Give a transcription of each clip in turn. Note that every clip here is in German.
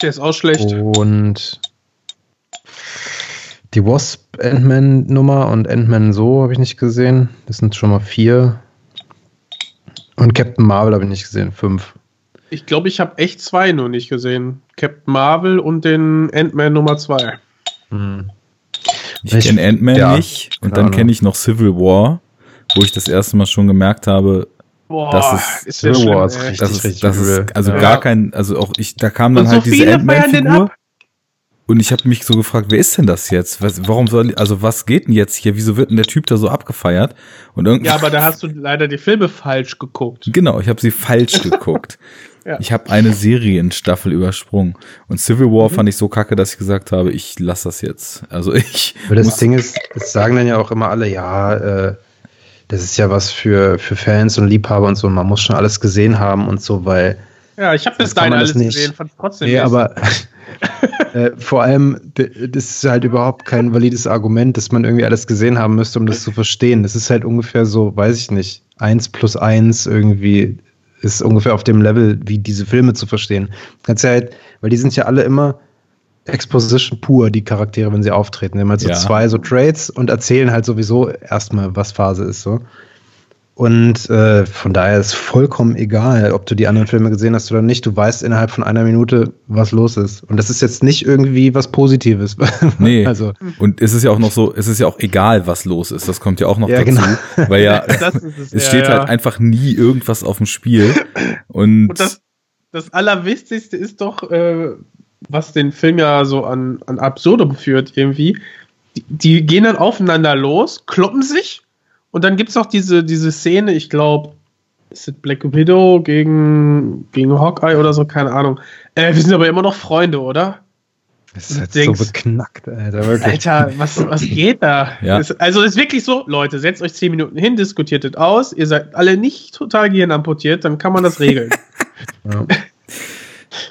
Der ist auch schlecht. Und die Wasp Ant-Man Nummer und Ant-Man so habe ich nicht gesehen. Das sind schon mal vier. Und Captain Marvel habe ich nicht gesehen, fünf. Ich glaube, ich habe echt zwei nur nicht gesehen. Captain Marvel und den Ant-Man Nummer zwei. Hm. Ich, ich kenne Ant-Man ja, nicht und dann kenne ich noch Civil War, wo ich das erste Mal schon gemerkt habe, Boah, das ist, ist Civil War ist richtig, das ist, richtig das ist also ja. gar kein, also auch ich, da kam dann und halt so diese Ant-Man-Figur. Und ich habe mich so gefragt, wer ist denn das jetzt? Was, warum soll, also was geht denn jetzt hier? Wieso wird denn der Typ da so abgefeiert? Und ja, aber da hast du leider die Filme falsch geguckt. Genau, ich habe sie falsch geguckt. ja. Ich habe eine Serienstaffel übersprungen. Und Civil War mhm. fand ich so kacke, dass ich gesagt habe, ich lasse das jetzt. Also ich. Aber das Ding ist, das sagen dann ja auch immer alle, ja, äh, das ist ja was für, für Fans und Liebhaber und so. Man muss schon alles gesehen haben und so, weil. Ja, ich habe bis dahin alles nicht. gesehen, fand trotzdem. Nee, aber äh, vor allem, das ist halt überhaupt kein valides Argument, dass man irgendwie alles gesehen haben müsste, um das zu verstehen. Das ist halt ungefähr so, weiß ich nicht, eins plus eins irgendwie ist ungefähr auf dem Level, wie diese Filme zu verstehen. Kannst ja halt, weil die sind ja alle immer Exposition pur, die Charaktere, wenn sie auftreten. Die haben halt so ja. zwei so Trades und erzählen halt sowieso erstmal, was Phase ist so. Und äh, von daher ist vollkommen egal, ob du die anderen Filme gesehen hast oder nicht. Du weißt innerhalb von einer Minute, was los ist. Und das ist jetzt nicht irgendwie was Positives. Nee. also. Und es ist ja auch noch so, es ist ja auch egal, was los ist. Das kommt ja auch noch ja, dazu. Genau. Weil ja, es, es, steht ja, halt ja. einfach nie irgendwas auf dem Spiel. Und, Und das, das Allerwichtigste ist doch, äh, was den Film ja so an, an Absurdum führt, irgendwie. Die, die gehen dann aufeinander los, kloppen sich und dann gibt es noch diese, diese Szene, ich glaube, ist es Black Widow gegen, gegen Hawkeye oder so, keine Ahnung. Äh, wir sind aber immer noch Freunde, oder? Das ist jetzt denkst, so beknackt, Alter, wirklich. Alter, was, was geht da? Ja. Das, also ist wirklich so, Leute, setzt euch zehn Minuten hin, diskutiert es aus, ihr seid alle nicht total gehirnamputiert, dann kann man das regeln. ja.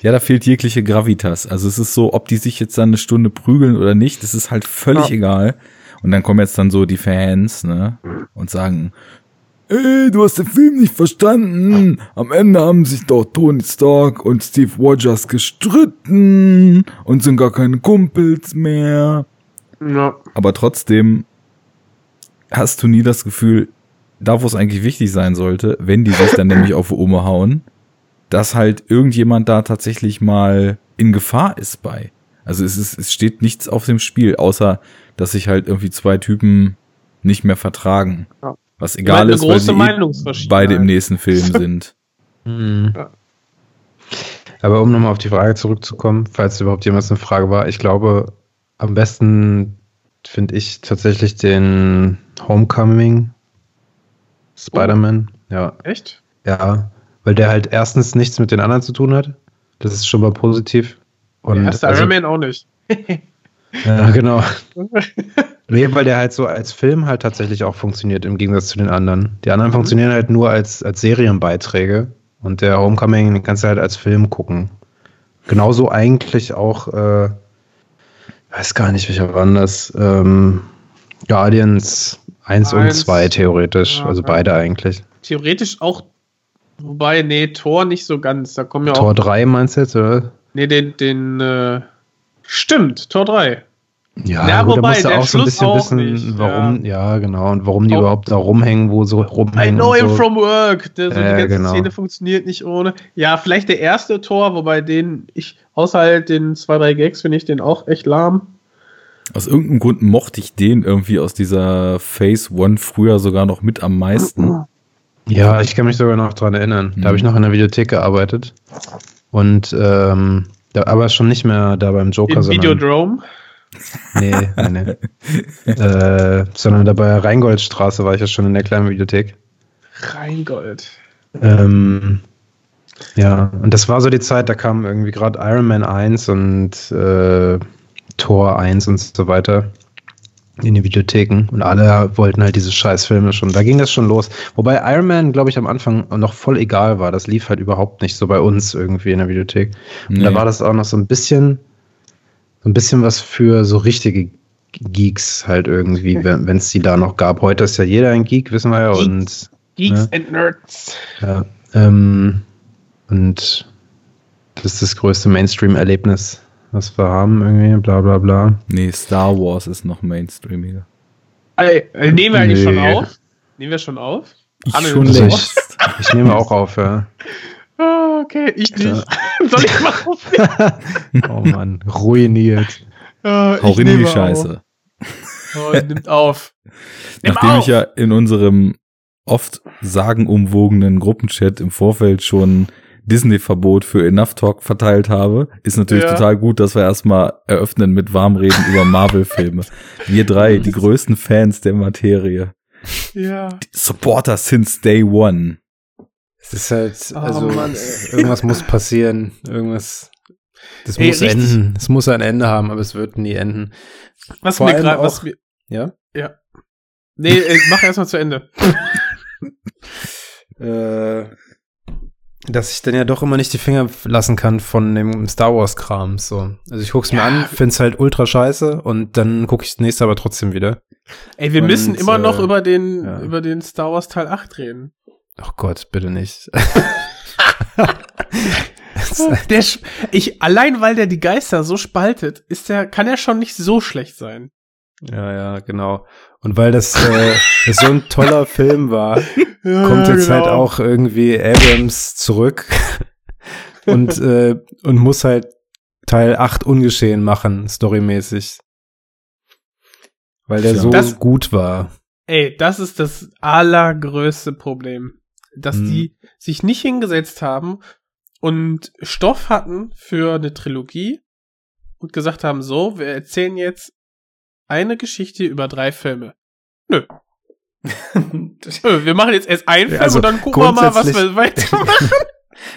Ja. da fehlt jegliche Gravitas. Also es ist so, ob die sich jetzt dann eine Stunde prügeln oder nicht, das ist halt völlig ja. egal. Und dann kommen jetzt dann so die Fans, ne, und sagen, ey, du hast den Film nicht verstanden. Am Ende haben sich doch Tony Stark und Steve Rogers gestritten und sind gar keine Kumpels mehr. Ja. Aber trotzdem hast du nie das Gefühl, da wo es eigentlich wichtig sein sollte, wenn die sich dann nämlich auf Oma hauen, dass halt irgendjemand da tatsächlich mal in Gefahr ist bei. Also es ist, es steht nichts auf dem Spiel, außer dass sich halt irgendwie zwei Typen nicht mehr vertragen. Ja. Was egal ist, weil sie eh beide im nächsten Film sind. Ja. Aber um nochmal auf die Frage zurückzukommen, falls überhaupt jemals eine Frage war, ich glaube, am besten finde ich tatsächlich den Homecoming Spider-Man. Oh. Ja. Echt? Ja, weil der halt erstens nichts mit den anderen zu tun hat. Das ist schon mal positiv. Und der erste also, Iron Man auch nicht. Ja, genau. nee, weil der halt so als Film halt tatsächlich auch funktioniert, im Gegensatz zu den anderen. Die anderen mhm. funktionieren halt nur als, als Serienbeiträge. Und der Homecoming, den kannst du halt als Film gucken. Genauso eigentlich auch, äh, weiß gar nicht, welcher waren das, ähm, Guardians 1 und 2 theoretisch. Ja, also beide eigentlich. Theoretisch auch, wobei, nee, Tor nicht so ganz. Da kommen ja Tor auch. Tor 3 meinst du jetzt, oder? Nee, den, den, äh, Stimmt, Tor 3. Ja, ja gut, wobei, da musst du auch so ein bisschen wissen, nicht, warum, ja. ja. genau, und warum die oh. überhaupt da rumhängen, wo so rumhängen. I know him so. from work. Der, so äh, die ganze genau. Szene funktioniert nicht ohne. Ja, vielleicht der erste Tor, wobei den, ich, außer halt den zwei, drei Gags, finde ich den auch echt lahm. Aus irgendeinem Grund mochte ich den irgendwie aus dieser Phase One früher sogar noch mit am meisten. Ja, ich kann mich sogar noch dran erinnern. Da habe ich mhm. noch in der Videothek gearbeitet. Und ähm, da, aber schon nicht mehr da beim Joker, Im sondern. Videodrome? Nee, nee, nee. äh, sondern da bei Rheingoldstraße war ich ja schon in der kleinen Videothek. Rheingold. Ähm, ja, und das war so die Zeit, da kam irgendwie gerade Iron Man 1 und äh, Tor 1 und so weiter in die Videotheken und alle wollten halt diese Scheißfilme schon. Da ging das schon los. Wobei Iron Man, glaube ich, am Anfang noch voll egal war. Das lief halt überhaupt nicht so bei uns irgendwie in der Videothek. Und nee. da war das auch noch so ein bisschen, so ein bisschen was für so richtige Geeks halt irgendwie, wenn es die da noch gab. Heute ist ja jeder ein Geek, wissen wir ja. Geeks, und, Geeks ne? and Nerds. Ja. Ähm, und das ist das größte Mainstream-Erlebnis, was wir haben, irgendwie, bla bla bla. Nee, Star Wars ist noch mainstreamiger. Ey, äh, nehmen wir eigentlich Nee. schon auf? Nehmen wir schon auf? Ich Alle schon längst. Ich nehme auch auf, ja. Ah, okay, ich nicht. Soll ich mal auf? Oh Mann, ruiniert. Ich Hau in die Scheiße. Auf. Oh, nimmt auf. Nimm Nachdem auf. ich ja in unserem oft sagenumwogenen Gruppenchat im Vorfeld schon Disney-Verbot für Enough Talk verteilt habe, ist natürlich Ja. total gut, dass wir erstmal eröffnen mit Warmreden über Marvel-Filme. Wir drei, die größten Fans der Materie. Ja. Supporter since day one. Es ist halt, Oh, also, Mann, ey. irgendwas muss passieren. Irgendwas. Das Ey, muss richtig- enden. Es muss ein Ende haben, aber es wird nie enden. Was Vor mir gerade, auch- was mir, Ja? nee, äh, mach erstmal zu Ende. Äh, dass ich dann ja doch immer nicht die Finger lassen kann von dem Star Wars Kram. So. Also ich guck's mir Ja. an, find's halt ultra scheiße und dann gucke ich das nächste aber trotzdem wieder. Ey, wir Und, müssen immer noch äh, über den, ja. über den Star Wars Teil 8 reden. Ach Gott, bitte nicht. Der, ich, allein weil der die Geister so spaltet, ist der, kann er schon nicht so schlecht sein. Ja, ja, genau. Und weil das, äh, so ein toller Film war, Ja, kommt jetzt genau. halt auch irgendwie Abrams zurück und, äh, und muss halt Teil 8 ungeschehen machen, storymäßig. Weil der Ja. so Das- gut war. Ey, das ist das allergrößte Problem. Dass Mhm. die sich nicht hingesetzt haben und Stoff hatten für eine Trilogie und gesagt haben, so, wir erzählen jetzt eine Geschichte über drei Filme. Nö. Wir machen jetzt erst einen Film Also und dann gucken wir mal, was wir grundsätzlich- weitermachen.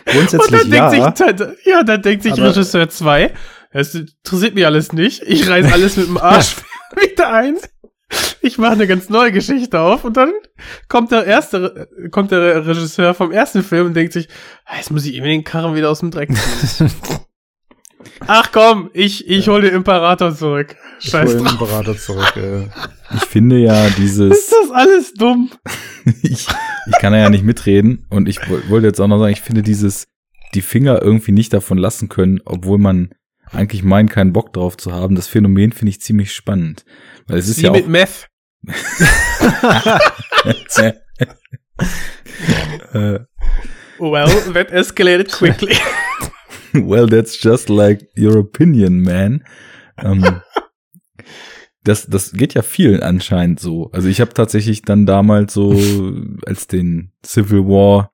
Und Grundsätzlich dann ja. denkt sich, dann- ja, dann denkt sich Regisseur 2, es interessiert mich alles nicht. Ich reiß alles mit dem Arsch wieder ein. Ich mache eine ganz neue Geschichte auf und dann kommt der erste, kommt der Regisseur vom ersten Film und denkt sich, ah, jetzt muss ich ihm den Karren wieder aus dem Dreck ziehen. Ach komm, ich, ich hol den Imperator zurück. Scheiß Ich hol den. Berater zurück. Äh. Ich finde ja dieses, Ist das alles dumm? ich, ich kann ja nicht mitreden und ich woll- wollte jetzt auch noch sagen, ich finde dieses, die Finger irgendwie nicht davon lassen können, obwohl man eigentlich meint, keinen Bock drauf zu haben. Das Phänomen finde ich ziemlich spannend. Weil es ist Wie ja mit auch, Meth. äh, Well, that escalated quickly. well, that's just like your opinion, man. Ähm, das, das geht ja vielen anscheinend so. Also ich habe tatsächlich dann damals so, als den Civil War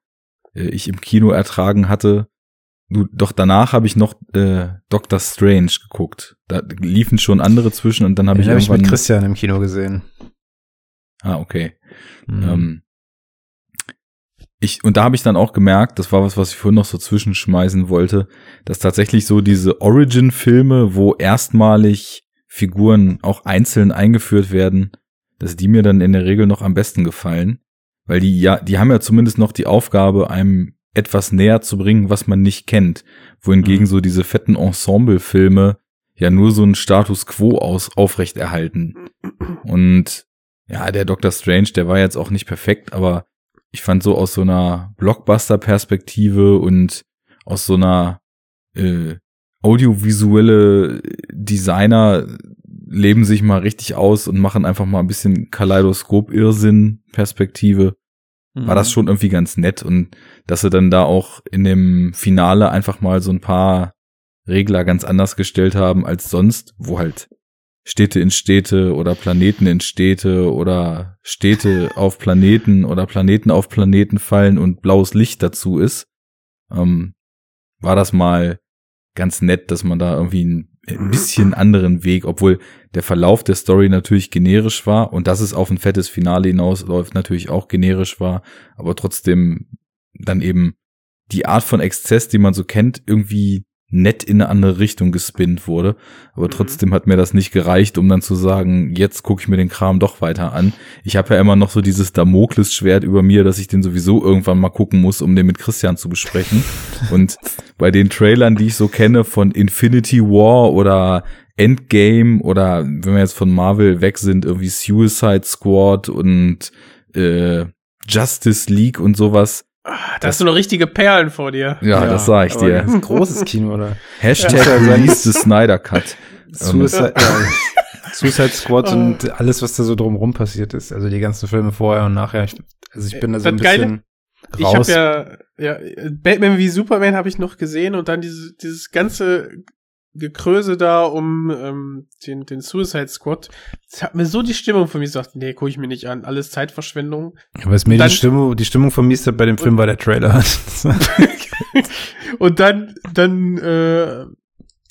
äh, ich im Kino ertragen hatte, du, doch danach habe ich noch äh, Doctor Strange geguckt. Da liefen schon andere zwischen und dann habe Den ich habe ich mit Christian im Kino gesehen. ah, okay. Mhm. Ähm, ich, und da habe ich dann auch gemerkt, das war was, was ich vorhin noch so zwischenschmeißen wollte, dass tatsächlich so diese Origin-Filme, wo erstmalig Figuren auch einzeln eingeführt werden, dass die mir dann in der Regel noch am besten gefallen. Weil die ja, die haben ja zumindest noch die Aufgabe, einem etwas näher zu bringen, was man nicht kennt. Wohingegen Mhm. so diese fetten Ensemble-Filme ja nur so einen Status quo aus, aufrechterhalten. Und ja, der Doctor Strange, der war jetzt auch nicht perfekt, aber ich fand so aus so einer Blockbuster-Perspektive und aus so einer äh, audiovisuelle Designer leben sich mal richtig aus und machen einfach mal ein bisschen Kaleidoskop-Irrsinn-Perspektive war Mhm. das schon irgendwie ganz nett und dass sie dann da auch in dem Finale einfach mal so ein paar Regler ganz anders gestellt haben als sonst, wo halt Städte in Städte oder Planeten in Städte oder Städte auf Planeten oder Planeten auf Planeten fallen und blaues Licht dazu ist, ähm, war das mal ganz nett, dass man da irgendwie ein, ein bisschen anderen Weg, obwohl der Verlauf der Story natürlich generisch war und dass es auf ein fettes Finale hinausläuft natürlich auch generisch war, aber trotzdem dann eben die Art von Exzess, die man so kennt, irgendwie nett in eine andere Richtung gespinnt wurde. Aber Mhm. trotzdem hat mir das nicht gereicht, um dann zu sagen, jetzt gucke ich mir den Kram doch weiter an. Ich habe ja immer noch so dieses Damoklesschwert über mir, dass ich den sowieso irgendwann mal gucken muss, um den mit Christian zu besprechen. Und bei den Trailern, die ich so kenne von Infinity War oder Endgame oder wenn wir jetzt von Marvel weg sind, irgendwie Suicide Squad und äh, Justice League und sowas, Da hast du noch richtige Perlen vor dir. Ja, das sag ich dir. Das ist ein großes Kino, oder? Hashtag Ja. Release the Snyder Cut. Suicide, ja, Suicide Squad und alles, was da so drumherum passiert ist. Also die ganzen Filme vorher und nachher. Ich, also ich bin da so ein Das Geile- bisschen Ich habe raus. ja, ja, Batman wie Superman habe ich noch gesehen und dann dieses, dieses ganze Gekröse da um ähm, den, den Suicide Squad. Das hat mir so die Stimmung von mir gesagt, nee, gucke ich mir nicht an. Alles Zeitverschwendung. Aber es mir dann- die Stimmung, die Stimmung vermisst hat bei dem Film war der Trailer. und dann, dann äh,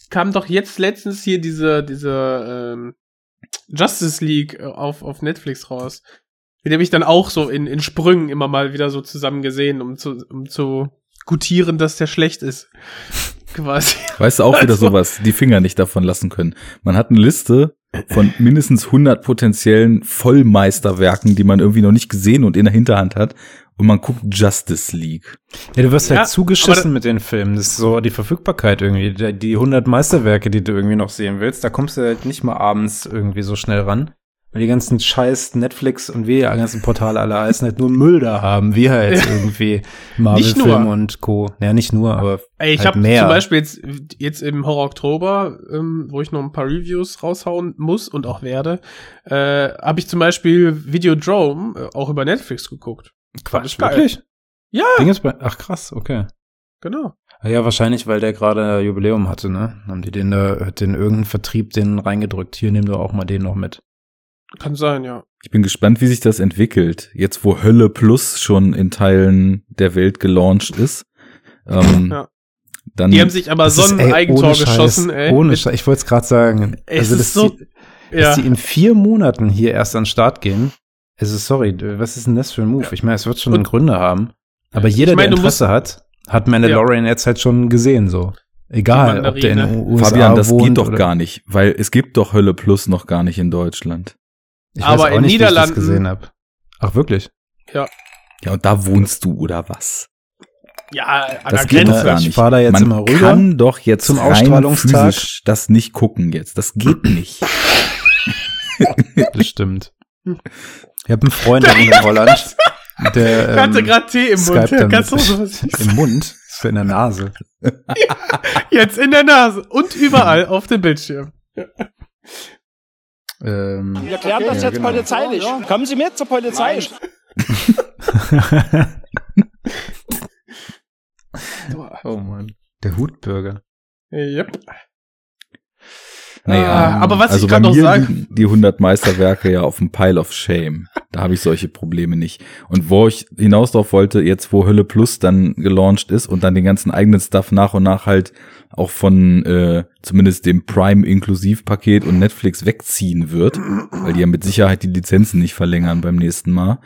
kam doch jetzt letztens hier diese, diese ähm, Justice League äh, auf, auf Netflix raus. Den habe ich dann auch so in, in Sprüngen immer mal wieder so zusammen gesehen, um zu, um zu gutieren, dass der schlecht ist. Quasi. Weißt du auch wieder Also- sowas, die Finger nicht davon lassen können. Man hat eine Liste von mindestens 100 potenziellen Vollmeisterwerken, die man irgendwie noch nicht gesehen und in der Hinterhand hat. Und man guckt Justice League. Ja, du wirst Ja, halt zugeschissen mit den Filmen. Das ist so die Verfügbarkeit irgendwie. Die- Die 100 Meisterwerke, die du irgendwie noch sehen willst, da kommst du halt nicht mal abends irgendwie so schnell ran. Weil die ganzen scheiß Netflix und wir die ganzen Portale alle heißen halt nur Müll da haben. Wir halt irgendwie nur. und Co. Ja, nicht nur, aber Ey, ich Halt habe zum Beispiel jetzt, jetzt im Horror Oktober, ähm, wo ich noch ein paar Reviews raushauen muss und auch werde, äh, habe ich zum Beispiel Videodrome äh, auch über Netflix geguckt. Quatsch, wirklich? Ja, Ding ist bei, ach krass, okay. genau. Ah Ja, wahrscheinlich, weil der gerade Jubiläum hatte, ne? Haben die den da, den irgendeinen Vertrieb den reingedrückt. Hier nimm doch auch mal den noch mit. Kann sein, ja. Ich bin gespannt, wie sich das entwickelt. Jetzt, wo Hölle Plus schon in Teilen der Welt gelauncht ist. Ähm, Ja. Dann, Die haben sich aber so ein Eigentor geschossen, ey. Ohne Scheiß. Ich wollte es gerade sagen. Ey, also, es dass, ist so, die, ja. dass die in vier Monaten hier erst an den Start gehen. Also, sorry, was ist denn das für ein Move? Ich meine, es wird schon Und- einen Gründe haben. Aber jeder, Ich meine, der Interesse hat, hat Mandalorian jetzt halt schon gesehen, so. Egal, ob der in den USA Fabian, das wohnt geht doch oder- gar nicht, weil es gibt doch Hölle Plus noch gar nicht in Deutschland. Ich Aber weiß auch in nicht, wie ich das Niederlanden- gesehen habe. Ach, wirklich? Ja, und da wohnst du oder was? ja, an Das der Grenze. Ich nicht. fahr da jetzt Man immer rüber kann doch jetzt zum Ausstrahlungstag. das nicht gucken jetzt. Das geht nicht. Das stimmt. Ich habe einen Freund in Holland. Der, Ich hatte ähm, gerade Tee im Mund. Kannst du sowas im Mund, ist in der Nase. Jetzt in der Nase und überall auf dem Bildschirm. Ähm, Wir klären das Ja, jetzt genau. polizeilich. Kommen Sie mit zur Polizei. oh Mann. Der Hutbürger. Yep. Nee, Ah, ähm, aber was also ich grad bei noch mir sag- liegen die 100 Meisterwerke ja auf dem Pile of Shame. Da habe ich solche Probleme nicht. Und wo ich hinaus drauf wollte, jetzt wo Hölle Plus dann gelauncht ist und dann den ganzen eigenen Stuff nach und nach halt auch von äh, zumindest dem Prime-Inklusivpaket und Netflix wegziehen wird, weil die ja mit Sicherheit die Lizenzen nicht verlängern beim nächsten Mal.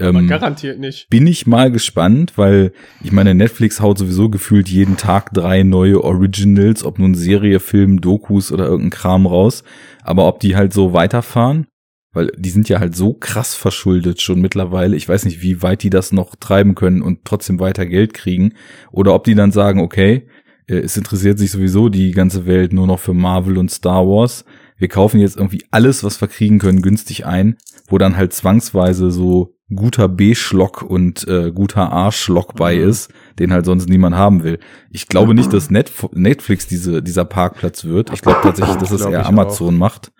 Ähm, garantiert nicht. bin ich mal gespannt, weil ich meine, Netflix haut sowieso gefühlt jeden Tag drei neue Originals, ob nun Serie, Film, Dokus oder irgendein Kram raus. Aber ob die halt so weiterfahren, weil die sind ja halt so krass verschuldet schon mittlerweile. Ich weiß nicht, wie weit die das noch treiben können und trotzdem weiter Geld kriegen. Oder ob die dann sagen, okay, äh, es interessiert sich sowieso die ganze Welt nur noch für Marvel und Star Wars. Wir kaufen jetzt irgendwie alles, was wir kriegen können, günstig ein, wo dann halt zwangsweise so guter B-Schlock und äh, guter A-Schlock bei ist, den halt sonst niemand haben will. Ich glaube nicht, dass Netf Netflix diese, dieser Parkplatz wird. Ich glaube tatsächlich, dass es Glaub eher Amazon macht.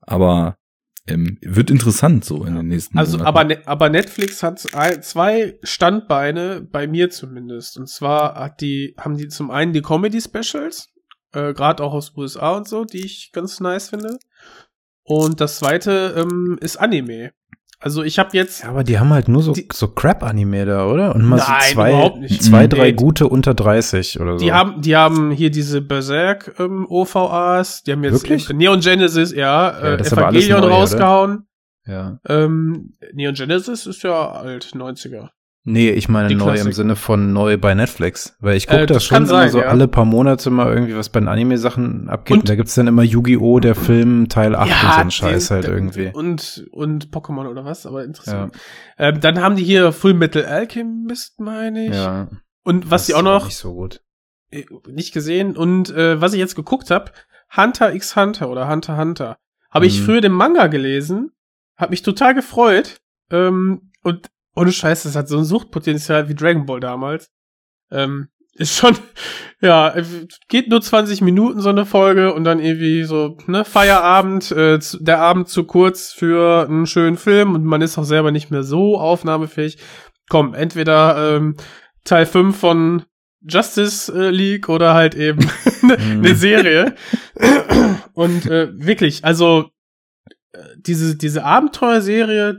Aber ähm, wird interessant so in den nächsten Also, Monaten. aber, Ne- aber Netflix hat zwei Standbeine, bei mir zumindest. Und zwar hat die, haben die zum einen die Comedy-Specials, äh, gerade auch aus USA und so, die ich ganz nice finde. Und das zweite ähm, ist Anime. Also ich habe jetzt Ja, aber die haben halt nur so, Die- so Crap-Anime da, oder? Und mal Nein, so zwei, zwei drei Nee. gute unter 30 oder so. Die haben, die haben hier diese Berserk ähm, OVAs, die haben jetzt Wirklich? Neon Genesis, ja, Ja, äh, Evangelion neu, oder? rausgehauen. ja. Ähm, Neon Genesis ist ja alt, 90er. Nee, ich meine Die neu im Klassik. Sinne von neu bei Netflix. Weil ich gucke Äh, da das schon immer sein, so ja. alle paar Monate mal irgendwie, was bei den Anime-Sachen abgeht. Und- da gibt's dann immer Yu-Gi-Oh! der Film Teil 8 und so ein Scheiß halt irgendwie. Und, und Pokémon oder was, aber interessant. Ähm, dann haben die hier Full Metal Alchemist, meine ich. Ja. Und was Das sie auch noch Nicht so gut. äh, nicht gesehen und äh, was ich jetzt geguckt habe, Hunter x Hunter oder Hunter Hunter. Habe ich Mhm. früher den Manga gelesen, habe mich total gefreut ähm, und ohne Scheiß, das hat so ein Suchtpotenzial wie Dragon Ball damals. Ähm, ist schon, ja, geht nur 20 Minuten so eine Folge und dann irgendwie so, ne, Feierabend, äh, der Abend zu kurz für einen schönen Film und man ist auch selber nicht mehr so aufnahmefähig. Komm, entweder ähm, Teil 5 von Justice äh, League oder halt eben eine Serie. und äh, wirklich, also äh, diese, diese Abenteuerserie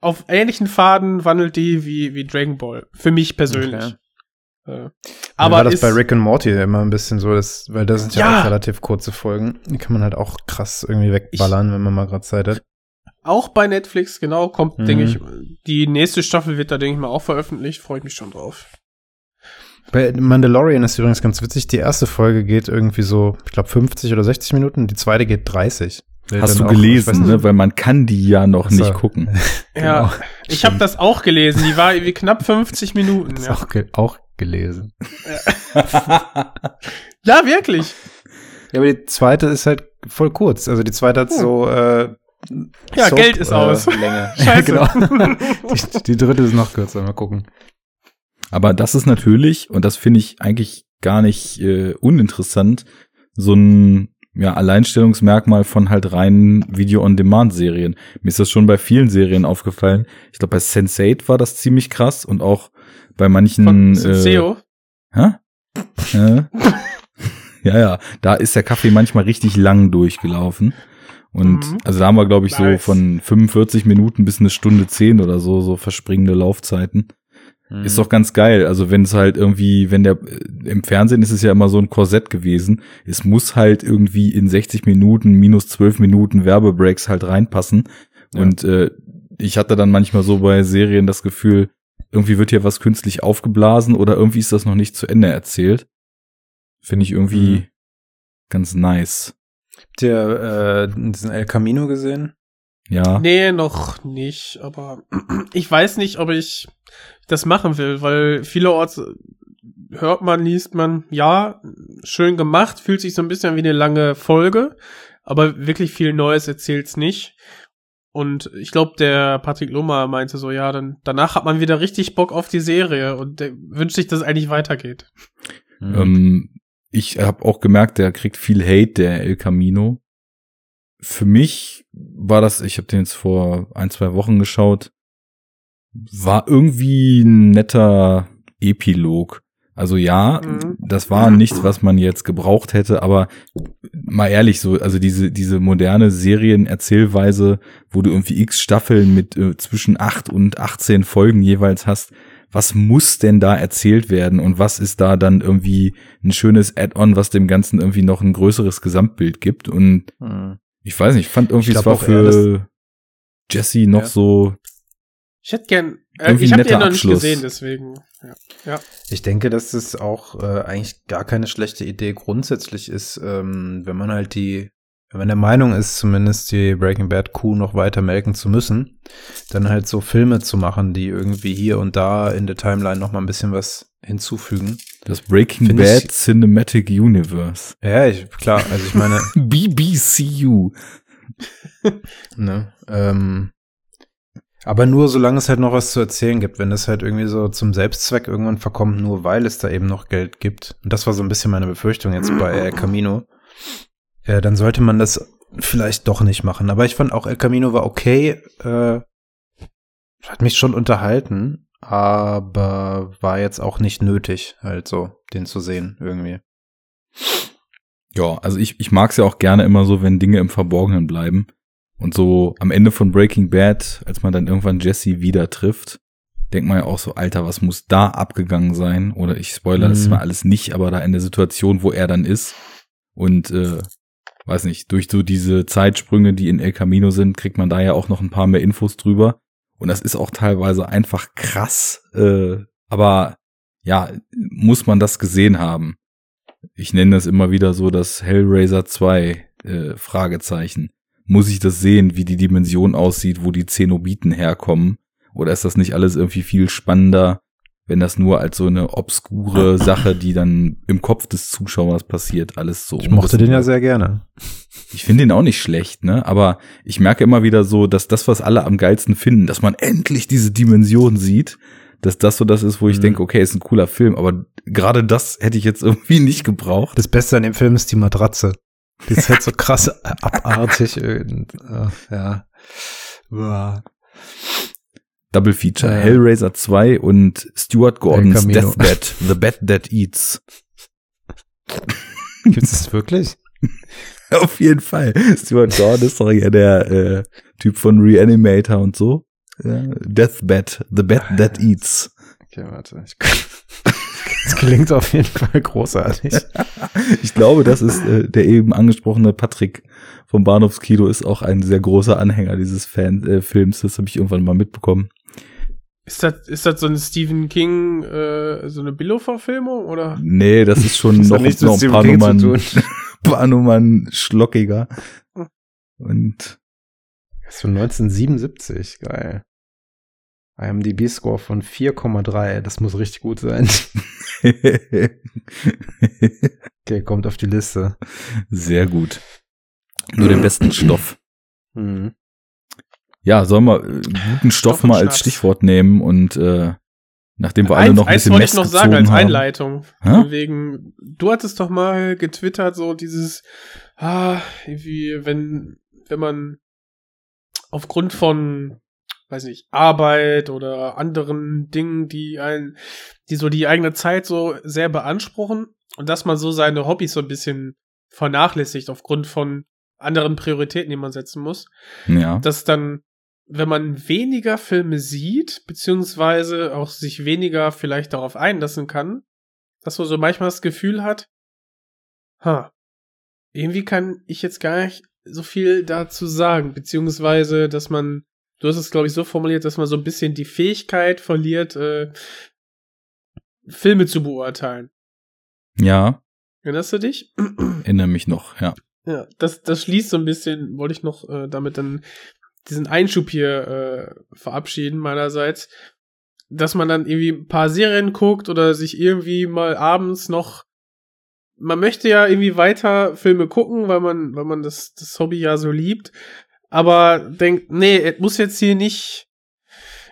auf ähnlichen Faden wandelt die wie, wie Dragon Ball. Für mich persönlich. Okay. Äh, aber war das bei Rick and Morty immer ein bisschen so, dass, weil da sind ja, ja auch relativ kurze Folgen. Die kann man halt auch krass irgendwie wegballern, ich, wenn man mal gerade Zeit hat. Auch bei Netflix, genau, kommt, mhm. denke ich, die nächste Staffel wird da, denke ich mal, auch veröffentlicht. Freue ich mich schon drauf. Bei Mandalorian ist übrigens ganz witzig. Die erste Folge geht irgendwie so, ich glaube, 50 oder 60 Minuten. Die zweite geht 30. Hast du auch, gelesen, ne? Weil man kann die ja noch Achso. nicht gucken. ja, genau. ich habe das auch gelesen. Die war irgendwie knapp 50 Minuten. Das ja. auch, ge auch gelesen. ja, wirklich. Ja, aber die zweite ist halt voll kurz. Also die zweite hat hm. so äh, Ja, Soap, Geld ist aus. Äh, Länge. Scheiße. genau. die, die dritte ist noch kürzer. Mal gucken. Aber das ist natürlich, und das finde ich eigentlich gar nicht äh, uninteressant, so ein ja, Alleinstellungsmerkmal von halt reinen Video-on-Demand-Serien. Mir ist das schon bei vielen Serien aufgefallen. Ich glaube, bei Sense8 war das ziemlich krass und auch bei manchen. Von Senseo? Äh, hä? äh, ja, ja, da ist der Kaffee manchmal richtig lang durchgelaufen. Und mhm. also da haben wir, glaube ich, nice. so von 45 Minuten bis eine Stunde 10 oder so, so verspringende Laufzeiten. Mhm. Ist doch ganz geil. Also wenn es halt irgendwie, wenn der im Fernsehen ist es ja immer so ein Korsett gewesen. Es muss halt irgendwie in 60 Minuten minus 12 Minuten Werbebreaks halt reinpassen. Ja. Und äh, ich hatte dann manchmal so bei Serien das Gefühl, irgendwie wird hier was künstlich aufgeblasen oder irgendwie ist das noch nicht zu Ende erzählt. Finde ich irgendwie mhm. ganz nice. Habt ihr äh, diesen El Camino gesehen? Ja. Nee, noch nicht, aber ich weiß nicht, ob ich das machen will, weil vielerorts hört man, liest man, ja, schön gemacht, fühlt sich so ein bisschen wie eine lange Folge, aber wirklich viel Neues erzählt's nicht. Und ich glaube, der Patrick Lummer meinte so, ja, dann danach hat man wieder richtig Bock auf die Serie und der wünscht sich, dass es eigentlich weitergeht. Mhm. Ähm, ich habe auch gemerkt, der kriegt viel Hate, der El Camino. Für mich war das, ich habe den jetzt vor ein, zwei Wochen geschaut, war irgendwie ein netter Epilog. Also ja, mhm. das war nichts, was man jetzt gebraucht hätte, aber mal ehrlich so, also diese diese moderne Serienerzählweise, wo du irgendwie X Staffeln mit äh, zwischen acht und 18 Folgen jeweils hast, was muss denn da erzählt werden und was ist da dann irgendwie ein schönes Add-on, was dem Ganzen irgendwie noch ein größeres Gesamtbild gibt und mhm. ich weiß nicht, ich fand irgendwie, es war für Jesse noch ja. so ich hätte gern. Äh, ich habe den noch nicht gesehen, deswegen. Ja. ja. Ich denke, dass es auch äh, eigentlich gar keine schlechte Idee grundsätzlich ist, ähm, wenn man halt die, wenn man der Meinung ist, zumindest die Breaking Bad Kuh noch weiter melken zu müssen, dann halt so Filme zu machen, die irgendwie hier und da in der Timeline noch mal ein bisschen was hinzufügen. Das Breaking Find Bad ich, Cinematic Universe. Ja, ich, klar. Also ich meine BBCU. ne, ähm, aber nur solange es halt noch was zu erzählen gibt, wenn es halt irgendwie so zum Selbstzweck irgendwann verkommt, nur weil es da eben noch Geld gibt. Und das war so ein bisschen meine Befürchtung jetzt bei El Camino. Ja, dann sollte man das vielleicht doch nicht machen. Aber ich fand auch El Camino war okay. Äh, hat mich schon unterhalten, aber war jetzt auch nicht nötig, halt so, den zu sehen irgendwie. Ja, also ich, ich mag es ja auch gerne immer so, wenn Dinge im Verborgenen bleiben. Und so am Ende von Breaking Bad, als man dann irgendwann Jesse wieder trifft, denkt man ja auch so, Alter, was muss da abgegangen sein? Oder ich spoilere mhm. das mal alles nicht, aber da in der Situation, wo er dann ist. Und äh, weiß nicht, durch so diese Zeitsprünge, die in El Camino sind, kriegt man da ja auch noch ein paar mehr Infos drüber. Und das ist auch teilweise einfach krass. Äh, aber ja, muss man das gesehen haben. Ich nenne das immer wieder so das Hellraiser 2 äh, Fragezeichen muss ich das sehen, wie die Dimension aussieht, wo die Zenobiten herkommen? Oder ist das nicht alles irgendwie viel spannender, wenn das nur als so eine obskure Sache, die dann im Kopf des Zuschauers passiert, alles so. Ich mochte den ja sehr gerne. Ich finde ihn auch nicht schlecht, ne? Aber ich merke immer wieder so, dass das, was alle am geilsten finden, dass man endlich diese Dimension sieht, dass das so das ist, wo ich Mhm. denke, okay, ist ein cooler Film, aber gerade das hätte ich jetzt irgendwie nicht gebraucht. Das Beste an dem Film ist die Matratze. Die ist halt so krass abartig. Und, äh, ja. Uah. Double Feature, Ja. Hellraiser 2 und Stuart Gordons. Deathbed, The Bed That Eats. Gibt's das wirklich? Auf jeden Fall. Stuart Gordon ist doch ja der äh, Typ von Reanimator und so. Ja, Deathbed, The Bed That Eats. Okay, warte. Ich, das klingt auf jeden Fall großartig. Ich glaube, das ist äh, der eben angesprochene Patrick vom Bahnhofskino ist auch ein sehr großer Anhänger dieses Fan äh, Films. Das habe ich irgendwann mal mitbekommen. Ist das, ist das so eine Stephen King, äh, so eine Billo-Verfilmung oder? Nee, das ist schon Das noch, noch ein Stephen paar King zu Nummern, tun. paar Nummern schlockiger. Und Das ist von 1977. Geil. IMDb-Score von 4,3. Das muss richtig gut sein. Okay, kommt auf die Liste. sehr gut. Nur den besten Stoff. Mhm. Ja, sollen wir äh, guten Stoff Stoff mal als Schnaps. Stichwort nehmen und äh, nachdem wir alle Eins, noch ein eins bisschen wollte Mess ich noch sagen als haben. Einleitung. Hä? Wegen, du hattest doch mal getwittert, so dieses, ah, irgendwie, wenn, wenn man aufgrund von, weiß nicht, Arbeit oder anderen Dingen, die ein, die so die eigene Zeit so sehr beanspruchen und dass man so seine Hobbys so ein bisschen vernachlässigt aufgrund von anderen Prioritäten, die man setzen muss Ja. dass dann, wenn man weniger Filme sieht, beziehungsweise auch sich weniger vielleicht darauf einlassen kann, dass man so manchmal das Gefühl hat, ha, irgendwie kann ich jetzt gar nicht so viel dazu sagen, beziehungsweise, dass man, du hast es, glaube ich, so formuliert, dass man so ein bisschen die Fähigkeit verliert, äh, Filme zu beurteilen. Ja, Erinnerst du dich? erinnere mich noch, ja. Ja, das, das schließt so ein bisschen, wollte ich noch äh, damit dann diesen Einschub hier äh, verabschieden meinerseits, dass man dann irgendwie ein paar Serien guckt oder sich irgendwie mal abends noch man möchte ja irgendwie weiter Filme gucken, weil man weil man das das Hobby ja so liebt, aber denkt, nee, es muss jetzt hier nicht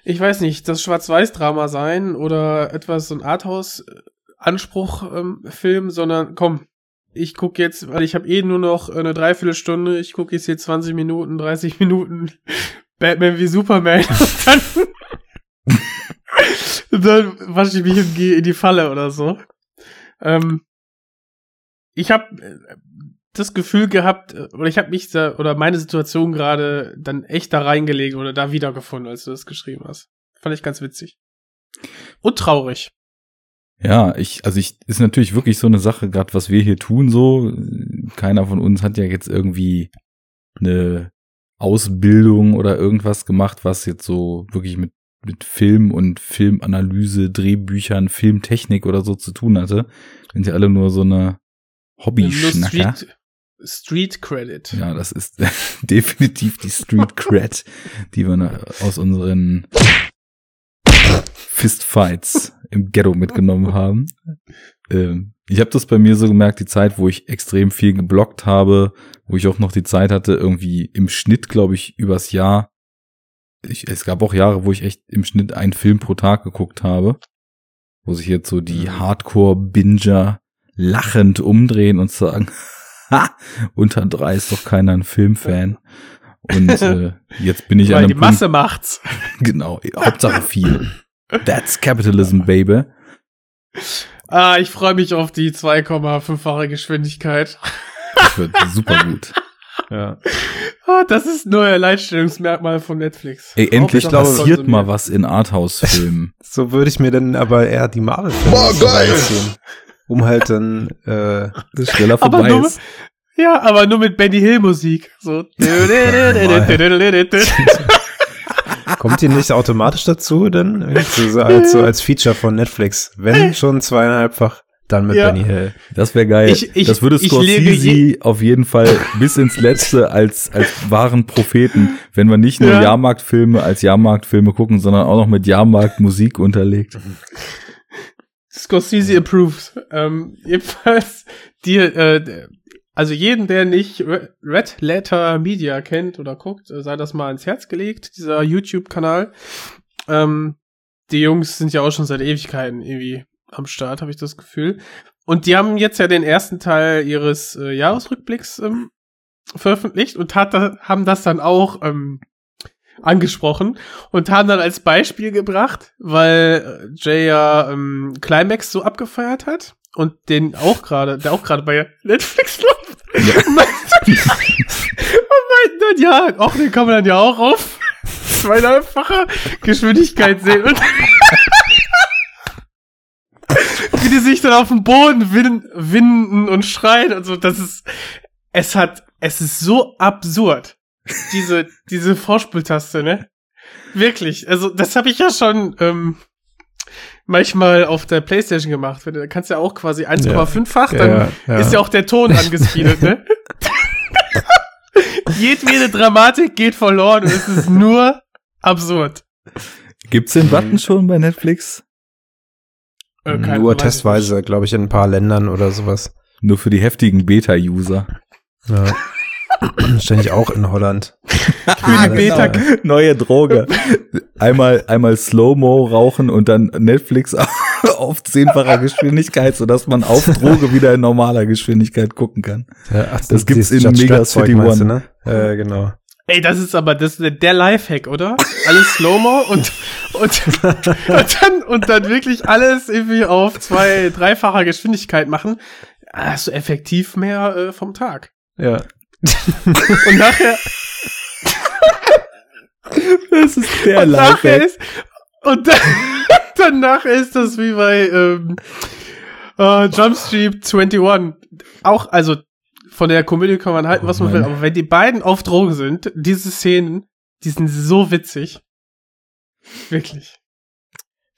ich weiß nicht, das Schwarz-Weiß-Drama sein oder etwas so ein Arthouse-Anspruch-Film, sondern komm, ich guck jetzt, weil ich habe eh nur noch eine Dreiviertelstunde, ich gucke jetzt hier 20 Minuten, 30 Minuten Batman wie Superman und dann, und dann wasche ich mich und gehe in die Falle oder so. Ähm, ich habe das Gefühl gehabt, äh, oder ich habe mich da, oder meine Situation gerade dann echt da reingelegt oder da wiedergefunden, als du das geschrieben hast. Fand ich ganz witzig. Und traurig. Ja, ich, also ich, ist natürlich wirklich so eine Sache, gerade was wir hier tun, so. Keiner von uns hat ja jetzt irgendwie eine Ausbildung oder irgendwas gemacht, was jetzt so wirklich mit, mit Film und Filmanalyse, Drehbüchern, Filmtechnik oder so zu tun hatte. Sind ja alle nur so eine Hobby-Schnacker. Street, Credit. Ja, das ist definitiv die Street Cred, die wir aus unseren Fistfights im Ghetto mitgenommen haben. Ähm, ich habe das bei mir so gemerkt, die Zeit, wo ich extrem viel geblockt habe, wo ich auch noch die Zeit hatte, irgendwie im Schnitt, glaube ich, übers Jahr. Ich, es gab auch Jahre, wo ich echt im Schnitt einen Film pro Tag geguckt habe, wo sich jetzt so die Hardcore-Binger lachend umdrehen und sagen, unter drei ist doch keiner ein Filmfan. Und äh, jetzt bin ich an Weil einem die Masse macht's. Punkt, genau, Hauptsache viel. That's capitalism, baby. Ah, ich freue mich auf die 2,5-fache Geschwindigkeit. Das wird super gut. Ja. Ah, das ist nur ein Alleinstellungsmerkmal von Netflix. Ey, endlich passiert mal was in Arthouse-Filmen. So würde ich mir dann aber eher die Marvel-Filme Boah, so geil! Um halt dann, äh, Das schneller Aber vorbei nur- ist. Ja, aber nur mit Benny Hill Musik. So. kommt die nicht automatisch dazu dann? Irgendwie So, als, so als Feature von Netflix. Wenn schon zweieinhalbfach, dann mit Ja. Benny Hill. Das wäre geil. Ich- ich- das würde ich Scorsese lege auf jeden Fall bis ins Letzte als, als wahren Propheten, wenn wir nicht nur Ja. Jahrmarktfilme als Jahrmarktfilme gucken, sondern auch noch mit Jahrmarktmusik unterlegt. Scorsese approves. Ähm, jedenfalls, die, äh, also jeden, der nicht Re- Red Letter Media kennt oder guckt, äh, sei das mal ins Herz gelegt, dieser YouTube-Kanal. Ähm, die Jungs sind ja auch schon seit Ewigkeiten irgendwie am Start, habe ich das Gefühl. Und die haben jetzt ja den ersten Teil ihres äh, Jahresrückblicks ähm, veröffentlicht und hat, haben das dann auch ähm, angesprochen und haben dann als Beispiel gebracht, weil äh, Jay ja ähm, Climax so abgefeiert hat und den auch gerade, der auch gerade bei Netflix läuft. Meinten- und meinten dann, ja, auch den kann man dann ja auch auf zweieinhalbfacher Geschwindigkeit sehen. Und wie die sich dann auf dem Boden win winden und schreien und so, das ist, es hat, es ist so absurd, diese, diese Vorspultaste, ne? Wirklich, also das habe ich ja schon ähm, manchmal auf der Playstation gemacht. Da kannst du ja auch quasi 1,5-fach, dann Ja, ja. ist ja auch der Ton angespielt, ne? Jedwede Dramatik geht verloren und es ist nur absurd. Gibt's den Button schon bei Netflix? Äh, Nur testweise, glaube ich, in ein paar Ländern oder sowas. Nur für die heftigen Beta-User. Ja. Wahrscheinlich auch in Holland. Für die Beta Neue Droge. Einmal, einmal Slow-Mo rauchen und dann Netflix auf zehnfacher Geschwindigkeit, sodass man auf Droge wieder in normaler Geschwindigkeit gucken kann. Ja, ach, Das gibt's dieses in Mega City meinst du, One. Ne? Äh, genau. Ey, das ist aber das ist der Lifehack, oder? Alles Slow-Mo und, und, und dann, und dann wirklich alles irgendwie auf zwei, dreifacher Geschwindigkeit machen. Ah, Hast du effektiv mehr äh, vom Tag. Ja. Und nachher, Das ist der und nachher ist, und dann, nachher ist das wie bei ähm, äh, Jump Street 21. Auch, also von der Komödie kann man halten, Oh was man will, Mann. aber wenn die beiden auf Drogen sind, diese Szenen, die sind so witzig. Wirklich.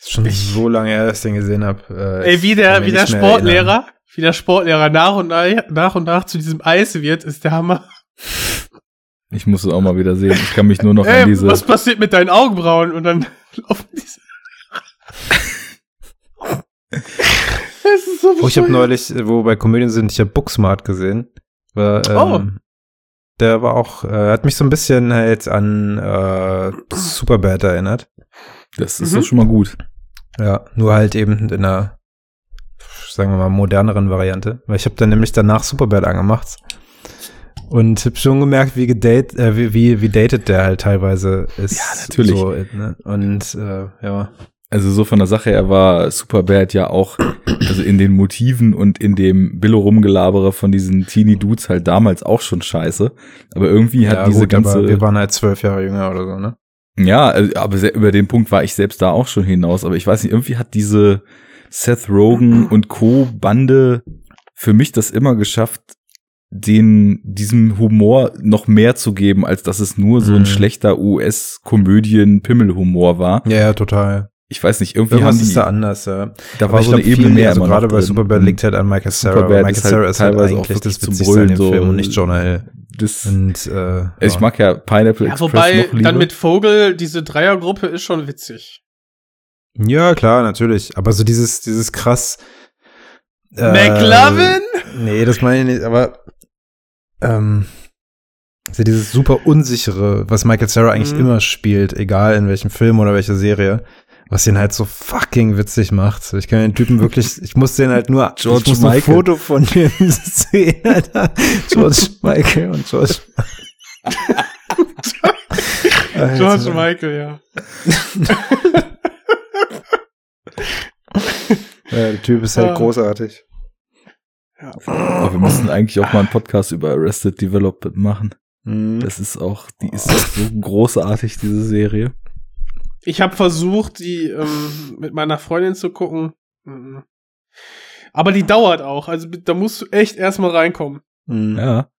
Ist schon so lange her, dass ich den gesehen habe. Äh, Ey, wie ich der, wie der. Sportlehrer, wie der Sportlehrer nach und nach, nach und nach zu diesem Eis wird, ist der Hammer. Ich muss es auch mal wieder sehen. Ich kann mich nur noch an Ey, diese. was passiert mit deinen Augenbrauen? Und dann laufen diese. Es ist so Oh, ich habe neulich, wo wir bei Komödien sind, ich habe Booksmart gesehen. War, ähm, Oh. Der war auch, äh, hat mich so ein bisschen halt an äh, Superbad erinnert. Das ist Mhm. doch schon mal gut. Ja, nur halt eben in einer, sagen wir mal, moderneren Variante. Weil ich habe dann nämlich danach Superbad angemacht und hab schon gemerkt, wie gedate, äh, wie, wie, wie dated der halt teilweise ist. Ja, natürlich. So, ne? Und äh, ja. Also so von der Sache her war Superbad ja auch, also in den Motiven und in dem Billo-Rumgelabere von diesen Teenie-Dudes halt damals auch schon scheiße. Aber irgendwie hat ja, diese gut, ganze. wir waren halt zwölf Jahre jünger oder so, ne? Ja, also, aber über den Punkt war ich selbst da auch schon hinaus. Aber ich weiß nicht, irgendwie hat diese Seth Rogen und Co. Bande für mich das immer geschafft, den, diesem Humor noch mehr zu geben, als dass es nur so ein Mhm. schlechter US-Komödien-Pimmelhumor war. Ja, ja, total. Ich weiß nicht, irgendwie Irgendwas haben die, ist da anders, ja. da Aber war ich so eine glaub, Ebene viel- mehr also immer gerade bei. Superbad liegt halt an Michael Cera. Superbad Michael ist halt Cera ist halt teilweise auch das wirklich zum Brüllen, Film so- und nicht Jonah Hill. Das, Und, äh, also ich ja. mag ja Pineapple Ja, Express wobei, noch lieber. dann mit Vogel, diese Dreiergruppe ist schon witzig. Ja, klar, natürlich. Aber so dieses, dieses krass. äh, McLovin? Nee, das meine ich nicht, aber ähm, so dieses super unsichere, was Michael Cera eigentlich Mhm. immer spielt, egal in welchem Film oder welcher Serie, was ihn halt so fucking witzig macht. Ich kann den Typen wirklich, ich muss den halt nur, George ich muss ein Michael. Foto von dem sehen, Alter. George Michael und George. George Michael, ja. Ja, der Typ ist halt Ah. großartig. Aber wir müssen eigentlich auch mal einen Podcast über Arrested Development machen. Mhm. Das ist auch, die ist auch so großartig, diese Serie. Ich habe versucht, die ähm, mit meiner Freundin zu gucken. Mhm. Aber die dauert auch. Also da musst du echt erstmal reinkommen. Mhm. Ja.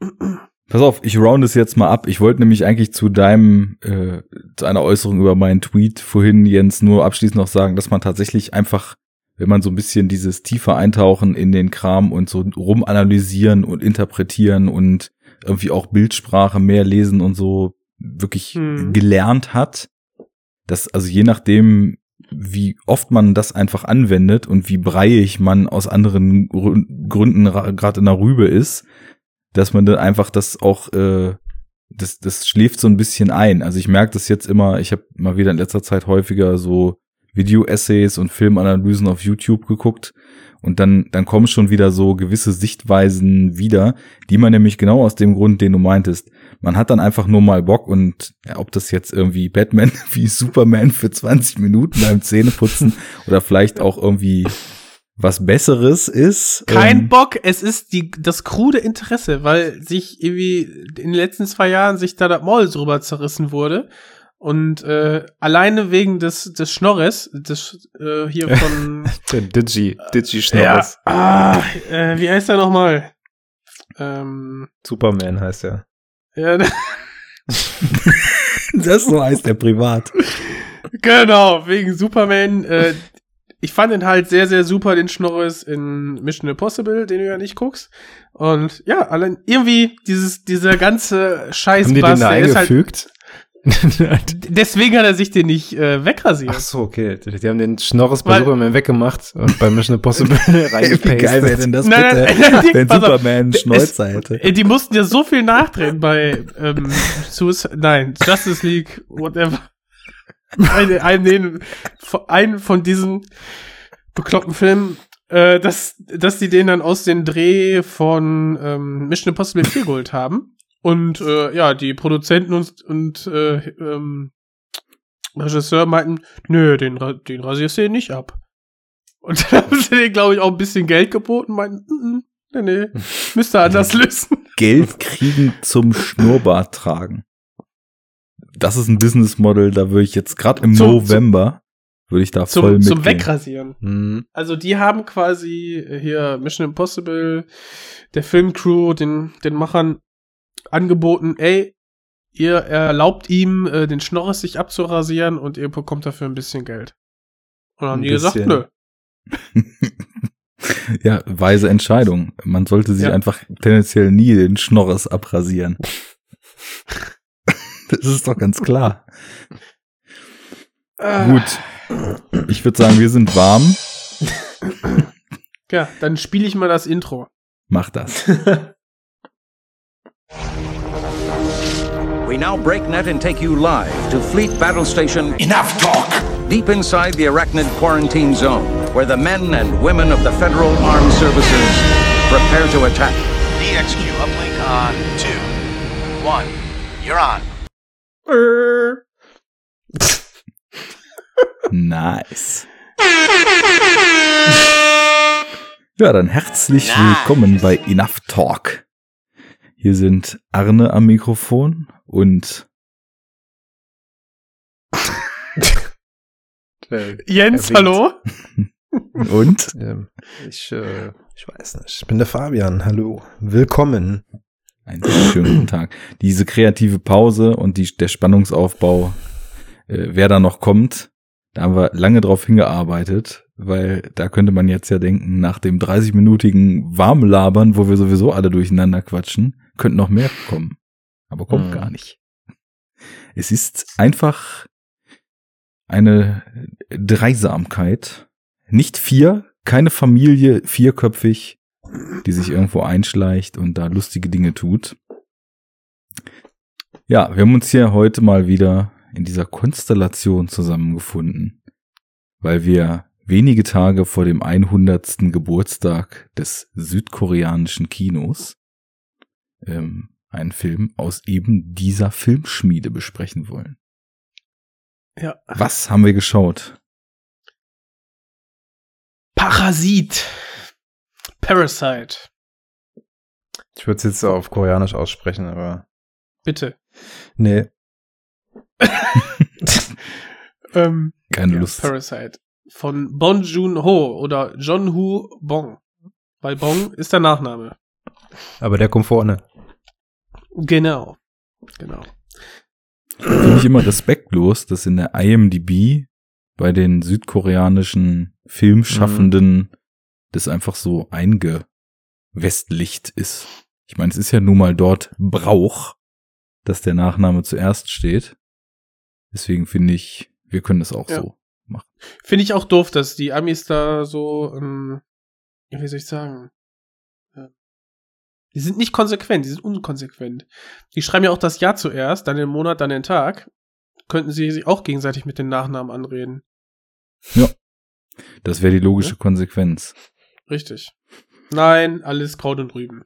Pass auf, ich round es jetzt mal ab. Ich wollte nämlich eigentlich zu deinem, äh, zu einer Äußerung über meinen Tweet vorhin, Jens, nur abschließend noch sagen, dass man tatsächlich einfach, wenn man so ein bisschen dieses tiefer eintauchen in den Kram und so rumanalysieren und interpretieren und irgendwie auch Bildsprache mehr lesen und so wirklich Hm. gelernt hat, dass also je nachdem, wie oft man das einfach anwendet und wie breiig man aus anderen Grü- Gründen gerade in der Rübe ist, dass man dann einfach das auch, äh, das, das schläft so ein bisschen ein. Also ich merke das jetzt immer, ich habe mal wieder in letzter Zeit häufiger so Video-Essays und Filmanalysen auf YouTube geguckt und dann, dann kommen schon wieder so gewisse Sichtweisen wieder, die man nämlich genau aus dem Grund, den du meintest. Man hat dann einfach nur mal Bock und ja, ob das jetzt irgendwie Batman wie Superman für 20 Minuten beim Zähneputzen oder vielleicht auch irgendwie was Besseres ist. Kein ähm, Bock, es ist die, das krude Interesse, weil sich irgendwie in den letzten zwei Jahren sich da das Maul drüber zerrissen wurde. Und äh, alleine wegen des, des Schnorres, des äh, hier von Der Digi, Digi ja, Schnorres. ah, äh, wie heißt er nochmal? Ähm, Superman heißt er. ja, Das so heißt der privat. genau, wegen Superman. Äh, ich fand ihn halt sehr, sehr super, den Schnorres in Mission Impossible, den du ja nicht guckst. Und ja, allein irgendwie dieses, dieser ganze Scheiß Haben die den da halt, eingefügt? deswegen hat er sich den nicht äh, wegrasiert. Ach so, okay. Die haben den Schnorres bei Weil- Superman weggemacht und bei Mission Impossible Wie reingepastet. geil wäre denn das Nein, bitte, nein, nein, wenn pass auf. Superman einen Schnäuzer hätte. Äh, Die mussten ja so viel nachdrehen bei ähm, Suicide, nein, Justice League, whatever. Eine, einen, einen von diesen bekloppten Filmen, äh, dass, dass die den dann aus dem Dreh von ähm, Mission Impossible 4 geholt haben. Und äh, ja, die Produzenten und, und äh, ähm, Regisseur meinten, nö, den, den rasierst du nicht ab. Und dann haben sie denen, glaube ich, auch ein bisschen Geld geboten, meinten, mm, mm, nee, nee, müsst ihr anders lösen. Geld kriegen zum Schnurrbart tragen. Das ist ein Business Model, da würde ich jetzt gerade im Zum- November würde ich da voll Zum, mit. zum Wegrasieren. Hm. Also die haben quasi hier Mission Impossible, der Filmcrew, den, den Machern angeboten, ey, ihr erlaubt ihm, äh, den Schnorres sich abzurasieren und ihr bekommt dafür ein bisschen Geld. Und dann haben Ein die gesagt, bisschen. nö. Ja, weise Entscheidung. Man sollte sich Ja. einfach tendenziell nie den Schnorres abrasieren. das ist doch ganz klar. Ah, Gut. Ich würde sagen, wir sind warm. Ja, dann spiele ich mal das Intro. Mach das. We now break net and take you live to Fleet Battle Station. Enough talk! Deep inside the Arachnid Quarantine Zone, where the men and women of the Federal Armed Services prepare to attack. DXQ uplink on two. One. You're on. Nice. Ja, dann herzlich Nice. willkommen bei Enough Talk. Hier sind Arne am Mikrofon und Äh, Jens, hallo? und ähm, ich, äh, ich weiß nicht. Ich bin der Fabian. Hallo. Willkommen. Einen schönen Tag. Diese kreative Pause und die, der Spannungsaufbau, äh, wer da noch kommt, da haben wir lange drauf hingearbeitet, weil da könnte man jetzt ja denken, nach dem 30-minütigen Warmlabern, wo wir sowieso alle durcheinander quatschen, könnte noch mehr kommen. Aber kommt Mhm. gar nicht. Es ist einfach eine Dreisamkeit. Nicht vier, keine Familie, vierköpfig, die sich irgendwo einschleicht und da lustige Dinge tut. Ja, wir haben uns hier heute mal wieder in dieser Konstellation zusammengefunden, weil wir wenige Tage vor dem 100. Geburtstag des südkoreanischen Kinos ähm, einen Film aus eben dieser Filmschmiede besprechen wollen. Ja. Was haben wir geschaut? Parasit. Parasite. Ich würde es jetzt auf Koreanisch aussprechen, aber Bitte. nee. Ähm, Keine ja, Lust. Parasite. Von Bon Joon-ho oder John Hu Bong. Weil Bong ist der Nachname. Aber der kommt vorne. Genau. Genau. Finde ich immer respektlos, dass in der IMDb bei den südkoreanischen Filmschaffenden das einfach so eingewestlicht ist. Ich meine, es ist ja nun mal dort Brauch, dass der Nachname zuerst steht. Deswegen finde ich, wir können es auch Ja. so machen. Finde ich auch doof, dass die Amis da so, ähm, ja, wie soll ich sagen, die sind nicht konsequent, die sind unkonsequent. Die schreiben ja auch das Jahr zuerst, dann den Monat, dann den Tag. Könnten sie sich auch gegenseitig mit den Nachnamen anreden. Das wäre die logische Konsequenz. Richtig. Nein, alles Kraut und Rüben.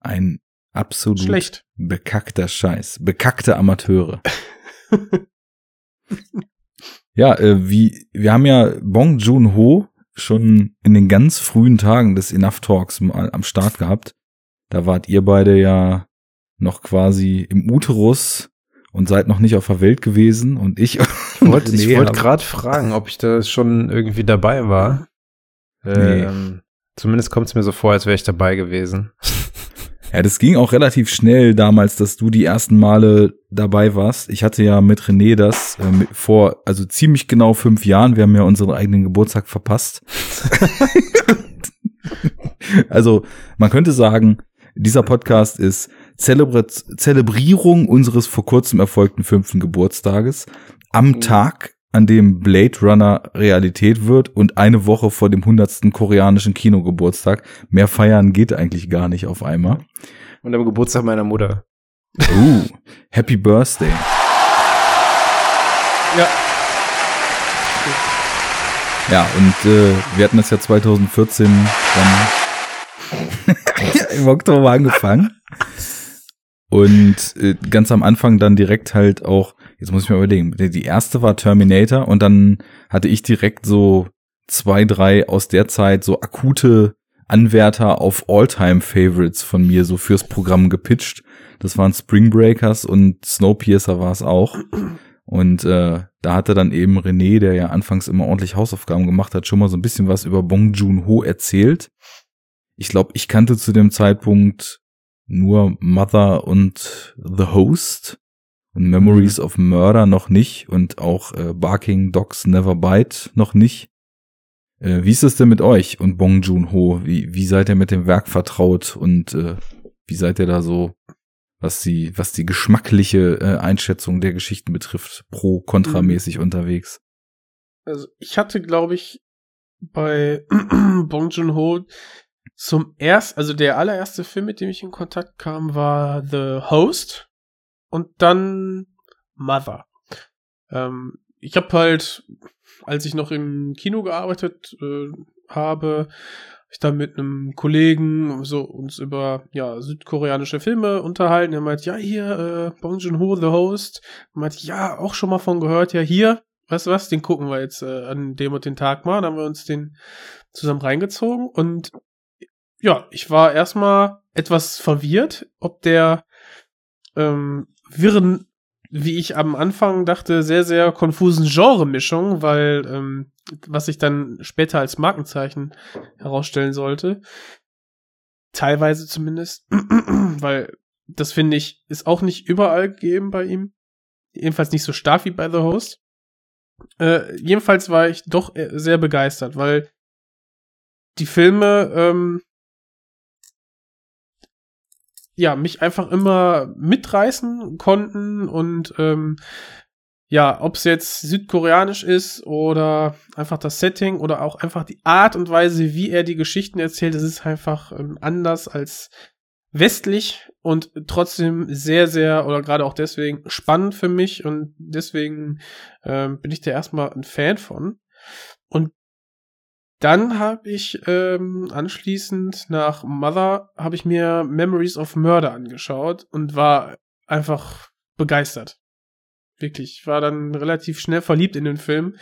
Ein absolut Schlecht. bekackter Scheiß. Bekackte Amateure. ja, äh, wie, wir haben ja Bong Joon-ho schon in den ganz frühen Tagen des Enough Talks mal am Start gehabt. Da wart ihr beide ja noch quasi im Uterus und seid noch nicht auf der Welt gewesen und ich. Ich wollte Nee, ich wollte aber- gerade fragen, ob ich da schon irgendwie dabei war. Nee. Ähm, zumindest kommt es mir so vor, als wäre ich dabei gewesen. Ja, das ging auch relativ schnell damals, dass du die ersten Male dabei warst. Ich hatte ja mit René das äh, vor, also ziemlich genau fünf Jahren. Wir haben ja unseren eigenen Geburtstag verpasst. also man könnte sagen, dieser Podcast ist Zelebra Zelebrierung unseres vor kurzem erfolgten fünften Geburtstages am Tag, an dem Blade Runner Realität wird und eine Woche vor dem hundertsten koreanischen Kinogeburtstag. Mehr feiern geht eigentlich gar nicht auf einmal. Und am Geburtstag meiner Mutter. Uh, Happy Birthday. Ja. Ja, und äh, wir hatten das ja 2014 dann im Oktober angefangen. Und äh, ganz am Anfang dann direkt halt auch, jetzt muss ich mir überlegen, die erste war Terminator und dann hatte ich direkt so zwei, drei aus der Zeit so akute Anwärter auf All-Time-Favorites von mir so fürs Programm gepitcht. Das waren Spring Breakers und Snowpiercer war es auch. Und äh, da hatte dann eben René, der ja anfangs immer ordentlich Hausaufgaben gemacht hat, schon mal so ein bisschen was über Bong Joon-ho erzählt. Ich glaube, ich kannte zu dem Zeitpunkt nur Mother und The Host und Memories of Murder noch nicht und auch äh, Barking Dogs Never Bite noch nicht. Äh, wie ist es denn mit euch und Bong Joon-ho? Wie, wie seid ihr mit dem Werk vertraut und äh, wie seid ihr da so, was die, was die geschmackliche äh, Einschätzung der Geschichten betrifft, pro kontramäßig unterwegs? Also ich hatte, glaube ich, bei Bong Joon-ho zum erst, also der allererste Film, mit dem ich in Kontakt kam, war The Host und dann Mother. Ähm, ich habe halt, als ich noch im Kino gearbeitet äh, habe, hab ich dann mit einem Kollegen so uns über ja südkoreanische Filme unterhalten. Er meint, ja hier äh, Bong Joon-ho, The Host. Er meint, ja auch schon mal von gehört. Ja hier, weißt du was? Den gucken wir jetzt äh, an dem und den Tag mal. Dann haben wir uns den zusammen reingezogen und ja, ich war erstmal etwas verwirrt, ob der ähm, wirren, wie ich am Anfang dachte, sehr, sehr konfusen Genre-Mischung, weil ähm, was sich dann später als Markenzeichen herausstellen sollte. Teilweise zumindest, weil das finde ich, ist auch nicht überall gegeben bei ihm. Jedenfalls nicht so stark wie bei The Host. Äh, jedenfalls war ich doch äh, sehr begeistert, weil die Filme ähm, ja mich einfach immer mitreißen konnten und ähm, ja, ob es jetzt südkoreanisch ist oder einfach das Setting oder auch einfach die Art und Weise, wie er die Geschichten erzählt, das ist einfach ähm, anders als westlich und trotzdem sehr, sehr oder gerade auch deswegen spannend für mich und deswegen ähm, bin ich da erstmal ein Fan von. Dann habe ich ähm, anschließend nach Mother habe ich mir Memories of Murder angeschaut und war einfach begeistert. Wirklich, ich war dann relativ schnell verliebt in den Film.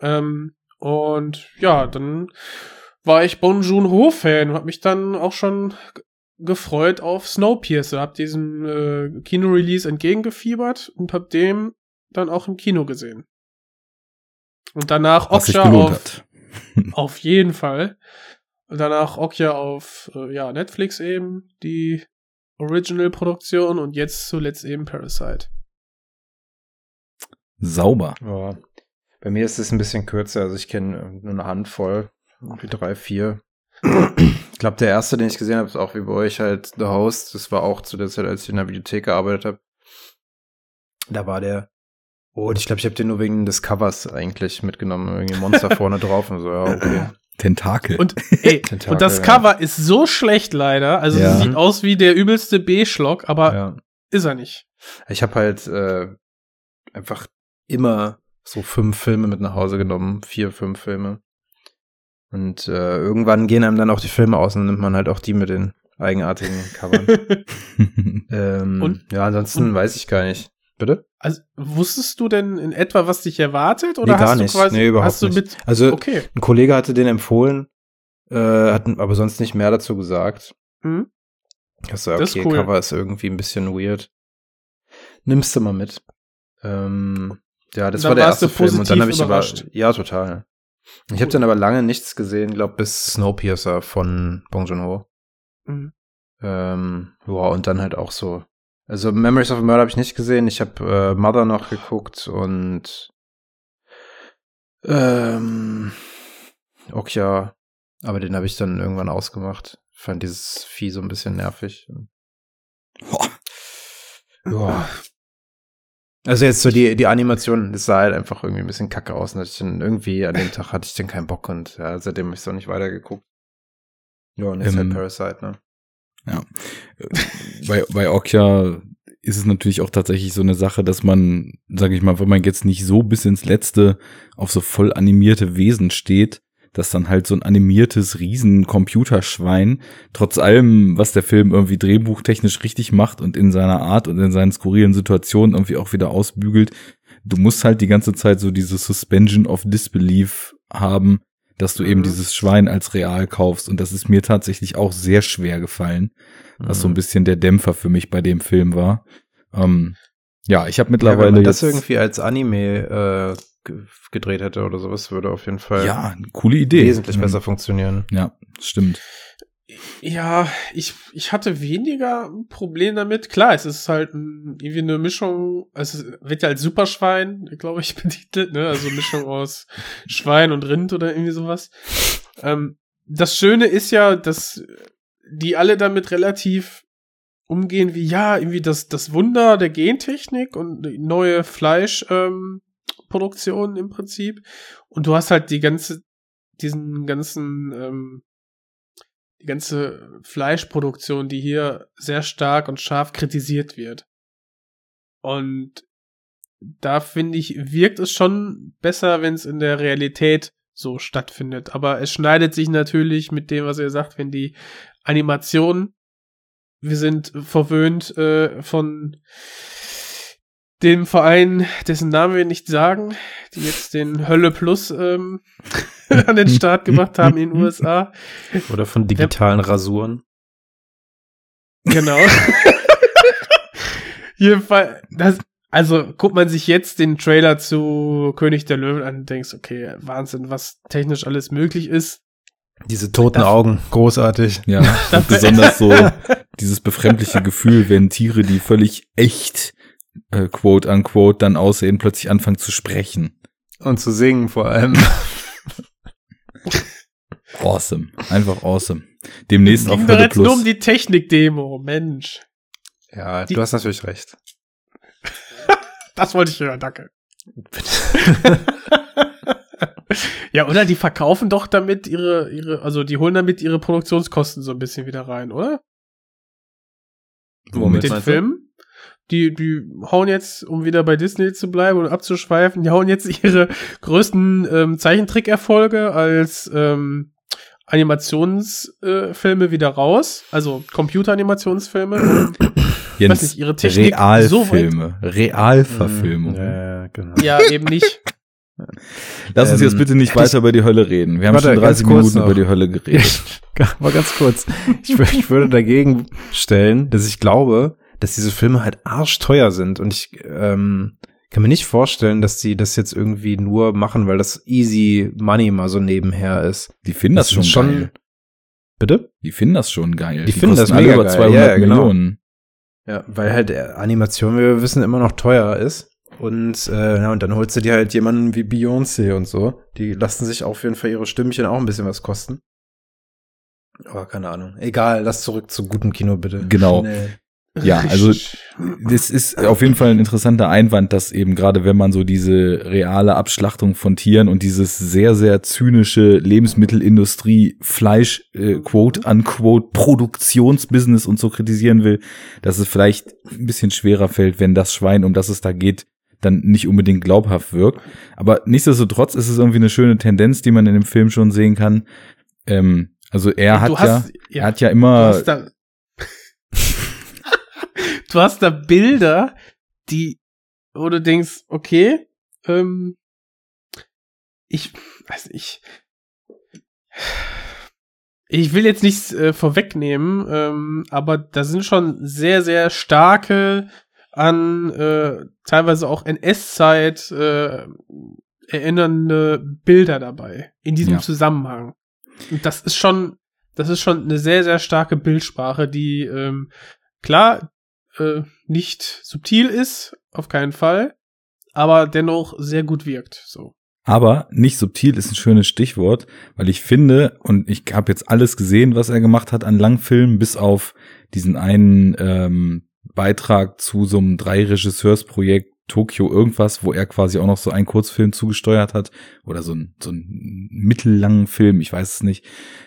Ähm, und ja, dann war ich Bon Joon-ho-Fan und habe mich dann auch schon gefreut auf Snowpiercer, hab diesem äh, Kino-Release entgegengefiebert und hab den dann auch im Kino gesehen. Und danach gelohnt auf. auf jeden Fall. Und danach Okja auf äh, ja, Netflix eben, die Original-Produktion und jetzt zuletzt eben Parasite. Sauber. Ja. Bei mir ist es ein bisschen kürzer, also ich kenne nur eine Handvoll, irgendwie drei, vier. Ich glaube, der erste, den ich gesehen habe, ist auch wie bei euch halt The Host. Das war auch zu der Zeit, als ich in der Bibliothek gearbeitet habe. Da war der und ich glaube, ich habe den nur wegen des Covers eigentlich mitgenommen. Irgendwie Monster vorne drauf und so, ja, okay. Tentakel. Und, ey, Tentakel, und das ja. Cover ist so schlecht leider. Also Ja. es sieht aus wie der übelste B-Schlock, aber Ja. ist er nicht. Ich habe halt äh, einfach immer so fünf Filme mit nach Hause genommen, vier, fünf Filme. Und äh, irgendwann gehen einem dann auch die Filme aus und nimmt man halt auch die mit den eigenartigen Covern. ähm, Und- ja, ansonsten und- weiß ich gar nicht. Bitte? Also wusstest du denn in etwa, was dich erwartet? Oder Nee, gar hast nicht. du quasi, Nee, überhaupt hast du nicht. mit, Also okay. ein Kollege hatte den empfohlen, äh, hat aber sonst nicht mehr dazu gesagt. Mhm. Ich so, Das ist okay, cool. Cover ist irgendwie ein bisschen weird. Nimmst du mal mit. Ähm, ja, das war der erste Film und dann habe ich aber überrascht. ja total. Ich habe dann aber lange nichts gesehen, glaube bis Snowpiercer von Bong Joon-ho. Mhm. Ähm, ja, und dann halt auch so. Also Memories of a Murder habe ich nicht gesehen. Ich habe äh, Mother noch geguckt und ähm, Okja, aber den habe ich dann irgendwann ausgemacht. Fand dieses Vieh so ein bisschen nervig. Ja. Also jetzt so die, die Animation, das sah halt einfach irgendwie ein bisschen kacke aus. Und ich dann irgendwie an dem Tag hatte ich dann keinen Bock und ja, seitdem habe ich so nicht weitergeguckt. Ja, und jetzt Ähm, halt Parasite, ne? Bei, bei Okja ist es natürlich auch tatsächlich so eine Sache, dass man, sage ich mal, wenn man jetzt nicht so bis ins Letzte auf so voll animierte Wesen steht, dass dann halt so ein animiertes Riesen-Computerschwein, trotz allem, was der Film irgendwie drehbuchtechnisch richtig macht und in seiner Art und in seinen skurrilen Situationen irgendwie auch wieder ausbügelt, du musst halt die ganze Zeit so diese Suspension of Disbelief haben, dass du eben Mhm. dieses Schwein als real kaufst. Und das ist mir tatsächlich auch sehr schwer gefallen was so Mhm. ein bisschen der Dämpfer für mich bei dem Film war. Ähm, ja, ich habe Ja, wenn mittlerweile man das irgendwie als Anime äh, ge- gedreht hätte oder sowas, würde auf jeden Fall ja eine coole Idee. wesentlich Mhm. besser funktionieren. Ja, stimmt. Ja, ich, ich hatte weniger ein Problem damit. Klar, es ist halt irgendwie eine Mischung, also es wird ja als Superschwein, glaube ich, betitelt, ne? Also Mischung aus Schwein und Rind oder irgendwie sowas. Ähm, das Schöne ist ja, dass die alle damit relativ umgehen wie, ja, irgendwie das, das Wunder der Gentechnik und neue Fleischproduktion ähm, im Prinzip. Und du hast halt die ganze, diesen ganzen, ähm, die ganze Fleischproduktion, die hier sehr stark und scharf kritisiert wird. Und da finde ich, wirkt es schon besser, wenn es in der Realität so stattfindet. Aber es schneidet sich natürlich mit dem, was ihr sagt, wenn die Animation, wir sind verwöhnt äh, von dem Verein, dessen Namen wir nicht sagen, die jetzt den Hölle Plus ähm, an den Start gebracht haben in den USA. Oder von digitalen Rasuren. Genau. Jedenfalls, das, also guckt man sich jetzt den Trailer zu König der Löwen an und denkst, okay, Wahnsinn, was technisch alles möglich ist. Diese toten Das- Augen, großartig. Ja, und besonders so dieses befremdliche Gefühl, wenn Tiere, die völlig echt, äh, quote unquote, dann aussehen, plötzlich anfangen zu sprechen. Und zu singen vor allem. Awesome. Einfach awesome. Demnächst auf Hölle bereits nur Plus. um die Technik-Demo, Mensch. Ja, Die- du hast natürlich recht. Das wollte ich hören, danke. ja, oder die verkaufen doch damit ihre, ihre, also die holen damit ihre Produktionskosten so ein bisschen wieder rein, oder? Womit? mit den? Filmen. Die, die hauen jetzt, um wieder bei Disney zu bleiben und abzuschweifen, die hauen jetzt ihre größten ähm, Zeichentrick-Erfolge als ähm, Animationsfilme äh, wieder raus, also Computeranimationsfilme. Ich weiß nicht, ihre Technik so Realfilme. Realverfilmung. Ja, genau. Ja, eben nicht. Lass uns Ähm, jetzt bitte nicht weiter über die Hölle reden. Wir haben Warte, schon ganz 30 kurz Minuten noch. über die Hölle geredet. Aber ganz kurz. Ich, ich würde dagegen stellen, dass ich glaube, dass diese Filme halt arschteuer sind und ich ähm, kann mir nicht vorstellen, dass die das jetzt irgendwie nur machen, weil das easy money mal so nebenher ist. Die finden das, Das schon geil. Bitte? Die finden das schon geil. Die finden das mega über geil. 200 Ja, ja, genau. Millionen. Ja, weil halt äh, Animation, wie wir wissen, immer noch teuer ist. Und, äh, ja, und dann holst du dir halt jemanden wie Beyoncé und so. Die lassen sich auf jeden Fall ihre Stimmchen auch ein bisschen was kosten. Aber keine Ahnung. Egal, lass zurück zu gutem Kino, bitte. Genau. Schnell. Ja, also das ist auf jeden Fall ein interessanter Einwand, dass eben gerade wenn man so diese reale Abschlachtung von Tieren und dieses sehr, sehr zynische Lebensmittelindustrie, Fleisch, äh, quote, unquote, Produktionsbusiness und so kritisieren will, dass es vielleicht ein bisschen schwerer fällt, wenn das Schwein, um das es da geht, dann nicht unbedingt glaubhaft wirkt. Aber nichtsdestotrotz ist es irgendwie eine schöne Tendenz, die man in dem Film schon sehen kann. Ähm, also er hat du ja, hast- ja, er hat ja immer, hast du hast da Bilder, die, wo du denkst, okay, ähm, ich, weiß nicht, ich will jetzt nichts äh, vorwegnehmen, ähm, aber da sind schon sehr, sehr starke an äh, teilweise auch NS-Zeit äh, erinnernde Bilder dabei in diesem Ja. Zusammenhang. Und das ist schon, das ist schon eine sehr, sehr starke Bildsprache, die ähm, klar äh, nicht subtil ist, auf keinen Fall, aber dennoch sehr gut wirkt. So. Aber nicht subtil ist ein schönes Stichwort, weil ich finde, und ich habe jetzt alles gesehen, was er gemacht hat an Langfilmen, bis auf diesen einen ähm, Beitrag zu so einem Drei-Regisseurs-Projekt Tokio irgendwas, wo er quasi auch noch so einen Kurzfilm zugesteuert hat oder so ein, so ein mittellangen Film, ich weiß es nicht.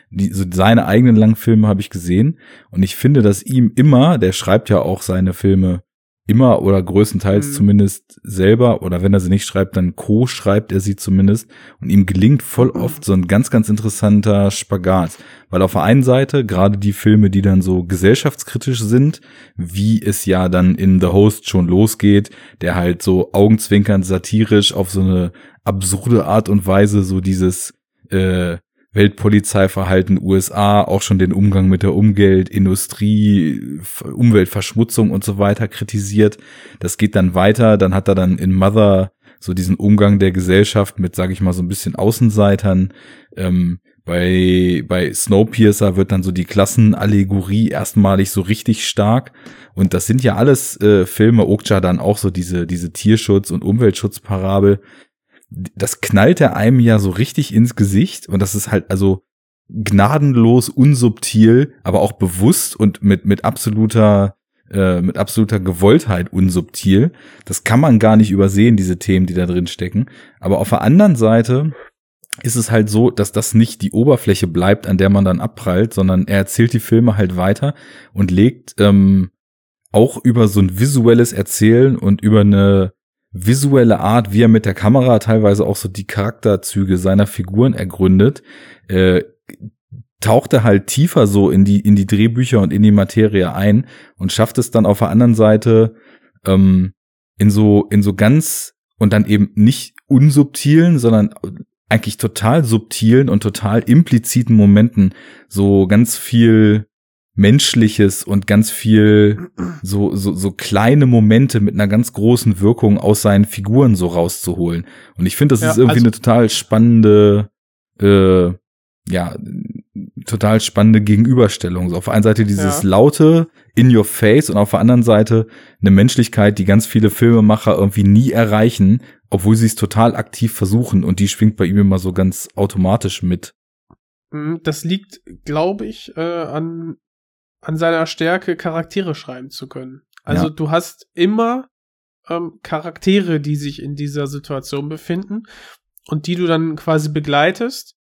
Die, so seine eigenen langen Filme habe ich gesehen und ich finde, dass ihm immer, der schreibt ja auch seine Filme immer oder größtenteils Mhm. zumindest selber oder wenn er sie nicht schreibt, dann co-schreibt er sie zumindest. Und ihm gelingt voll oft so ein ganz, ganz interessanter Spagat, weil auf der einen Seite gerade die Filme, die dann so gesellschaftskritisch sind, wie es ja dann in The Host schon losgeht, der halt so augenzwinkernd satirisch auf so eine absurde Art und Weise so dieses äh, Weltpolizeiverhalten USA, auch schon den Umgang mit der Umwelt, Industrie, Umweltverschmutzung und so weiter kritisiert. Das geht dann weiter, dann hat er dann in Mother so diesen Umgang der Gesellschaft mit, sage ich mal, so ein bisschen Außenseitern. Ähm, bei, bei Snowpiercer wird dann so die Klassenallegorie erstmalig so richtig stark. Und das sind ja alles äh, Filme, Okja dann auch so diese, diese Tierschutz- und Umweltschutzparabel. Das knallt er einem ja so richtig ins Gesicht. Und das ist halt also gnadenlos, unsubtil, aber auch bewusst und mit, mit absoluter, äh, mit absoluter Gewolltheit unsubtil. Das kann man gar nicht übersehen, diese Themen, die da drin stecken. Aber auf der anderen Seite ist es halt so, dass das nicht die Oberfläche bleibt, an der man dann abprallt, sondern er erzählt die Filme halt weiter und legt ähm, auch über so ein visuelles Erzählen und über eine visuelle Art, wie er mit der Kamera teilweise auch so die Charakterzüge seiner Figuren ergründet, äh, taucht er halt tiefer so in die in die Drehbücher und in die Materie ein und schafft es dann auf der anderen Seite ähm, in so in so ganz und dann eben nicht unsubtilen, sondern eigentlich total subtilen und total impliziten Momenten so ganz viel Menschliches und ganz viel so, so, so kleine Momente mit einer ganz großen Wirkung aus seinen Figuren so rauszuholen. Und ich finde, das Ja, ist irgendwie also- eine total spannende, äh, ja, total spannende Gegenüberstellung. So auf der einen Seite dieses Ja. laute in your face und auf der anderen Seite eine Menschlichkeit, die ganz viele Filmemacher irgendwie nie erreichen, obwohl sie es total aktiv versuchen und die schwingt bei ihm immer so ganz automatisch mit. Mm, Das liegt, glaube ich, äh, an, an seiner Stärke, Charaktere schreiben zu können. Also Ja. du hast immer ähm, Charaktere, die sich in dieser Situation befinden und die du dann quasi begleitest.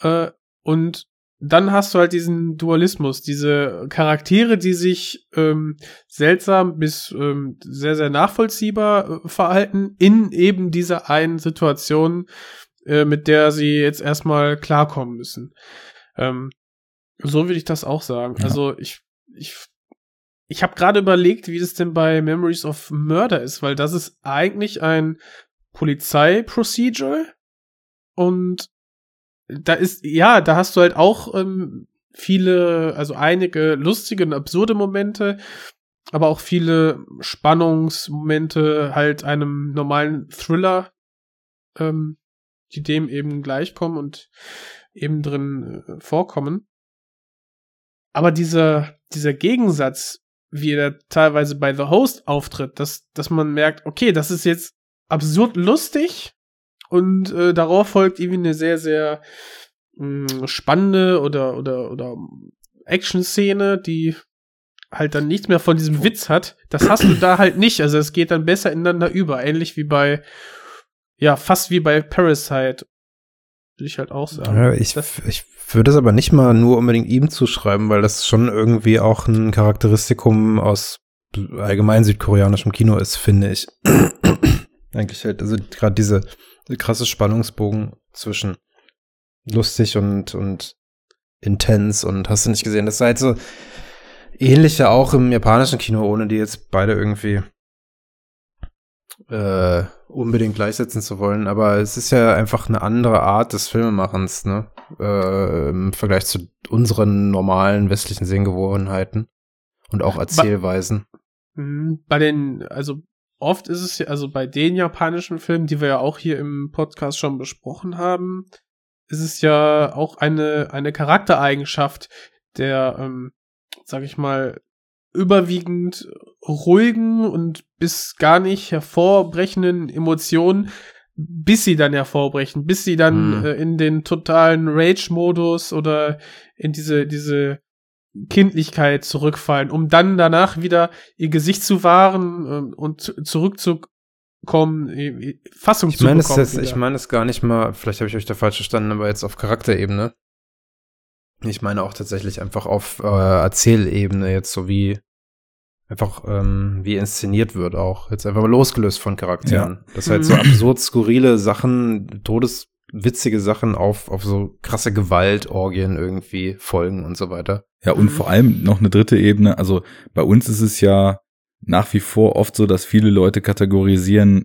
Äh, und dann hast du halt diesen Dualismus, diese Charaktere, die sich ähm, seltsam bis ähm, sehr, sehr nachvollziehbar äh, verhalten in eben dieser einen Situation, äh, mit der sie jetzt erstmal klarkommen müssen. Ähm, so würde ich das auch sagen. Ja. Also ich, ich, ich habe gerade überlegt, wie das denn bei Memories of Murder ist, weil das ist eigentlich ein Polizeiprocedural und da ist, ja, da hast du halt auch ähm, viele, also einige lustige und absurde Momente, aber auch viele Spannungsmomente halt einem normalen Thriller, ähm, die dem eben gleichkommen und eben drin äh, vorkommen. Aber dieser, dieser Gegensatz, wie er teilweise bei The Host auftritt, dass, dass man merkt, okay, das ist jetzt absurd lustig und äh, darauf folgt irgendwie eine sehr, sehr mh, spannende oder, oder, oder Action-Szene, die halt dann nichts mehr von diesem Witz hat, das hast du da halt nicht. Also es geht dann besser ineinander über, ähnlich wie bei, ja, fast wie bei Parasite. Würde ich halt auch sagen. Ja, ich, ich würde es aber nicht mal nur unbedingt ihm zuschreiben, weil das schon irgendwie auch ein Charakteristikum aus allgemein südkoreanischem Kino ist, finde ich. Eigentlich halt, also gerade diese krasse Spannungsbogen zwischen lustig und, und intens und hast du nicht gesehen, das ist halt so ähnlich ja auch im japanischen Kino, ohne die jetzt beide irgendwie äh, unbedingt gleichsetzen zu wollen, aber es ist ja einfach eine andere Art des Filmemachens, ne? Äh, Im Vergleich zu unseren normalen westlichen Sehgewohnheiten und auch Erzählweisen. Mhm, Bei den, also oft ist es ja, also bei den japanischen Filmen, die wir ja auch hier im Podcast schon besprochen haben, ist es ja auch eine, eine Charaktereigenschaft der, ähm, sag ich mal, überwiegend ruhigen und bis gar nicht hervorbrechenden Emotionen, bis sie dann hervorbrechen, bis sie dann Mhm. äh, in den totalen Rage-Modus oder in diese, diese Kindlichkeit zurückfallen, um dann danach wieder ihr Gesicht zu wahren ähm, und zu- zurückzukommen, äh, Fassung Ich zu meine es bekommen. jetzt, ich meine es gar nicht mal, vielleicht habe ich euch da falsch verstanden, aber jetzt auf Charakterebene. Ich meine auch tatsächlich einfach auf äh, Erzählebene, jetzt so wie einfach ähm, wie inszeniert wird auch. Jetzt einfach mal losgelöst von Charakteren. Das halt so Mhm. absurd skurrile Sachen, todeswitzige Sachen auf, auf so krasse Gewaltorgien irgendwie folgen und so weiter. Ja, und Mhm. vor allem noch eine dritte Ebene. Also bei uns ist es ja nach wie vor oft so, dass viele Leute kategorisieren,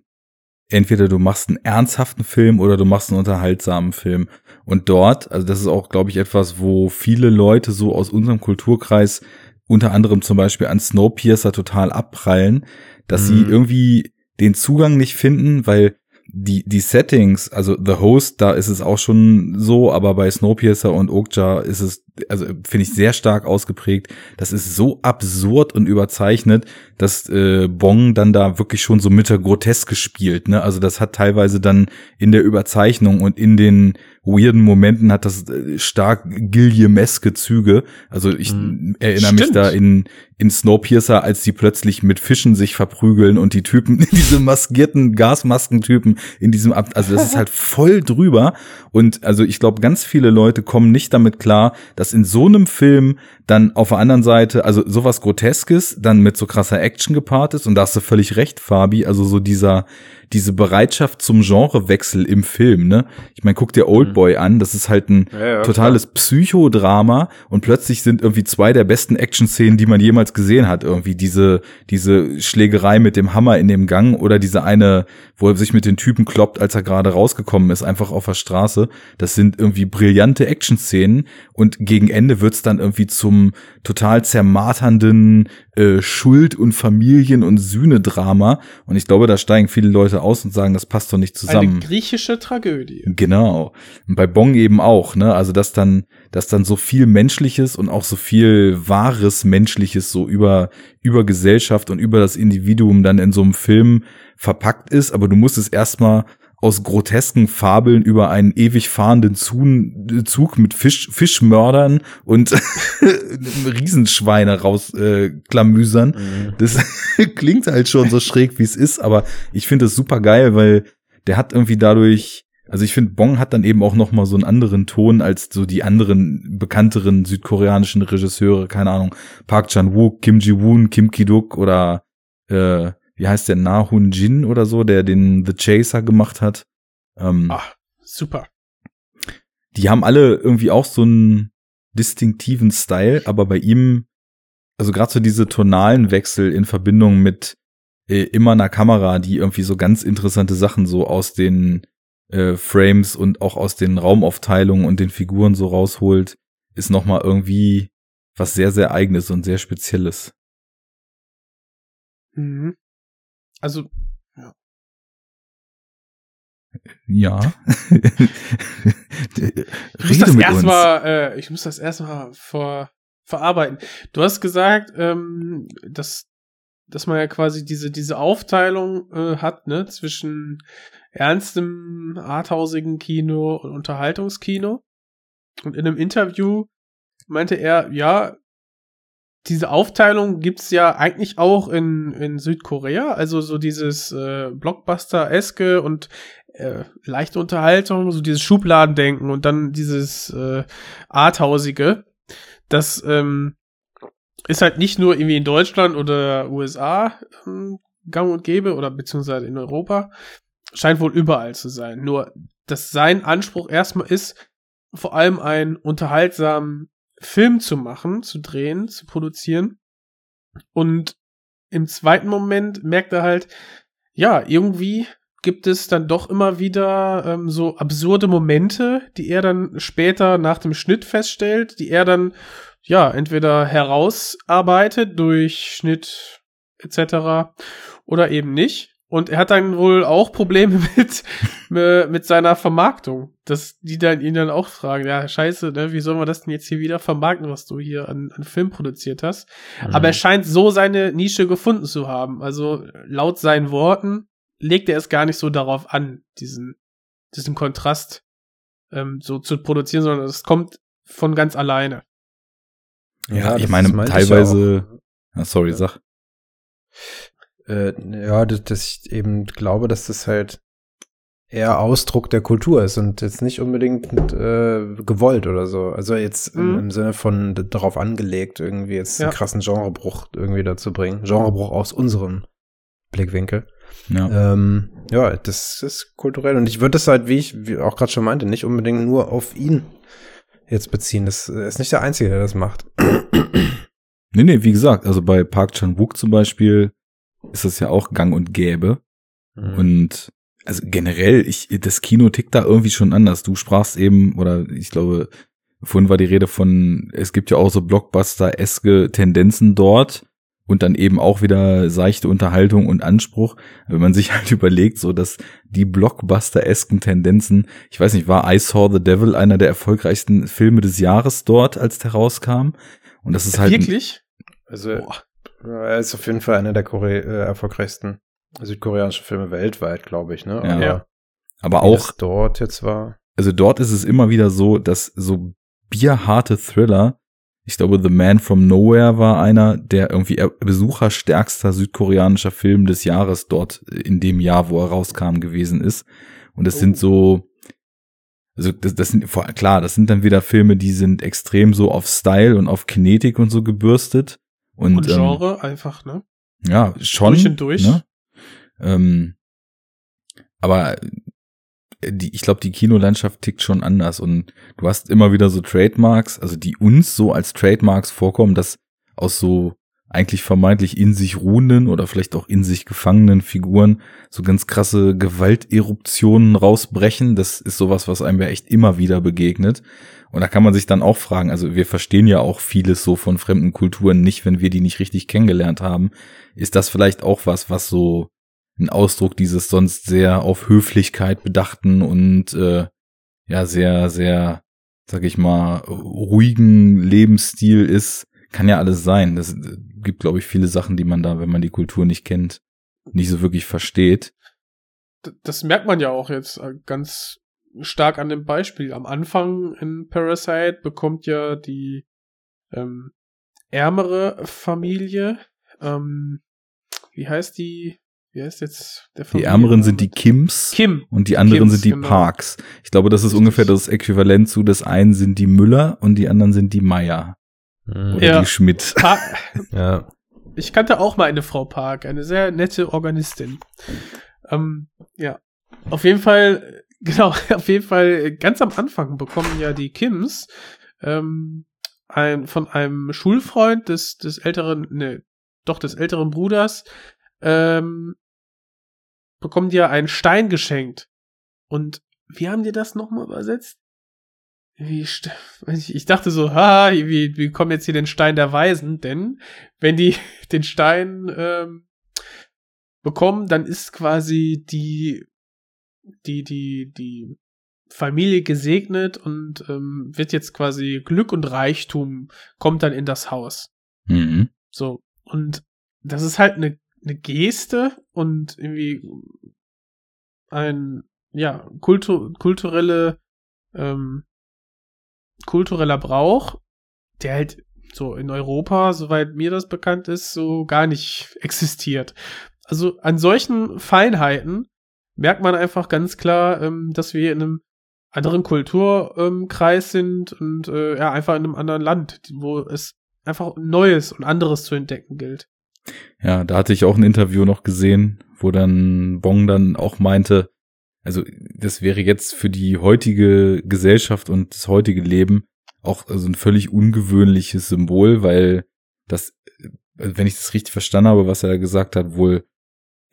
entweder du machst einen ernsthaften Film oder du machst einen unterhaltsamen Film. Und dort, also das ist auch, glaube ich, etwas, wo viele Leute so aus unserem Kulturkreis unter anderem zum Beispiel an Snowpiercer total abprallen, dass sie Mhm. irgendwie den Zugang nicht finden, weil die, die Settings, also The Host, da ist es auch schon so, aber bei Snowpiercer und Okja ist es, also finde ich sehr stark ausgeprägt. Das ist so absurd und überzeichnet, dass äh, Bong dann da wirklich schon so mit der Groteske spielt. Ne? Also das hat teilweise dann in der Überzeichnung und in den weirden Momenten hat das äh, stark Gilliameske Züge. Also ich Mhm. erinnere mich Stimmt. da in, in Snowpiercer, als die plötzlich mit Fischen sich verprügeln und die Typen, diese maskierten Gasmaskentypen in diesem Ab, also das ist halt voll drüber. Und also ich glaube, ganz viele Leute kommen nicht damit klar, dass in so einem Film dann auf der anderen Seite, also sowas Groteskes, dann mit so krasser Action gepaart ist. Und da hast du völlig recht, Fabi. Also so dieser, diese Bereitschaft zum Genrewechsel im Film, ne? Ich meine, guck dir Oldboy an, das ist halt ein Ja, ja, totales Psychodrama und plötzlich sind irgendwie zwei der besten Action-Szenen, die man jemals gesehen hat. Irgendwie diese, diese Schlägerei mit dem Hammer in dem Gang oder diese eine, wo er sich mit den Typen kloppt, als er gerade rausgekommen ist, einfach auf der Straße. Das sind irgendwie brillante Action-Szenen und gegen Ende wird's dann irgendwie zum total zermarternden äh, Schuld- und Familien- und Sühnedrama. Und ich glaube, da steigen viele Leute aus und sagen, das passt doch nicht zusammen. Eine griechische Tragödie. Genau. Und bei Bong eben auch, ne? Also, dass dann, dass dann so viel Menschliches und auch so viel wahres Menschliches so über, über Gesellschaft und über das Individuum dann in so einem Film verpackt ist, aber du musst es erstmal aus grotesken Fabeln über einen ewig fahrenden Zug mit Fisch, Fischmördern und Riesenschweine rausklamüsern. Äh. Mhm. Das klingt halt schon so schräg, wie es ist, aber ich finde es super geil, weil der hat irgendwie dadurch, also ich finde, Bong hat dann eben auch noch mal so einen anderen Ton als so die anderen bekannteren südkoreanischen Regisseure, keine Ahnung, Park Chan-wook, Kim Ji-woon, Kim Ki-duk oder äh, wie heißt der, Na Hun Jin oder so, der den The Chaser gemacht hat. Ähm, Ah, super. die haben alle irgendwie auch so einen distinktiven Style, aber bei ihm, also gerade so diese tonalen Wechsel in Verbindung mit äh, immer einer Kamera, die irgendwie so ganz interessante Sachen so aus den äh, Frames und auch aus den Raumaufteilungen und den Figuren so rausholt, ist noch mal irgendwie was sehr, sehr eigenes und sehr spezielles. Mhm. Also, Ja. ich muss das erstmal, äh, ich muss das erstmal vor, verarbeiten. Du hast gesagt, ähm, dass, dass man ja quasi diese, diese Aufteilung äh, hat, ne, zwischen ernstem, arthausigen Kino und Unterhaltungskino. Und in einem Interview meinte er, ja, diese Aufteilung gibt's ja eigentlich auch in, in Südkorea, also so dieses äh, Blockbuster-eske und äh, leichte Unterhaltung, so dieses Schubladendenken und dann dieses äh, Arthausige. Das ähm, ist halt nicht nur irgendwie in Deutschland oder USA ähm, gang und gäbe oder beziehungsweise in Europa, scheint wohl überall zu sein. Nur, dass sein Anspruch erstmal ist, vor allem einen unterhaltsamen Film zu machen, zu drehen, zu produzieren. Und im zweiten Moment merkt er halt, ja, irgendwie gibt es dann doch immer wieder ähm, so absurde Momente, die er dann später nach dem Schnitt feststellt, die er dann ja entweder herausarbeitet durch Schnitt etc. oder eben nicht. Und er hat dann wohl auch Probleme mit, mit seiner Vermarktung. Dass die dann ihn dann auch fragen, ja, scheiße, ne, wie sollen wir das denn jetzt hier wieder vermarkten, was du hier an, an Film produziert hast? Mhm. Aber er scheint so seine Nische gefunden zu haben. Also laut seinen Worten legt er es gar nicht so darauf an, diesen, diesen Kontrast ähm, so zu produzieren, sondern es kommt von ganz alleine. Ja, ich meine, teilweise. Ich ah, sorry, ja. sag. Äh, ja, dass, dass ich eben glaube, dass das halt eher Ausdruck der Kultur ist und jetzt nicht unbedingt äh, gewollt oder so. Also jetzt mhm. im, im, Sinne von darauf angelegt, irgendwie jetzt ja. einen krassen Genrebruch irgendwie dazu bringen. Genrebruch aus unserem Blickwinkel. Ja. Ähm, ja, das ist kulturell. Und ich würde das halt, wie ich wie auch gerade schon meinte, nicht unbedingt nur auf ihn jetzt beziehen. Das ist nicht der Einzige, der das macht. Nee, nee, wie gesagt, also bei Park Chan-wook zum Beispiel ist das ja auch gang und gäbe. Mhm. Und also generell, ich, das Kino tickt da irgendwie schon anders. Du sprachst eben, oder ich glaube, vorhin war die Rede von, es gibt ja auch so Blockbuster-eske Tendenzen dort und dann eben auch wieder seichte Unterhaltung und Anspruch. Wenn man sich halt überlegt, so dass die Blockbuster-esken Tendenzen, ich weiß nicht, war I Saw the Devil einer der erfolgreichsten Filme des Jahres dort, als der rauskam? Und das ist halt. Wirklich? Also, Boah. Er ist auf jeden Fall einer der Kore äh, erfolgreichsten südkoreanischen Filme weltweit, glaube ich, ne? Ja. Aber, Aber auch dort jetzt war. Also dort ist es immer wieder so, dass so bierharte Thriller, ich glaube, The Man from Nowhere war einer der irgendwie besucherstärkster südkoreanischer Film des Jahres dort in dem Jahr, wo er rauskam, gewesen ist. Und es oh. sind so, also das, das sind klar, das sind dann wieder Filme, die sind extrem so auf Style und auf Kinetik und so gebürstet. Und, und Genre ähm, einfach, ne? Ja, schon. Durch und durch. Ne? Ähm, aber die, ich glaube, die Kinolandschaft tickt schon anders und du hast immer wieder so Trademarks, also die uns so als Trademarks vorkommen, dass aus so eigentlich vermeintlich in sich ruhenden oder vielleicht auch in sich gefangenen Figuren so ganz krasse Gewalteruptionen rausbrechen. Das ist sowas, was einem ja echt immer wieder begegnet. Und da kann man sich dann auch fragen, also wir verstehen ja auch vieles so von fremden Kulturen nicht, wenn wir die nicht richtig kennengelernt haben. Ist das vielleicht auch was, was so ein Ausdruck dieses sonst sehr auf Höflichkeit bedachten und äh, ja sehr, sehr, sag ich mal, ruhigen Lebensstil ist? Kann ja alles sein. Das gibt, glaube ich, viele Sachen, die man da, wenn man die Kultur nicht kennt, nicht so wirklich versteht. Das merkt man ja auch jetzt äh, ganz stark an dem Beispiel. Am Anfang in Parasite bekommt ja die ähm, ärmere Familie, ähm, wie heißt die? Wie heißt jetzt der Familie? Die ärmeren sind die Kims. Kim. Und die anderen Kims, sind die genau. Parks. Ich glaube, das ist Richtig. ungefähr das Äquivalent zu, das einen sind die Müller und die anderen sind die Meier. Mhm. Oder ja. die Schmidt. Pa ja. Ich kannte auch mal eine Frau Park, eine sehr nette Organistin. Ähm, ja. Auf jeden Fall, genau, auf jeden Fall, ganz am Anfang bekommen ja die Kims ähm, ein, von einem Schulfreund des, des älteren, ne, doch des älteren Bruders, ähm, bekommen die ja einen Stein geschenkt. Und wie haben die das nochmal übersetzt? Wie, ich dachte so, ha, wie, wie kommen jetzt hier den Stein der Weisen? Denn wenn die den Stein ähm, bekommen, dann ist quasi die, die, die, die Familie gesegnet und ähm, wird jetzt quasi Glück und Reichtum kommt dann in das Haus. Mhm. So. Und das ist halt eine, eine Geste und irgendwie ein, ja, kultu kulturelle ähm, kultureller Brauch, der halt so in Europa, soweit mir das bekannt ist, so gar nicht existiert. Also an solchen Feinheiten merkt man einfach ganz klar, ähm, dass wir in einem anderen Kulturkreis sind und äh, ja, einfach in einem anderen Land, wo es einfach Neues und anderes zu entdecken gilt. Ja, da hatte ich auch ein Interview noch gesehen, wo dann Bong dann auch meinte, also das wäre jetzt für die heutige Gesellschaft und das heutige Leben auch also ein völlig ungewöhnliches Symbol, weil das, wenn ich das richtig verstanden habe, was er da gesagt hat, wohl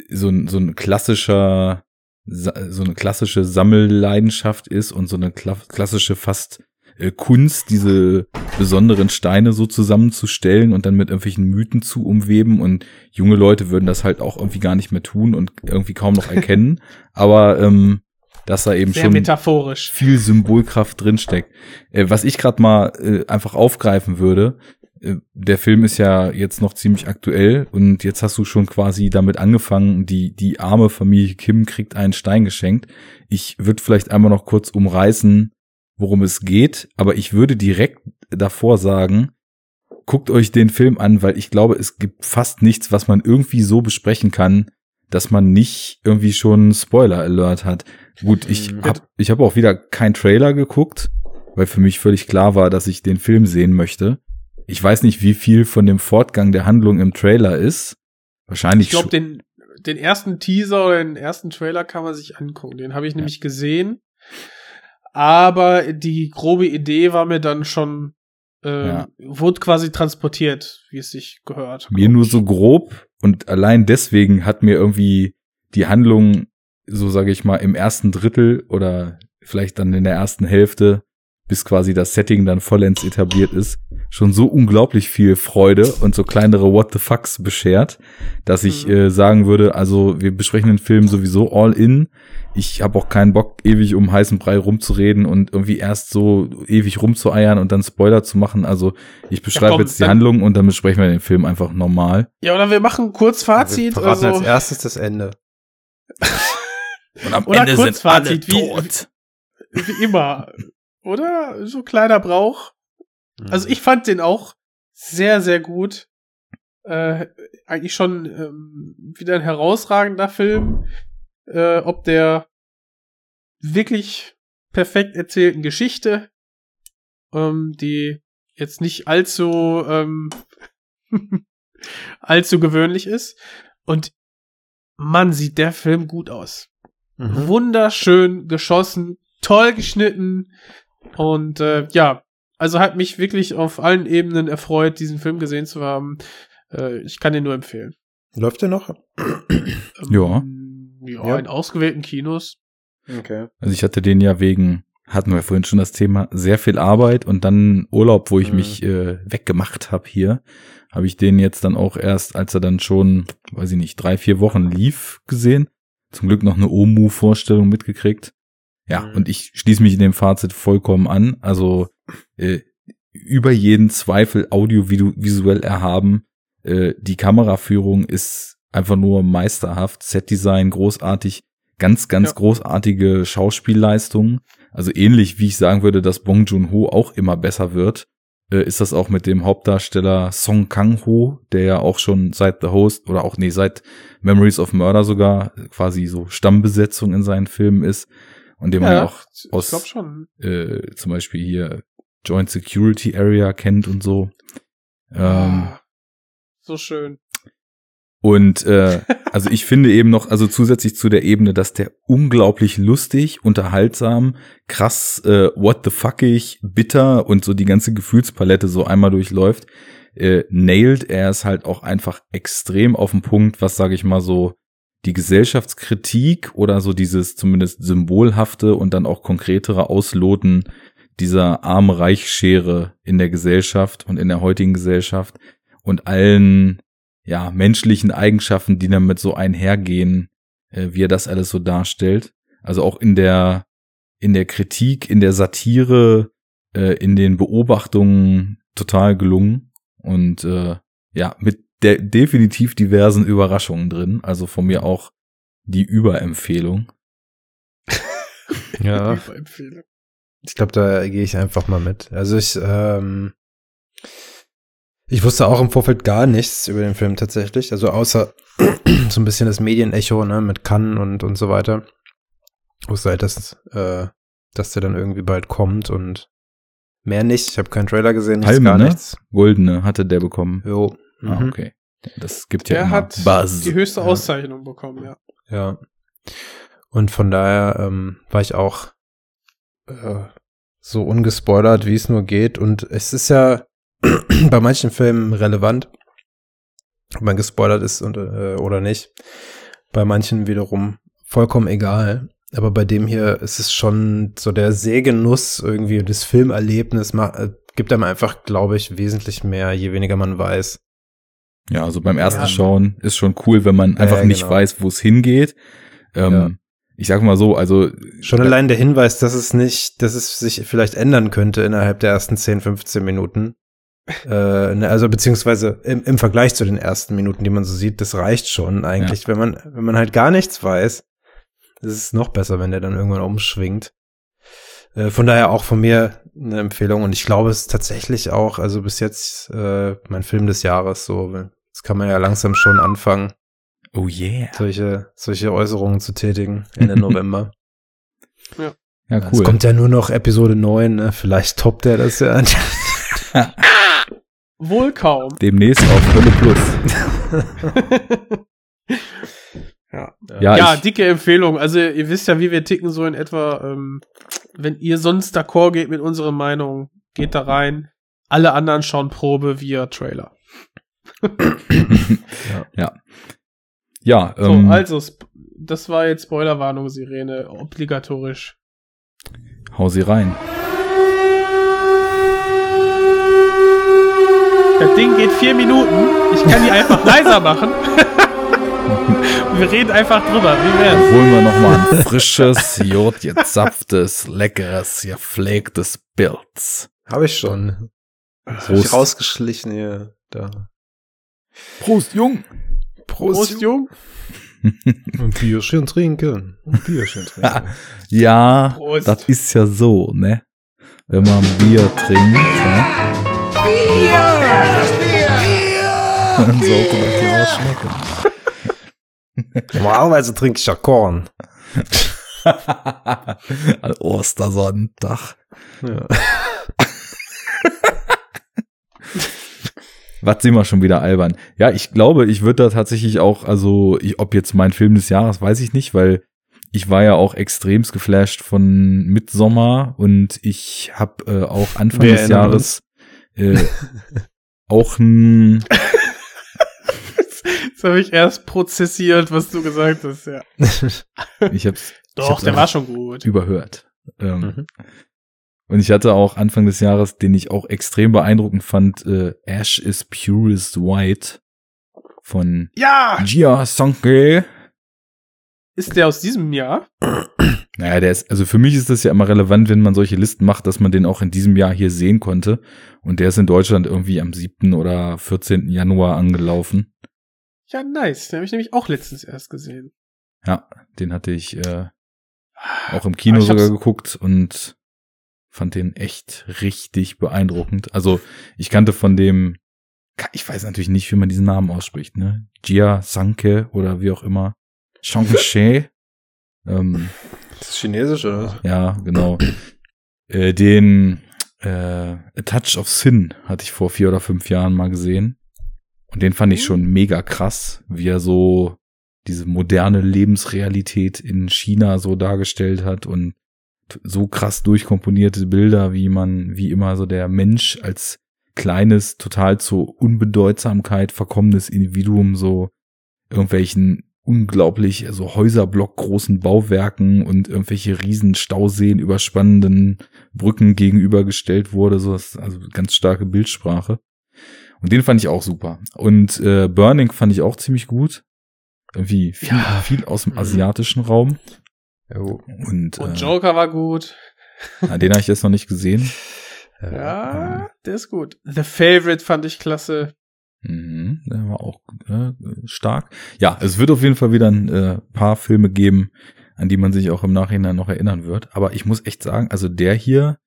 so ein, so ein klassischer so eine klassische Sammelleidenschaft ist und so eine klassische fast äh, Kunst, diese besonderen Steine so zusammenzustellen und dann mit irgendwelchen Mythen zu umweben und junge Leute würden das halt auch irgendwie gar nicht mehr tun und irgendwie kaum noch erkennen, aber ähm, dass da eben Sehr schon metaphorisch. viel Symbolkraft drinsteckt. Äh, was ich gerade mal äh, einfach aufgreifen würde, äh, der Film ist ja jetzt noch ziemlich aktuell und jetzt hast du schon quasi damit angefangen, die, die arme Familie Kim kriegt einen Stein geschenkt. Ich würde vielleicht einmal noch kurz umreißen, worum es geht, aber ich würde direkt davor sagen, guckt euch den Film an, weil ich glaube, es gibt fast nichts, was man irgendwie so besprechen kann, dass man nicht irgendwie schon Spoiler-Alert hat. Gut, ich Mhm. habe ich hab auch wieder kein Trailer geguckt, weil für mich völlig klar war, dass ich den Film sehen möchte. Ich weiß nicht, wie viel von dem Fortgang der Handlung im Trailer ist. Wahrscheinlich Ich glaube, den, den ersten Teaser oder den ersten Trailer kann man sich angucken. Den habe ich nämlich gesehen. Aber die grobe Idee war mir dann schon, ähm, Ja. wurde quasi transportiert, wie es sich gehört. mir nur so grob und allein deswegen hat mir irgendwie die Handlung, so sage ich mal, im ersten Drittel oder vielleicht dann in der ersten Hälfte, bis quasi das Setting dann vollends etabliert ist, schon so unglaublich viel Freude und so kleinere What the fucks beschert, dass ich Mhm. äh, sagen würde, also wir besprechen den Film sowieso all in. Ich habe auch keinen Bock, ewig um heißen Brei rumzureden und irgendwie erst so ewig rumzueiern und dann Spoiler zu machen. Also ich beschreibe komm, jetzt die Handlung und dann besprechen wir den Film einfach normal. Ja, oder wir machen kurz Fazit. Wir verraten Also, als erstes das Ende. Und am Oder Kurzfazit, wie- tot. wie immer. Oder? So kleiner Brauch. Also Mhm. ich fand den auch sehr, sehr gut. Äh, eigentlich schon ähm, wieder ein herausragender Film. Äh, ob der wirklich perfekt erzählten Geschichte, ähm, die jetzt nicht allzu ähm, allzu gewöhnlich ist. Und Mann, sieht der Film gut aus Mhm. wunderschön geschossen, toll geschnitten und äh, ja, also hat mich wirklich auf allen Ebenen erfreut, diesen Film gesehen zu haben. Äh, ich kann den nur empfehlen. Läuft der noch? Ja. Ähm, ja, Ja. in ausgewählten Kinos. Okay. Also ich hatte den ja wegen, hatten wir vorhin schon das Thema, sehr viel Arbeit und dann Urlaub, wo ich Mhm. mich äh, weggemacht habe hier, habe ich den jetzt dann auch erst, als er dann schon, weiß ich nicht, drei, vier Wochen lief, gesehen. Zum Glück noch eine Omu-Vorstellung mitgekriegt. Ja, Mhm. und ich schließe mich in dem Fazit vollkommen an. Also äh, über jeden Zweifel audiovisuell erhaben. Äh, die Kameraführung ist einfach nur meisterhaft. Setdesign großartig. Ganz, ganz Ja. großartige Schauspielleistungen. Also ähnlich wie ich sagen würde, dass Bong Joon-ho auch immer besser wird, äh, ist das auch mit dem Hauptdarsteller Song Kang-ho, der ja auch schon seit The Host oder auch, nee, seit Memories of Murder sogar quasi so Stammbesetzung in seinen Filmen ist. Und den man ja auch ich aus- glaube schon. äh, zum Beispiel hier Joint Security Area kennt und so. Ähm, Ah, so schön. und äh, also ich finde eben noch, also zusätzlich zu der Ebene, dass der unglaublich lustig, unterhaltsam, krass, äh, what the fuckig, bitter und so die ganze Gefühlspalette so einmal durchläuft, äh, nailed er es halt auch einfach extrem auf den Punkt, was sage ich mal so die Gesellschaftskritik oder so dieses zumindest symbolhafte und dann auch konkretere Ausloten dieser Arm-Reich-Schere in der Gesellschaft und in der heutigen Gesellschaft und allen ja, menschlichen Eigenschaften, die damit so einhergehen, äh, wie er das alles so darstellt. Also auch in der, in der Kritik, in der Satire, äh, in den Beobachtungen total gelungen und äh, ja, mit der definitiv diversen Überraschungen drin. Also von mir auch die Überempfehlung. Ja, Überempfehlung. ich glaube, da gehe ich einfach mal mit. Also ich, ähm, Ich wusste auch im Vorfeld gar nichts über den Film tatsächlich. Also außer so ein bisschen das Medienecho, ne, mit Cannes und, und so weiter. Ich wusste halt, dass, äh, dass der dann irgendwie bald kommt und mehr nicht. Ich habe keinen Trailer gesehen, nichts, Palme, gar ne? nichts. Goldene hatte der bekommen. Jo. Ah, Mhm. okay. Das gibt ja Der immer hat Buzz. die höchste Ja. Auszeichnung bekommen, ja. Ja. Und von daher ähm, war ich auch äh, so ungespoilert, wie es nur geht. Und es ist ja bei manchen Filmen relevant, ob man gespoilert ist und, äh, oder nicht. Bei manchen wiederum vollkommen egal. Aber bei dem hier ist es schon so der Sehgenuss irgendwie, das Filmerlebnis ma- äh, gibt einem einfach, glaube ich, wesentlich mehr, je weniger man weiß. Ja, also beim ersten Ja. Schauen ist schon cool, wenn man Ja, einfach ja, nicht genau. weiß, wo es hingeht. Ähm, Ja. Ich sag mal so, also Schon allein der Hinweis, dass es nicht, dass es sich vielleicht ändern könnte innerhalb der ersten 10, 15 Minuten. äh, ne, also beziehungsweise im, im Vergleich zu den ersten Minuten, die man so sieht, das reicht schon eigentlich. Wenn man, wenn man halt gar nichts weiß, ist es noch besser, wenn der dann irgendwann umschwingt. Äh, von daher auch von mir eine Empfehlung und ich glaube es ist tatsächlich auch, also bis jetzt äh, mein Film des Jahres so. Jetzt kann man ja langsam schon anfangen, oh yeah. solche, solche Äußerungen zu tätigen Ende November. Ja, Es cool. kommt ja nur noch Episode 9, ne? Vielleicht toppt er das ja. Wohl kaum. Demnächst auf Hölle Plus. Ja, Ja, ja ich, dicke Empfehlung. Also ihr wisst ja, wie wir ticken so in etwa. Ähm, wenn ihr sonst d'accord geht mit unserer Meinung, geht da rein. Alle anderen schauen Probe via Trailer. ja, So, ähm, also, das war jetzt Spoilerwarnung, Sirene, obligatorisch. hau sie rein. Das Ding geht vier Minuten. Ich kann die einfach leiser machen. wir reden einfach drüber. Wie wär's? Holen wir nochmal ein frisches, jodgezapftes, leckeres, gepflegtes Pilz. Habe ich schon. Hab ich rausgeschlichen hier. Da. Prost, Jung! Prost, Jung. Ein Bierchen trinken. Ein Bierchen trinken. Ja, Prost. das ist ja so, ne? Wenn man Bier trinkt, ne? Dann sollte das ja auch schmecken. Normalerweise trinke ich ja Korn. An Ostersonntag. Ja. Was sind wir schon wieder albern? Ja, ich glaube, ich würde da tatsächlich auch, also ich, ob jetzt mein Film des Jahres, weiß ich nicht, weil ich war ja auch extremst geflasht von Midsommer und ich habe äh, auch Anfang Wir des Jahres äh, auch ein Jetzt habe ich erst prozessiert, was du gesagt hast, ja. ich hab's Doch, hab's der war schon gut. überhört. Ähm, Mhm. Und ich hatte auch Anfang des Jahres, den ich auch extrem beeindruckend fand, äh, Ash is Purest White von Ja! Gia Sonke. Ist der aus diesem Jahr? Naja, der ist, also für mich ist das ja immer relevant, wenn man solche Listen macht, dass man den auch in diesem Jahr hier sehen konnte. Und der ist in Deutschland irgendwie am 7. oder 14. Januar angelaufen. Ja, nice. Den habe ich nämlich auch letztens erst gesehen. Ja, den hatte ich äh, auch im Kino sogar geguckt und fand den echt richtig beeindruckend. Also ich kannte von dem, ich weiß natürlich nicht, wie man diesen Namen ausspricht, ne? Jia Sanke oder wie auch immer. Shangche. ähm, Das ist chinesisch, oder? ja, genau. Äh, den äh, A Touch of Sin hatte ich vor vier oder fünf Jahren mal gesehen. Und den fand ich schon mega krass, wie er so diese moderne Lebensrealität in China so dargestellt hat und so krass durchkomponierte Bilder, wie man, wie immer so der Mensch als kleines, total zur Unbedeutsamkeit verkommenes Individuum so irgendwelchen unglaublich, also Häuserblock großen Bauwerken und irgendwelche riesen Stauseen überspannenden Brücken gegenübergestellt wurde, so das, also ganz starke Bildsprache. Und den fand ich auch super. Und äh, Burning fand ich auch ziemlich gut. Irgendwie viel, Ja. viel aus dem asiatischen Raum. Jo. Und, Und äh, Joker war gut. na, den habe ich jetzt noch nicht gesehen. Ja, der ist gut. The Favorite fand ich klasse. Mhm, der war auch äh, stark. Ja, es wird auf jeden Fall wieder ein äh, paar Filme geben, an die man sich auch im Nachhinein noch erinnern wird. Aber ich muss echt sagen, also der hier,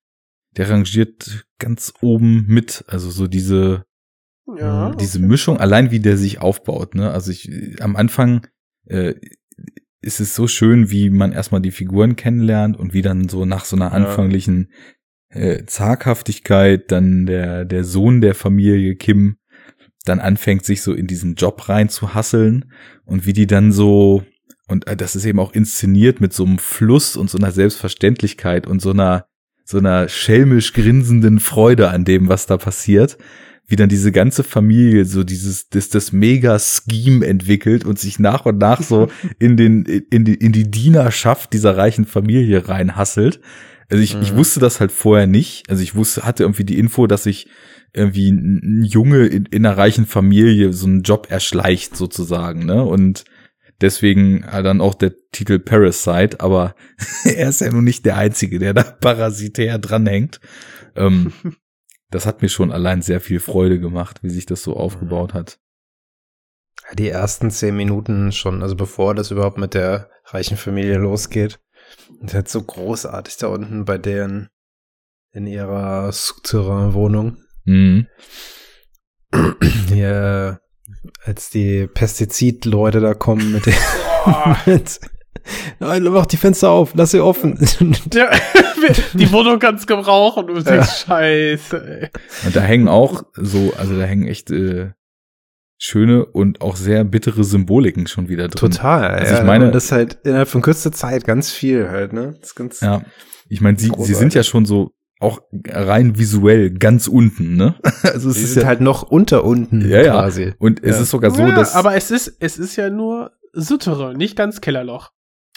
der rangiert ganz oben mit. Also so diese Ja. Mhm. Diese Mischung, allein wie der sich aufbaut, ne? Also ich, am Anfang äh, ist es so schön, wie man erstmal die Figuren kennenlernt und wie dann so nach so einer anfänglichen äh, Zaghaftigkeit dann der, der Sohn der Familie Kim dann anfängt, sich so in diesen Job rein zu hasseln und wie die dann so, und äh, das ist eben auch inszeniert mit so einem Fluss und so einer Selbstverständlichkeit und so einer, so einer schelmisch grinsenden Freude an dem, was da passiert, wie dann diese ganze Familie so dieses, das, das Mega-Scheme entwickelt und sich nach und nach so in den, in die, in die Dienerschaft dieser reichen Familie reinhasselt. Also ich, ich wusste das halt vorher nicht. Also ich wusste, hatte irgendwie die Info, dass ich irgendwie ein Junge in, in einer reichen Familie so einen Job erschleicht sozusagen, ne? Und deswegen halt dann auch der Titel Parasite, aber er ist ja nun nicht der Einzige, der da parasitär dranhängt. Ähm, das hat mir schon allein sehr viel Freude gemacht, wie sich das so aufgebaut hat. Die ersten zehn Minuten schon, also bevor das überhaupt mit der reichen Familie losgeht. Das ist halt so großartig da unten bei deren in ihrer Souterrain-Wohnung. Mhm. Hier, als die Pestizidleute da kommen mit den. mit, Nein, mach die Fenster auf, lass sie offen. Ja, die Wohnung kann's gebrauchen. Du denkst, scheiße, ey. Und da hängen auch so, also da hängen echt äh, schöne und auch sehr bittere Symboliken schon wieder drin. Total. Also ja, ich meine- und das halt innerhalb von kürzester Zeit ganz viel halt, ne? Das ist ganz. Ja. Ich meine, sie, sie sind ja schon so auch rein visuell ganz unten, ne? Also es Sie ist sind ja halt noch unter unten ja, ja. quasi. Und es Ja. ist sogar so, ja, dass aber es ist, es ist ja nur Souterrain, nicht ganz Kellerloch.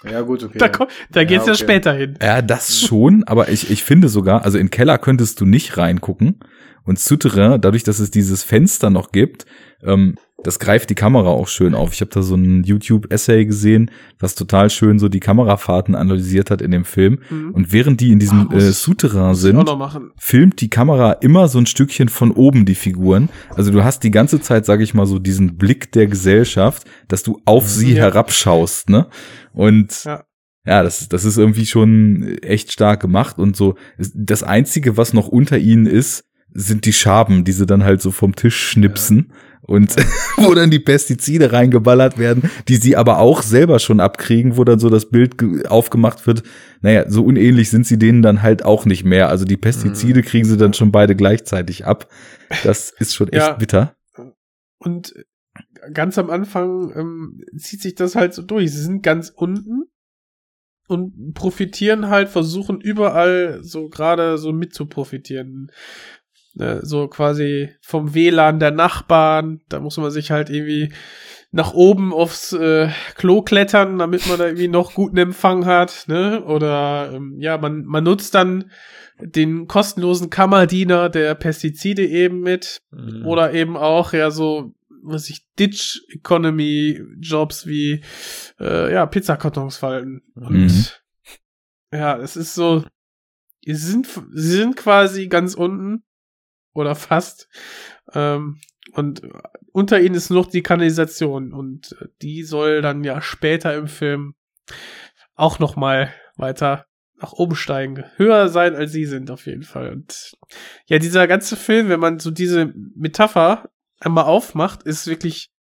Ja, gut, okay. Da, kommt, da geht's ja, okay. später hin. Ja, das schon, aber ich, ich finde sogar, also in Keller könntest du nicht reingucken. Und Souterrain, dadurch, dass es dieses Fenster noch gibt, ähm, das greift die Kamera auch schön auf. Ich habe da so ein YouTube-Essay gesehen, was total schön so die Kamerafahrten analysiert hat in dem Film. Mhm. Und während die in diesem Ah, äh, Souterrain sind, filmt die Kamera immer so ein Stückchen von oben die Figuren. Also du hast die ganze Zeit, sage ich mal so, diesen Blick der Gesellschaft, dass du auf sie Ja. herabschaust, ne? Und Ja. ja, das, das ist irgendwie schon echt stark gemacht und so. Das Einzige, was noch unter ihnen ist, sind die Schaben, die sie dann halt so vom Tisch schnipsen und wo dann die Pestizide reingeballert werden, die sie aber auch selber schon abkriegen, wo dann so das Bild ge- aufgemacht wird. Naja, so unähnlich sind sie denen dann halt auch nicht mehr. Also die Pestizide kriegen sie dann schon beide gleichzeitig ab. Das ist schon echt Ja. bitter. Und ganz am Anfang ähm, zieht sich das halt so durch. Sie sind ganz unten und profitieren halt, versuchen überall so gerade so mit zu profitieren. Äh, so quasi vom WLAN der Nachbarn. Da muss man sich halt irgendwie nach oben aufs äh, Klo klettern, damit man da irgendwie noch guten Empfang hat, ne? Oder ähm, ja, man, man nutzt dann den kostenlosen Kammerdiener der Pestizide eben mit. Mhm. Oder eben auch, ja, so, was ich, Ditch Economy Jobs wie, äh, ja, Pizzakartons falten. Und, Mhm. ja, es ist so, sie sind, sie sind quasi ganz unten. Oder fast. Ähm, und unter ihnen ist noch die Kanalisation. Und die soll dann ja später im Film auch noch mal weiter nach oben steigen. Höher sein, als sie sind, auf jeden Fall. Und ja, dieser ganze Film, wenn man so diese Metapher einmal aufmacht, ist wirklich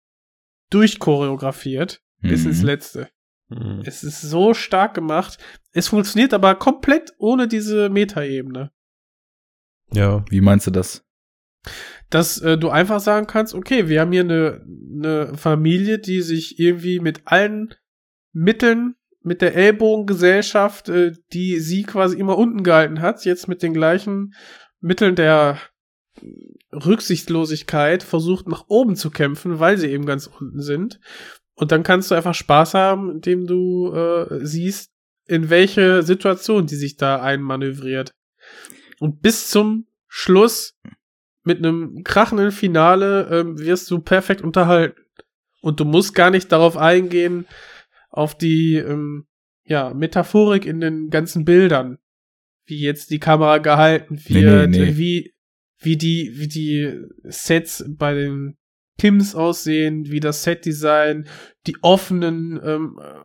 durchchoreografiert bis Mhm. ins Letzte. Mhm. Es ist so stark gemacht. Es funktioniert aber komplett ohne diese Metaebene. Ja. Wie meinst du das? Dass äh, du einfach sagen kannst, okay, wir haben hier eine, eine Familie, die sich irgendwie mit allen Mitteln, mit der Ellbogengesellschaft, äh, die sie quasi immer unten gehalten hat, jetzt mit den gleichen Mitteln der Rücksichtslosigkeit versucht nach oben zu kämpfen, weil sie eben ganz unten sind. Und dann kannst du einfach Spaß haben, indem du äh, siehst, in welche Situation die sich da einmanövriert. Und bis zum Schluss mit einem krachenden Finale ähm, wirst du perfekt unterhalten. Und du musst gar nicht darauf eingehen, auf die ähm, ja, Metaphorik in den ganzen Bildern. Wie jetzt die Kamera gehalten Nee, wird, nee, nee. äh, wie, wie die, wie die Sets bei den Kims aussehen, wie das Setdesign, die offenen ähm, äh,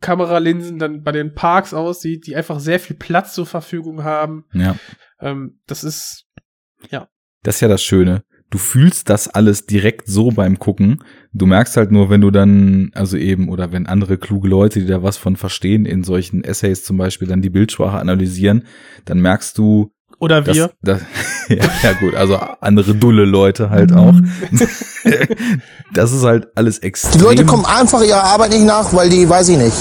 Kameralinsen dann bei den Parks aussieht, die einfach sehr viel Platz zur Verfügung haben. Ja. Ähm, das ist Das ist ja das Schöne. du fühlst das alles direkt so beim Gucken. Du merkst halt nur, wenn du dann, also eben, oder wenn andere kluge Leute, die da was von verstehen, in solchen Essays zum Beispiel dann die Bildsprache analysieren, dann merkst du, Oder dass, wir. dass, ja, ja gut, also andere dulle Leute halt auch. das ist halt alles extrem. Die Leute kommen einfach ihrer Arbeit nicht nach, weil die, weiß ich nicht,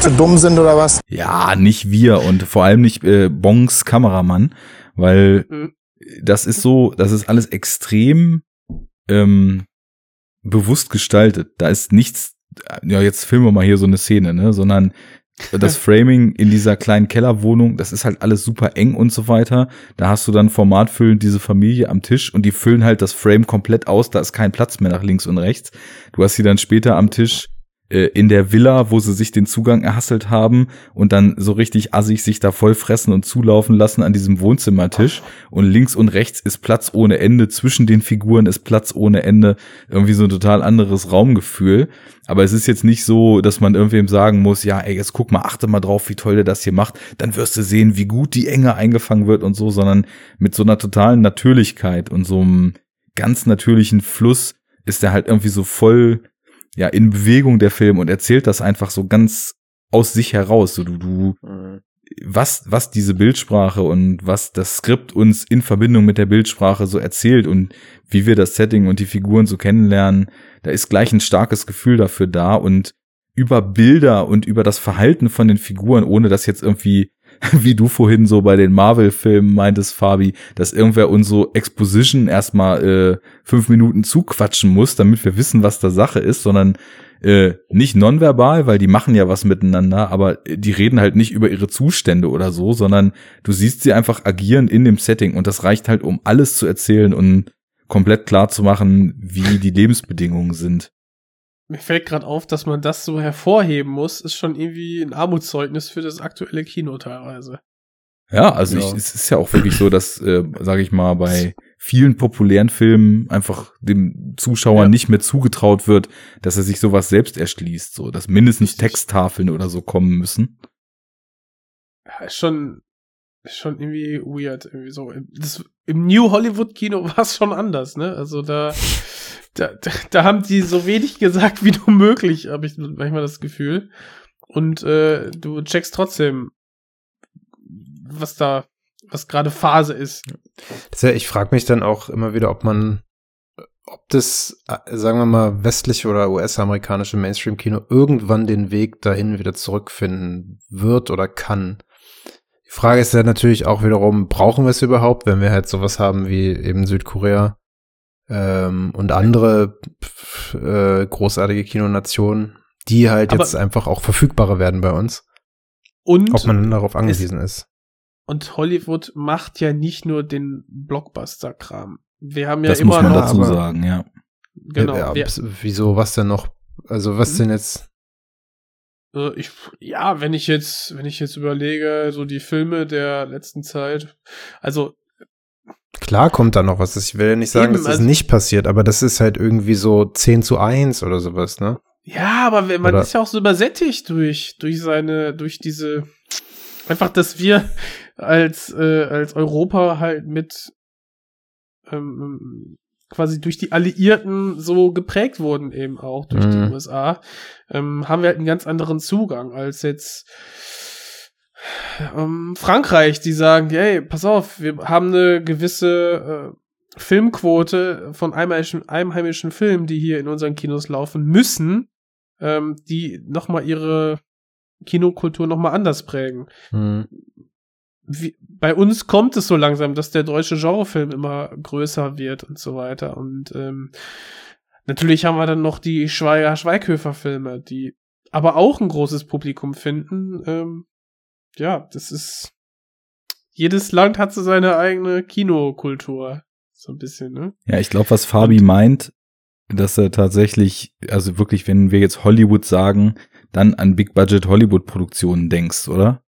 zu dumm sind oder was. Ja, nicht wir und vor allem nicht äh, Bongs Kameramann, weil Mhm. Das ist so, das ist alles extrem ähm, bewusst gestaltet. Da ist nichts, ja, jetzt filmen wir mal hier so eine Szene, ne, sondern das Framing in dieser kleinen Kellerwohnung, das ist halt alles super eng und so weiter. Da hast du dann formatfüllend diese Familie am Tisch und die füllen halt das Frame komplett aus, da ist kein Platz mehr nach links und rechts. Du hast sie dann später am Tisch äh, in der Villa, wo sie sich den Zugang erhasselt haben und dann so richtig assig sich da voll fressen und zulaufen lassen an diesem Wohnzimmertisch. Und links und rechts ist Platz ohne Ende, zwischen den Figuren ist Platz ohne Ende, irgendwie so ein total anderes Raumgefühl. Aber es ist jetzt nicht so, dass man irgendwem sagen muss, ja, ey, jetzt guck mal, achte mal drauf, wie toll der das hier macht, dann wirst du sehen, wie gut die Enge eingefangen wird und so, sondern mit so einer totalen Natürlichkeit und so einem ganz natürlichen Fluss ist der halt irgendwie so voll ja in Bewegung der Film und erzählt das einfach so ganz aus sich heraus. So du, du, was, was diese Bildsprache und was das Skript uns in Verbindung mit der Bildsprache so erzählt und wie wir das Setting und die Figuren so kennenlernen, da ist gleich ein starkes Gefühl dafür da und über Bilder und über das Verhalten von den Figuren, ohne dass jetzt irgendwie, wie du vorhin so bei den Marvel-Filmen meintest, Fabi, dass irgendwer uns so Exposition erstmal äh, fünf Minuten zuquatschen muss, damit wir wissen, was da Sache ist, sondern äh, nicht nonverbal, weil die machen ja was miteinander, aber die reden halt nicht über ihre Zustände oder so, sondern du siehst sie einfach agieren in dem Setting und das reicht halt, um alles zu erzählen und komplett klar zu machen, wie die Lebensbedingungen sind. Mir fällt gerade auf, dass man das so hervorheben muss, ist schon irgendwie ein Armutszeugnis für das aktuelle Kino teilweise. Ja, also Ja. Ich, es ist ja auch wirklich so, dass, äh, sage ich mal, bei vielen populären Filmen einfach dem Zuschauer Ja. nicht mehr zugetraut wird, dass er sich sowas selbst erschließt, so dass mindestens Texttafeln oder so kommen müssen. Ja, ist schon, ist schon irgendwie weird, irgendwie so. Das, Im New Hollywood Kino war es schon anders, ne? Also da, da, da, da haben die so wenig gesagt wie nur möglich, habe ich manchmal das Gefühl. Und äh, du checkst trotzdem, was da, was gerade Phase ist. Ja, ich frage mich dann auch immer wieder, ob man, ob das, äh, sagen wir mal, westliche oder US-amerikanische Mainstream-Kino irgendwann den Weg dahin wieder zurückfinden wird oder kann. Die Frage ist ja natürlich auch wiederum, brauchen wir es überhaupt, wenn wir halt sowas haben wie eben Südkorea ähm, und andere pf, äh, großartige Kinonationen, die halt Aber- jetzt einfach auch verfügbarer werden bei uns, Und, ob man darauf angewiesen ist. und Hollywood macht ja nicht nur den Blockbuster-Kram. Wir haben ja das immer muss man noch, dazu sagen, ja. genau, Ja, bis- wieso, was denn noch? Also was Mhm. denn jetzt? Äh, ich, ja, wenn ich jetzt, wenn ich jetzt überlege, so die Filme der letzten Zeit, also Klar kommt da noch was. Ich will ja nicht sagen, Eben, dass das also- nicht passiert, aber das ist halt irgendwie so 10 zu 1 oder sowas, ne? ja, aber man Oder- ist ja auch so übersättigt durch durch seine, durch diese einfach, dass wir als äh, als Europa halt mit ähm, quasi durch die Alliierten so geprägt wurden eben auch durch Mhm. die USA, ähm, haben wir halt einen ganz anderen Zugang als jetzt ähm, Frankreich, die sagen, hey, pass auf, wir haben eine gewisse äh, Filmquote von einheimischen, einheimischen Filmen, die hier in unseren Kinos laufen müssen, ähm, die nochmal ihre Kinokultur nochmal anders prägen. Hm. Wie, bei uns kommt es so langsam, dass der deutsche Genrefilm immer größer wird und so weiter. Und ähm, natürlich haben wir dann noch die Schweiger Schweighöfer-Filme, die aber auch ein großes Publikum finden. Ähm, ja, das ist. Jedes Land hat so seine eigene Kinokultur. So ein bisschen, ne? Ja, ich glaube, was Fabi meint, dass er tatsächlich, also wirklich, wenn wir jetzt Hollywood sagen, dann an Big Budget Hollywood Produktionen denkst, oder?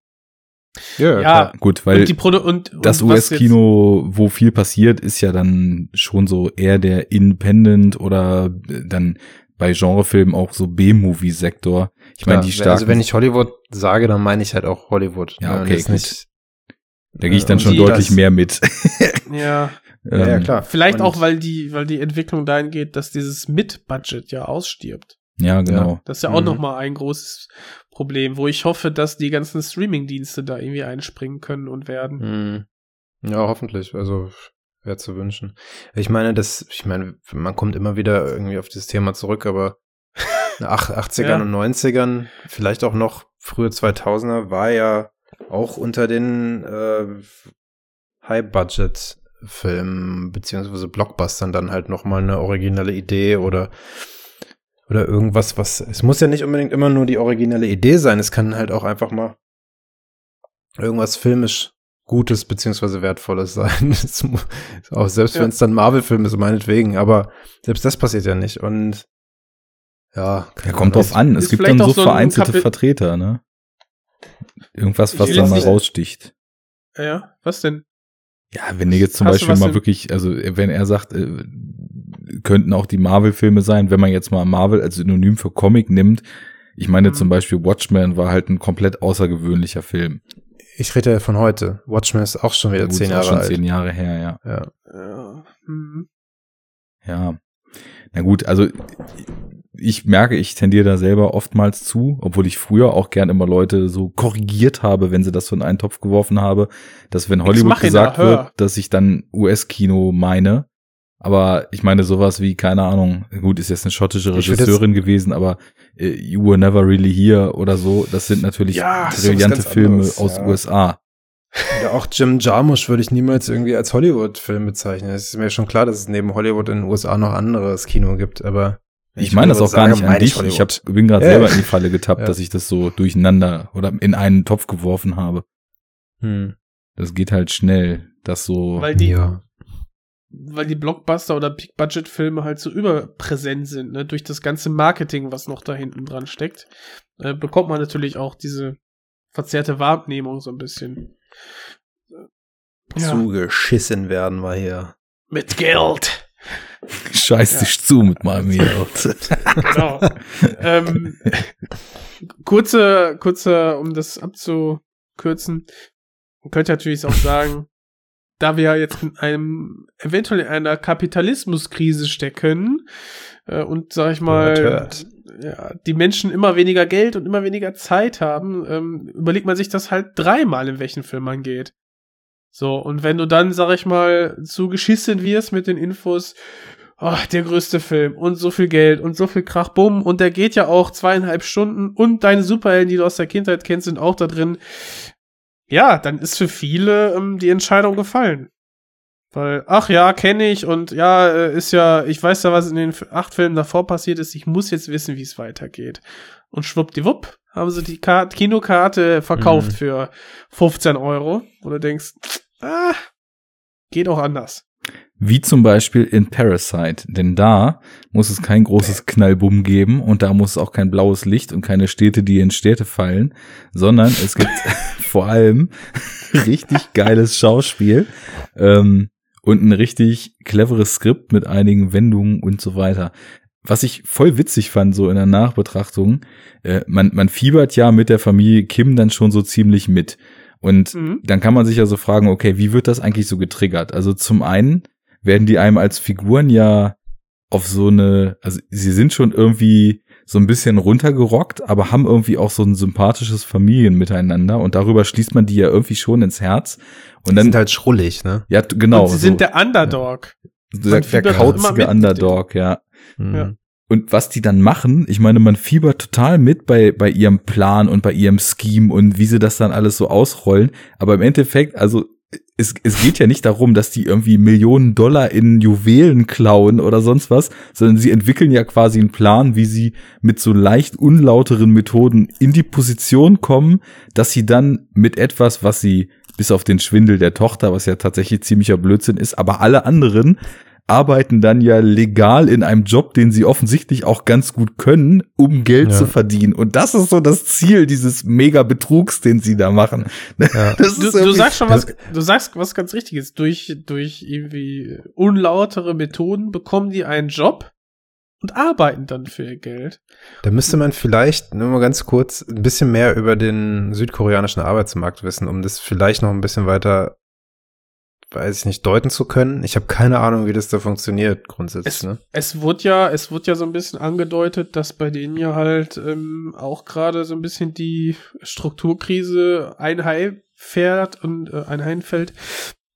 Ja, Ja, Gut, weil und und, und das US-Kino, wo viel passiert, ist ja dann schon so eher der Independent oder äh, dann bei Genrefilmen auch so B-Movie-Sektor. Ich meine, die starken, Also wenn ich Hollywood sage, dann meine ich halt auch Hollywood. Ja, Und okay, gut. nicht, da gehe ich dann und schon die- deutlich das- mehr mit. Ja, Ja, ja Ähm, klar. Vielleicht Und- auch, weil die, weil die Entwicklung dahin geht, dass dieses Mid-Budget ja ausstirbt. Ja, genau. Das ist ja auch Mhm. noch mal ein großes Problem, wo ich hoffe, dass die ganzen Streaming-Dienste da irgendwie einspringen können und werden. Mhm. Ja, hoffentlich. Also wäre zu wünschen. Ich meine, das, ich meine, man kommt immer wieder irgendwie auf dieses Thema zurück, aber nach 80ern Ja. und 90ern, vielleicht auch noch frühe 2000er, war ja auch unter den äh, High-Budget-Filmen beziehungsweise Blockbustern dann halt noch mal eine originelle Idee oder oder irgendwas, was es muss ja nicht unbedingt immer nur die originelle Idee sein. Es kann halt auch einfach mal irgendwas filmisch Gutes beziehungsweise Wertvolles sein. Auch selbst Ja. wenn es dann Marvel-Film ist, meinetwegen, aber selbst das passiert ja nicht. Und ja, Ja, kommt drauf an. Es gibt dann so so ein vereinzelte Kapi- Vertreter, ne? Irgendwas, was will mal raussticht. Ja, was denn? Ja, wenn ihr jetzt zum Hast Beispiel mal in- wirklich, also wenn er sagt, äh, könnten auch die Marvel-Filme sein, wenn man jetzt mal Marvel als Synonym für Comic nimmt. Ich meine Mhm. zum Beispiel Watchmen war halt ein komplett außergewöhnlicher Film. Ich rede ja von heute. Watchmen ist auch schon wieder Gut, zehn Jahre schon alt. zehn Jahre her, ja. Ja. Ja. hm. Ja. Na gut, also ich merke, ich tendiere da selber oftmals zu, obwohl ich früher auch gern immer Leute so korrigiert habe, wenn sie das so in einen Topf geworfen habe, dass wenn Hollywood gesagt hör. wird, dass ich dann US-Kino meine. Aber ich meine sowas wie, keine Ahnung, gut, ist jetzt eine schottische Regisseurin gewesen, aber äh, You Were Never Really Here oder so, das sind natürlich Ja, brillante Filme anderes, aus ja. USA. Oder auch Jim Jarmusch würde ich niemals irgendwie als Hollywood-Film bezeichnen. Es ist mir schon klar, dass es neben Hollywood in den USA noch anderes Kino gibt, aber wenn Ich meine das auch gar nicht an dich. Ich hab, bin gerade Ja. selber in die Falle getappt, Ja. dass ich das so durcheinander oder in einen Topf geworfen habe. Hm. Das geht halt schnell, das so. Weil die, Ja. weil die Blockbuster oder Big-Budget-Filme halt so überpräsent sind, ne? durch das ganze Marketing, was noch da hinten dran steckt, äh, bekommt man natürlich auch diese verzerrte Wahrnehmung so ein bisschen. Ja. Zugeschissen werden wir hier. Mit Geld. Scheiß Ja. dich zu mit meinem Geld. Genau. ähm, kurze, kurze, um das abzukürzen, man könnte natürlich auch sagen, da wir jetzt in einem, eventuell in einer Kapitalismuskrise stecken, äh, und sag ich mal, Hört, ja, die Menschen immer weniger Geld und immer weniger Zeit haben, ähm, überlegt man sich das halt dreimal, in welchen Film man geht. So, und wenn du dann, sag ich mal, zu geschissen wirst mit den Infos, oh, der größte Film und so viel Geld und so viel Krach, bumm, und der geht ja auch zweieinhalb Stunden und deine Superhelden, die du aus der Kindheit kennst, sind auch da drin. Ja, dann ist für viele ähm, die Entscheidung gefallen. Weil, ach ja, kenne ich und ja, äh, ist ja, ich weiß ja, was in den acht Filmen davor passiert ist, ich muss jetzt wissen, wie es weitergeht. Und schwuppdiwupp haben sie die Kar Kinokarte verkauft Mhm. für 15 Euro, du denkst, ah, geht auch anders. Wie zum Beispiel in Parasite. Denn da muss es kein großes Knallbumm geben und da muss es auch kein blaues Licht und keine Städte, die in Städte fallen, sondern es gibt vor allem richtig geiles Schauspiel ähm, und ein richtig cleveres Skript mit einigen Wendungen und so weiter. Was ich voll witzig fand, so in der Nachbetrachtung, äh, man, man fiebert ja mit der Familie Kim dann schon so ziemlich mit. Und Mhm. dann kann man sich ja so fragen, okay, wie wird das eigentlich so getriggert? Also zum einen werden die einem als Figuren ja auf so eine, also sie sind schon irgendwie so ein bisschen runtergerockt, aber haben irgendwie auch so ein sympathisches Familienmiteinander und darüber schließt man die ja irgendwie schon ins Herz. Und Die dann, sind halt schrullig, ne? ja, genau. und sie so, sind der Underdog. der, man der mit kauzige Underdog, ja. Mhm. Ja. Und was die dann machen, ich meine, man fiebert total mit bei, bei ihrem Plan und bei ihrem Scheme und wie sie das dann alles so ausrollen. Aber im Endeffekt, also es, es geht ja nicht darum, dass die irgendwie Millionen Dollar in Juwelen klauen oder sonst was, sondern sie entwickeln ja quasi einen Plan, wie sie mit so leicht unlauteren Methoden in die Position kommen, dass sie dann mit etwas, was sie bis auf den Schwindel der Tochter, was ja tatsächlich ziemlicher Blödsinn ist, aber alle anderen arbeiten dann ja legal in einem Job, den sie offensichtlich auch ganz gut können, um Geld Ja. zu verdienen. Und das ist so das Ziel dieses Mega-Betrugs, den sie da machen. Ja. Das Du, ist du sagst schon was, du sagst was ganz Richtiges. Durch, durch irgendwie unlautere Methoden bekommen die einen Job und arbeiten dann für ihr Geld. Da müsste man vielleicht nur mal ganz kurz ein bisschen mehr über den südkoreanischen Arbeitsmarkt wissen, um das vielleicht noch ein bisschen weiter weiß ich nicht, deuten zu können. Ich habe keine Ahnung, wie das da funktioniert grundsätzlich. Es, ne? es wird ja, es wird ja so ein bisschen angedeutet, dass bei denen ja halt ähm, auch gerade so ein bisschen die Strukturkrise einheimfährt und äh, einheimfällt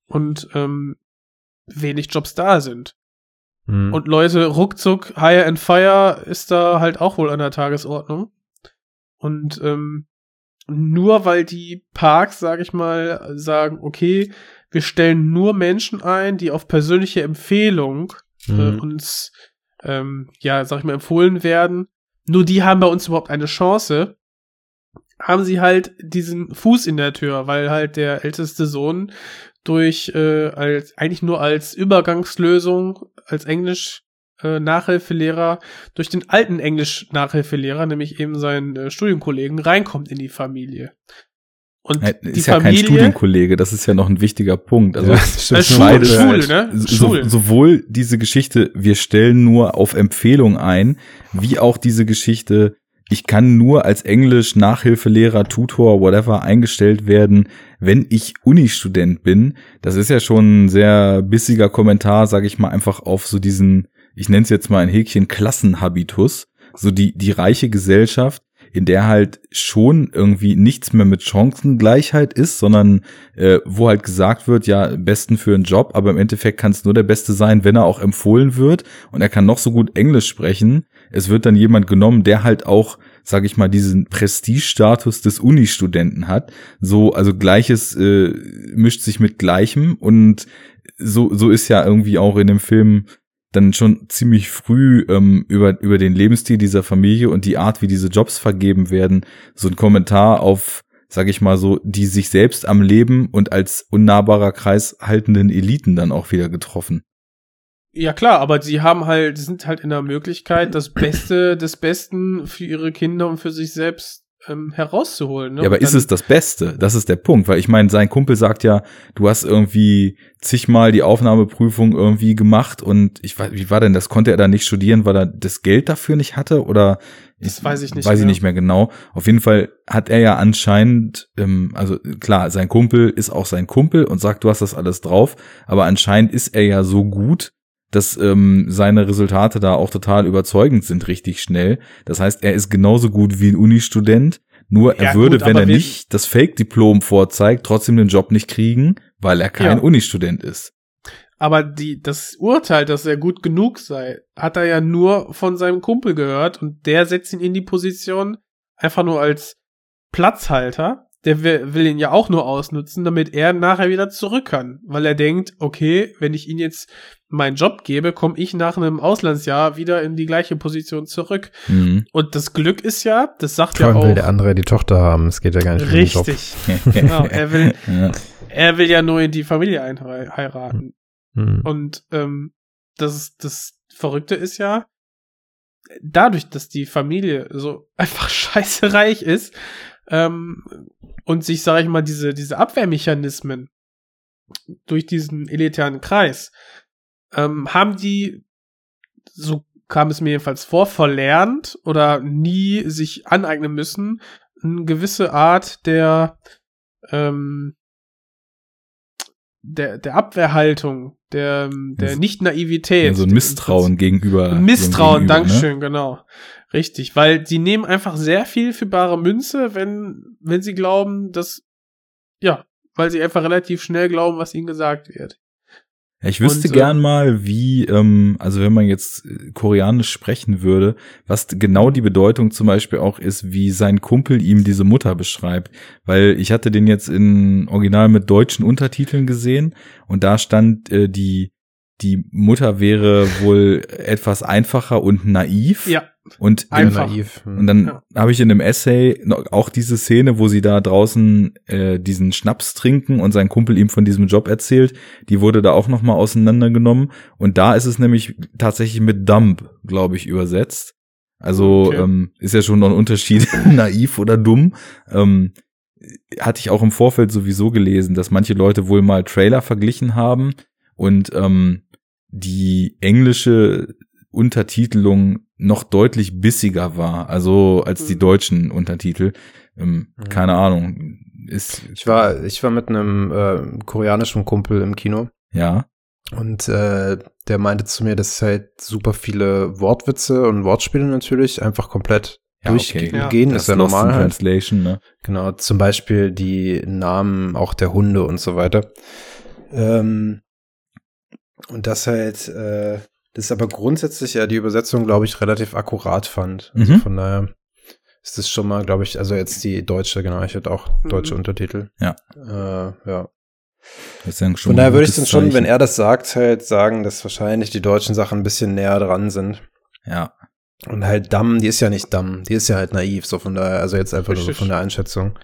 und ähm, wenig Jobs da sind. Hm. Und Leute, ruckzuck, Hire and Fire ist da halt auch wohl an der Tagesordnung. Und ähm, nur weil die Parks, sag ich mal, sagen, okay, wir stellen nur Menschen ein, die auf persönliche Empfehlung äh, Mhm. uns, ähm, ja, sag ich mal, empfohlen werden. Nur die haben bei uns überhaupt eine Chance. Haben sie halt diesen Fuß in der Tür, weil halt der älteste Sohn durch äh, als eigentlich nur als Übergangslösung als Englisch äh, Nachhilfelehrer durch den alten Englisch Nachhilfelehrer, nämlich eben seinen äh, Studienkollegen, reinkommt in die Familie. Und die Ist ja kein Familie Studienkollege, das ist ja noch ein wichtiger Punkt. Also Ja, das stimmt. Schule, beide- Schule, ne? so, Schule. sowohl diese Geschichte, wir stellen nur auf Empfehlung ein, wie auch diese Geschichte, ich kann nur als Englisch Nachhilfelehrer, Tutor, whatever eingestellt werden, wenn ich Uni-Student bin. Das ist ja schon ein sehr bissiger Kommentar, sage ich mal, einfach auf so diesen, ich nenne es jetzt mal ein Häkchen Klassenhabitus, so die die reiche Gesellschaft, in der halt schon irgendwie nichts mehr mit Chancengleichheit ist, sondern äh, wo halt gesagt wird, ja, besten für einen Job, aber im Endeffekt kann es nur der Beste sein, wenn er auch empfohlen wird und er kann noch so gut Englisch sprechen. Es wird dann jemand genommen, der halt auch, sage ich mal, diesen Prestigestatus des Uni-Studenten hat. So, also Gleiches äh, mischt sich mit Gleichem und so, so ist ja irgendwie auch in dem Film dann schon ziemlich früh ähm, über, über den Lebensstil dieser Familie und die Art, wie diese Jobs vergeben werden, so ein Kommentar auf, sag ich mal so, die sich selbst am Leben und als unnahbarer Kreis haltenden Eliten dann auch wieder getroffen. Ja klar, aber sie haben halt, sind halt in der Möglichkeit, das Beste des Besten für ihre Kinder und für sich selbst ähm, herauszuholen. Ne? Ja, aber ist es das Beste? Das ist der Punkt, weil ich meine, sein Kumpel sagt ja, du hast irgendwie zigmal die Aufnahmeprüfung irgendwie gemacht und ich weiß, wie war denn das? Konnte er da nicht studieren, weil er das Geld dafür nicht hatte oder? Das weiß ich nicht Weiß ich mehr. nicht mehr genau. Auf jeden Fall hat er ja anscheinend, ähm, also klar, sein Kumpel ist auch sein Kumpel und sagt, du hast das alles drauf, aber anscheinend ist er ja so gut, dass ähm, seine Resultate da auch total überzeugend sind, richtig schnell. Das heißt, er ist genauso gut wie ein Uni-Student, nur er Ja, würde, gut, wenn er nicht das Fake-Diplom vorzeigt, trotzdem den Job nicht kriegen, weil er kein Ja. Uni-Student ist. Aber die, das Urteil, dass er gut genug sei, hat er ja nur von seinem Kumpel gehört und der setzt ihn in die Position einfach nur als Platzhalter. Der will, will ihn ja auch nur ausnutzen, damit er nachher wieder zurück kann. Weil er denkt, okay, wenn ich ihn jetzt meinen Job gebe, komme ich nach einem Auslandsjahr wieder in die gleiche Position zurück. Mhm. Und das Glück ist ja, das sagt Vor ja allem auch. will der andere die Tochter haben. Es geht ja gar nicht um den Job. richtig. genau, er will, ja. er will ja nur in die Familie einheiraten. Hm. Und ähm, das, das Verrückte ist ja, dadurch, dass die Familie so einfach scheiße reich ist ähm, und sich, sag ich mal, diese, diese Abwehrmechanismen durch diesen elitären Kreis, ähm, haben die, so kam es mir jedenfalls vor, verlernt oder nie sich aneignen müssen, eine gewisse Art der, ähm, der, der Abwehrhaltung, der, der Nicht-Naivität. Ja, so ein Misstrauen gegenüber. Misstrauen, Gegenüber, ne? Dankeschön, genau. Richtig, weil die nehmen einfach sehr viel für bare Münze, wenn, wenn sie glauben, dass, ja, weil sie einfach relativ schnell glauben, was ihnen gesagt wird. Ich wüsste Und, gern ähm, mal, wie, ähm, also wenn man jetzt äh, Koreanisch sprechen würde, was genau die Bedeutung zum Beispiel auch ist, wie sein Kumpel ihm diese Mutter beschreibt. Weil ich hatte den jetzt in Original mit deutschen Untertiteln gesehen und da stand, äh, die, die Mutter wäre wohl etwas einfacher und naiv. Ja, Und einfach. naiv. Hm. und dann Ja. habe ich in einem Essay noch auch diese Szene, wo sie da draußen äh, diesen Schnaps trinken und sein Kumpel ihm von diesem Job erzählt. Die wurde da auch noch mal auseinandergenommen. Und da ist es nämlich tatsächlich mit Dump, glaube ich, übersetzt. Also Okay. ähm, ist ja schon noch ein Unterschied, naiv oder dumm. Ähm, hatte ich auch im Vorfeld sowieso gelesen, dass manche Leute wohl mal Trailer verglichen haben und ähm, die englische Untertitelung noch deutlich bissiger war, also als die Mhm. deutschen Untertitel. Ähm, Mhm. Keine Ahnung. ist, Ich war, ich war mit einem äh, koreanischen Kumpel im Kino ja, und äh, der meinte zu mir, dass halt super viele Wortwitze und Wortspiele natürlich einfach komplett Ja, durchgehen. okay. Das ist ja normal halt. Translation, ne? Genau, zum Beispiel die Namen auch der Hunde und so weiter. Ähm, und das halt, äh, das ist aber grundsätzlich ja die Übersetzung, glaube ich, relativ akkurat fand. Also Mhm. von daher ist das schon mal, glaube ich, also jetzt die deutsche, genau, ich hätte auch deutsche Untertitel. Ja. Äh, ja. Das ist ja schon Von daher würde ich dann schon, wenn er das sagt, halt sagen, dass wahrscheinlich die deutschen Sachen ein bisschen näher dran sind. Ja, Und halt Damm, die ist ja nicht Damm, die ist ja halt naiv, so von daher, also jetzt einfach nur so von der Einschätzung.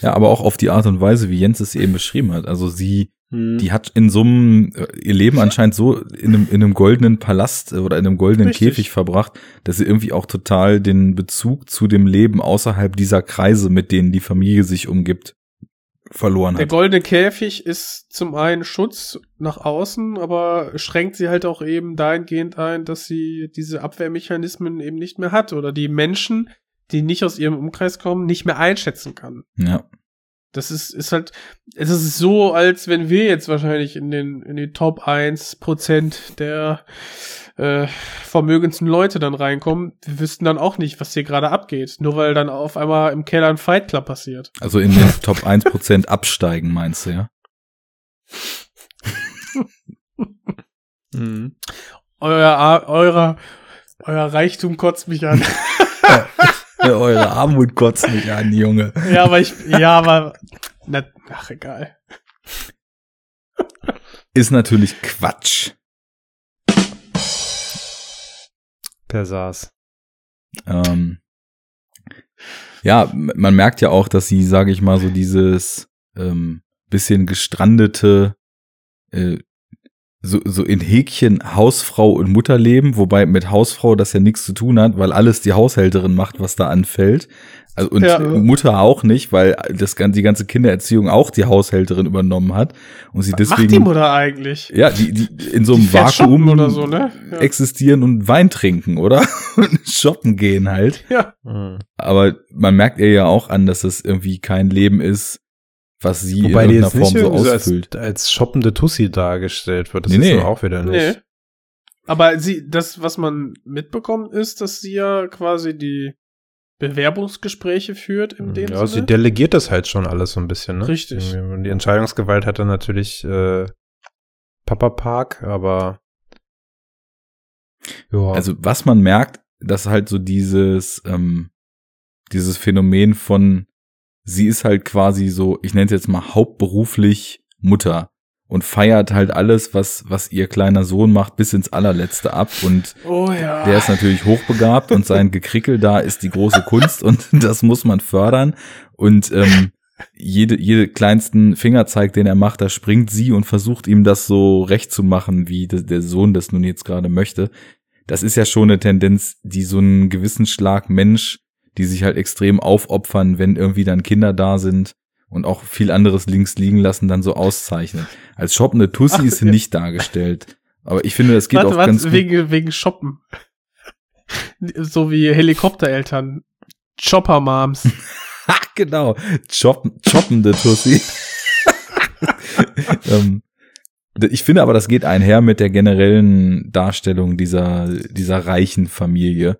ja, aber auch auf die Art und Weise, wie Jens es eben beschrieben hat. Also sie, Hm. die hat in so einem, äh, ihr Leben anscheinend so in einem, in einem goldenen Palast äh, oder in einem goldenen Richtig. Käfig verbracht, dass sie irgendwie auch total den Bezug zu dem Leben außerhalb dieser Kreise, mit denen die Familie sich umgibt, verloren Der hat. goldene Käfig ist zum einen Schutz nach außen, aber schränkt sie halt auch eben dahingehend ein, dass sie diese Abwehrmechanismen eben nicht mehr hat oder die Menschen, die nicht aus ihrem Umkreis kommen, nicht mehr einschätzen kann. Ja, Das ist, ist halt, es ist so, als wenn wir jetzt wahrscheinlich in den, in die Top 1 Prozent der äh, vermögendsten Leute dann reinkommen. Wir wüssten dann auch nicht, was hier gerade abgeht. Nur weil dann auf einmal im Keller ein Fight Club passiert. also in den Top 1% absteigen, meinst du, ja? Mhm. Euer, eurer, euer Reichtum kotzt mich an. eure Armut kotzt mich an, Junge. ja, aber ich, ja, aber, na, ach, egal. Ist natürlich Quatsch. Der saß. Ähm, ja, man merkt ja auch, dass sie, sage ich mal, so dieses ähm, bisschen gestrandete, äh, so, so in Häkchen Hausfrau und Mutter leben, wobei mit Hausfrau das ja nichts zu tun hat, weil alles die Haushälterin macht, was da anfällt. Also, und Ja. Mutter auch nicht, weil das, gan- die ganze Kindererziehung auch die Haushälterin übernommen hat. Und sie Was macht deswegen. die Mutter eigentlich? Ja, die, die in so einem Vakuum oder so, ne? Ja. existieren und Wein trinken, oder? Und shoppen gehen halt. Ja, Mhm. Aber man merkt ihr ja auch an, dass es irgendwie kein Leben ist, was sie Wobei in irgendeiner Form so ausfüllt. als, als shoppende Tussi dargestellt wird. Das Nee, ist nee. aber auch wieder nicht. nee. Aber sie, das, was man mitbekommt, ist, dass sie ja quasi die Bewerbungsgespräche führt dem Mhm. Ja, sie Sinne. delegiert das halt schon alles so ein bisschen, ne? Richtig. Die Entscheidungsgewalt hatte natürlich äh, Papa Park, aber ja. Also was man merkt, dass halt so dieses, ähm, dieses Phänomen von, sie ist halt quasi so, ich nenne es jetzt mal hauptberuflich Mutter und feiert halt alles, was, was ihr kleiner Sohn macht, bis ins allerletzte ab und oh ja. Der ist natürlich hochbegabt und sein Gekrickel da ist die große Kunst und das muss man fördern. Und ähm, jede, jede kleinsten Fingerzeig, den er macht, da springt sie und versucht ihm das so recht zu machen, wie de- der Sohn das nun jetzt gerade möchte. Das ist ja schon eine Tendenz, die so einen gewissen Schlag Mensch, die sich halt extrem aufopfern, wenn irgendwie dann Kinder da sind und auch viel anderes links liegen lassen, dann so auszeichnet. Als shoppende Tussi Ach, ist sie ja. nicht dargestellt. Aber ich finde, das geht warte, auch warte, ganz gut. wegen, wegen Shoppen. so wie Helikoptereltern. Chopper-Moms. Ha, genau. Choppen, choppende Tussi. ähm, ich finde aber, das geht einher mit der generellen Darstellung dieser, dieser reichen Familie,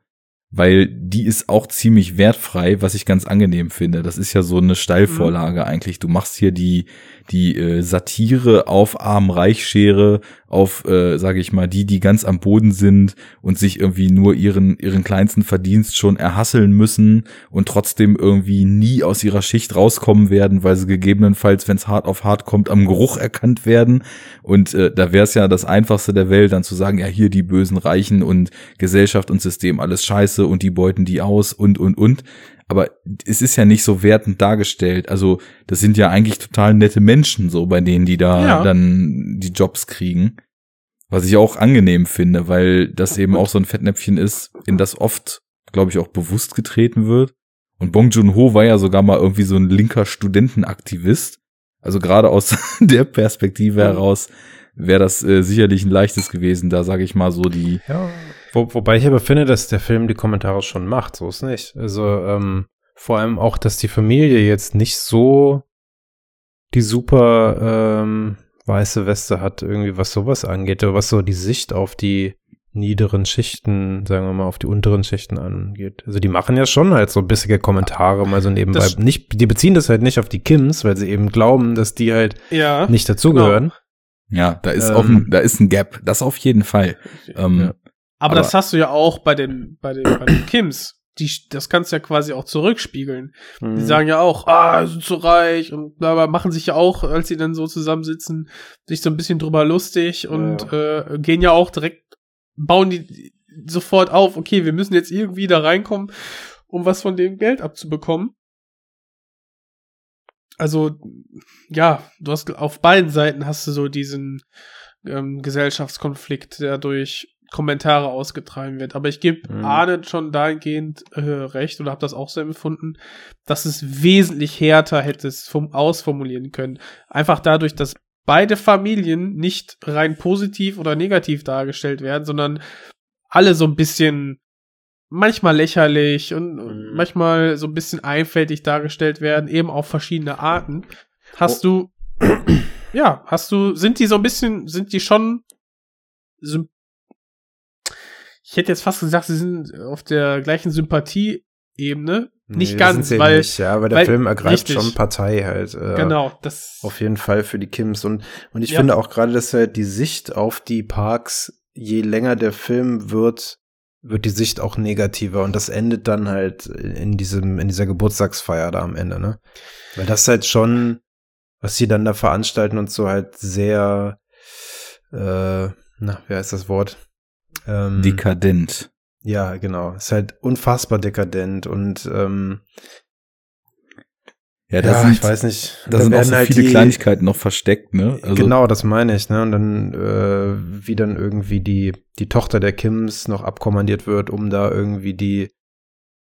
weil die ist auch ziemlich wertfrei, was ich ganz angenehm finde. Das ist ja so eine Steilvorlage eigentlich. Du machst hier die, die äh, Satire auf Arm-Reich-Schere, auf, äh, sage ich mal, die, die ganz am Boden sind und sich irgendwie nur ihren, ihren kleinsten Verdienst schon erhasseln müssen und trotzdem irgendwie nie aus ihrer Schicht rauskommen werden, weil sie gegebenenfalls, wenn es hart auf hart kommt, am Geruch erkannt werden. Und äh, da wäre es ja das Einfachste der Welt, dann zu sagen, ja, hier die bösen Reichen und Gesellschaft und System alles scheiße und die beuten die aus und, und, und. Aber es ist ja nicht so wertend dargestellt. Also das sind ja eigentlich total nette Menschen, so bei denen, die da Ja. dann die Jobs kriegen. Was ich auch angenehm finde, weil das eben auch so ein Fettnäpfchen ist, in das oft, glaube ich, auch bewusst getreten wird. Und Bong Joon-ho war ja sogar mal irgendwie so ein linker Studentenaktivist. Also gerade aus der Perspektive heraus wäre das äh, sicherlich ein leichtes gewesen, da sage ich mal so die, Ja. Wo, wobei ich aber finde, dass der Film die Kommentare schon macht, so ist nicht. Also, ähm, Vor allem auch, dass die Familie jetzt nicht so die super ähm, weiße Weste hat, irgendwie was sowas angeht, oder was so die Sicht auf die niederen Schichten, sagen wir mal, auf die unteren Schichten angeht. Also die machen ja schon halt so bissige Kommentare mal so nebenbei. Das- nicht, die beziehen das halt nicht auf die Kims, weil sie eben glauben, dass die halt Ja. nicht dazugehören. Ja, da ist Ähm, auch ein, da ist ein Gap. Das auf jeden Fall. Ähm, Ja. Aber, Aber- das hast du ja auch bei den, bei den, bei den Kims. Die, das kannst du ja quasi auch zurückspiegeln. Die Mhm. sagen ja auch, ah, sind so reich und bla bla, machen sich ja auch, als sie dann so zusammensitzen, sich so ein bisschen drüber lustig und Äh, gehen ja auch direkt, bauen die sofort auf, okay, wir müssen jetzt irgendwie da reinkommen, um was von dem Geld abzubekommen. Also, ja, du hast auf beiden Seiten hast du so diesen ähm, Gesellschaftskonflikt, der durch Kommentare ausgetragen wird. Aber ich gebe Mhm. Arne schon dahingehend äh, recht oder habe das auch so empfunden, dass es wesentlich härter hätte es vom ausformulieren können. Einfach dadurch, dass beide Familien nicht rein positiv oder negativ dargestellt werden, sondern alle so ein bisschen manchmal lächerlich und Mhm. manchmal so ein bisschen einfältig dargestellt werden, eben auf verschiedene Arten. Hast du, ja, hast du, sind die so ein bisschen, sind die schon, ich hätte jetzt fast gesagt, sie sind auf der gleichen Sympathieebene. Nicht Nee, ganz, weil, nicht, ja, aber der weil- Film ergreift richtig. schon Partei halt. Äh, genau, das, Auf jeden Fall für die Kims. Und, und ich Ja. finde auch gerade, dass halt die Sicht auf die Parks, je länger der Film wird, wird die Sicht auch negativer. Und das endet dann halt in diesem, in dieser Geburtstagsfeier da am Ende, ne? Weil das halt schon, was sie dann da veranstalten und so halt sehr, äh, na, wie heißt das Wort? Ähm, dekadent. ja, genau. Ist halt unfassbar dekadent und ähm, Ja, da ja, sind, ich weiß nicht. da sind auch werden so halt viele die- Kleinigkeiten noch versteckt, ne? Also, genau, das meine ich, ne? Und dann, äh, wie dann irgendwie die, die Tochter der Kims noch abkommandiert wird, um da irgendwie die,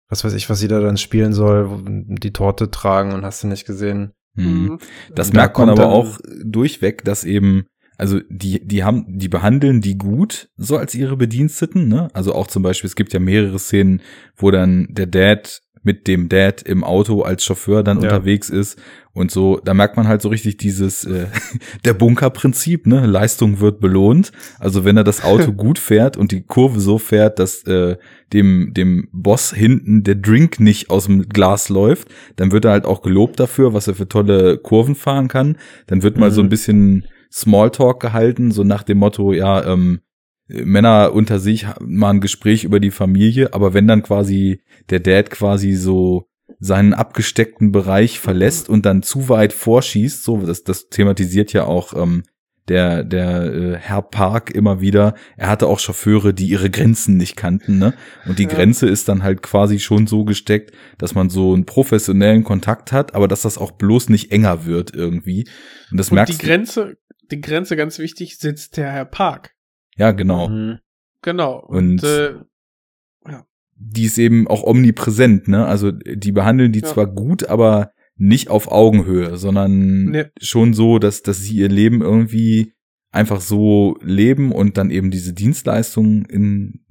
was weiß ich, was sie da dann spielen soll, die Torte tragen und hast du nicht gesehen. hm. Mhm. Das Und da merkt man aber dann- auch durchweg, dass eben, also die, die haben, die behandeln die gut, so als ihre Bediensteten, ne? Also auch zum Beispiel, es gibt ja mehrere Szenen, wo dann der Dad mit dem Dad im Auto als Chauffeur dann Ja. unterwegs ist und so, da merkt man halt so richtig dieses äh, der Bunkerprinzip, ne? Leistung wird belohnt. Also wenn er das Auto gut fährt und die Kurve so fährt, dass äh, dem dem Boss hinten der Drink nicht aus dem Glas läuft, dann wird er halt auch gelobt dafür, was er für tolle Kurven fahren kann. Dann wird mal so ein Mhm. bisschen Smalltalk gehalten, so nach dem Motto, ja, ähm, Männer unter sich mal ein Gespräch über die Familie, aber wenn dann quasi der Dad quasi so seinen abgesteckten Bereich verlässt und dann zu weit vorschießt, so das, das thematisiert ja auch ähm, der der äh, Herr Park immer wieder. Er hatte auch Chauffeure, die ihre Grenzen nicht kannten, ne? Und die Ja. Grenze ist dann halt quasi schon so gesteckt, dass man so einen professionellen Kontakt hat, aber dass das auch bloß nicht enger wird irgendwie. Und das Und merkst die Grenze, die Grenze ganz wichtig, sitzt der Herr Park. Ja, genau. Mhm. Genau. Und- Und, äh, die ist eben auch omnipräsent, ne? Also die behandeln die Ja. zwar gut, aber nicht auf Augenhöhe, sondern Nee. schon so, dass, dass sie ihr Leben irgendwie einfach so leben und dann eben diese Dienstleistungen in,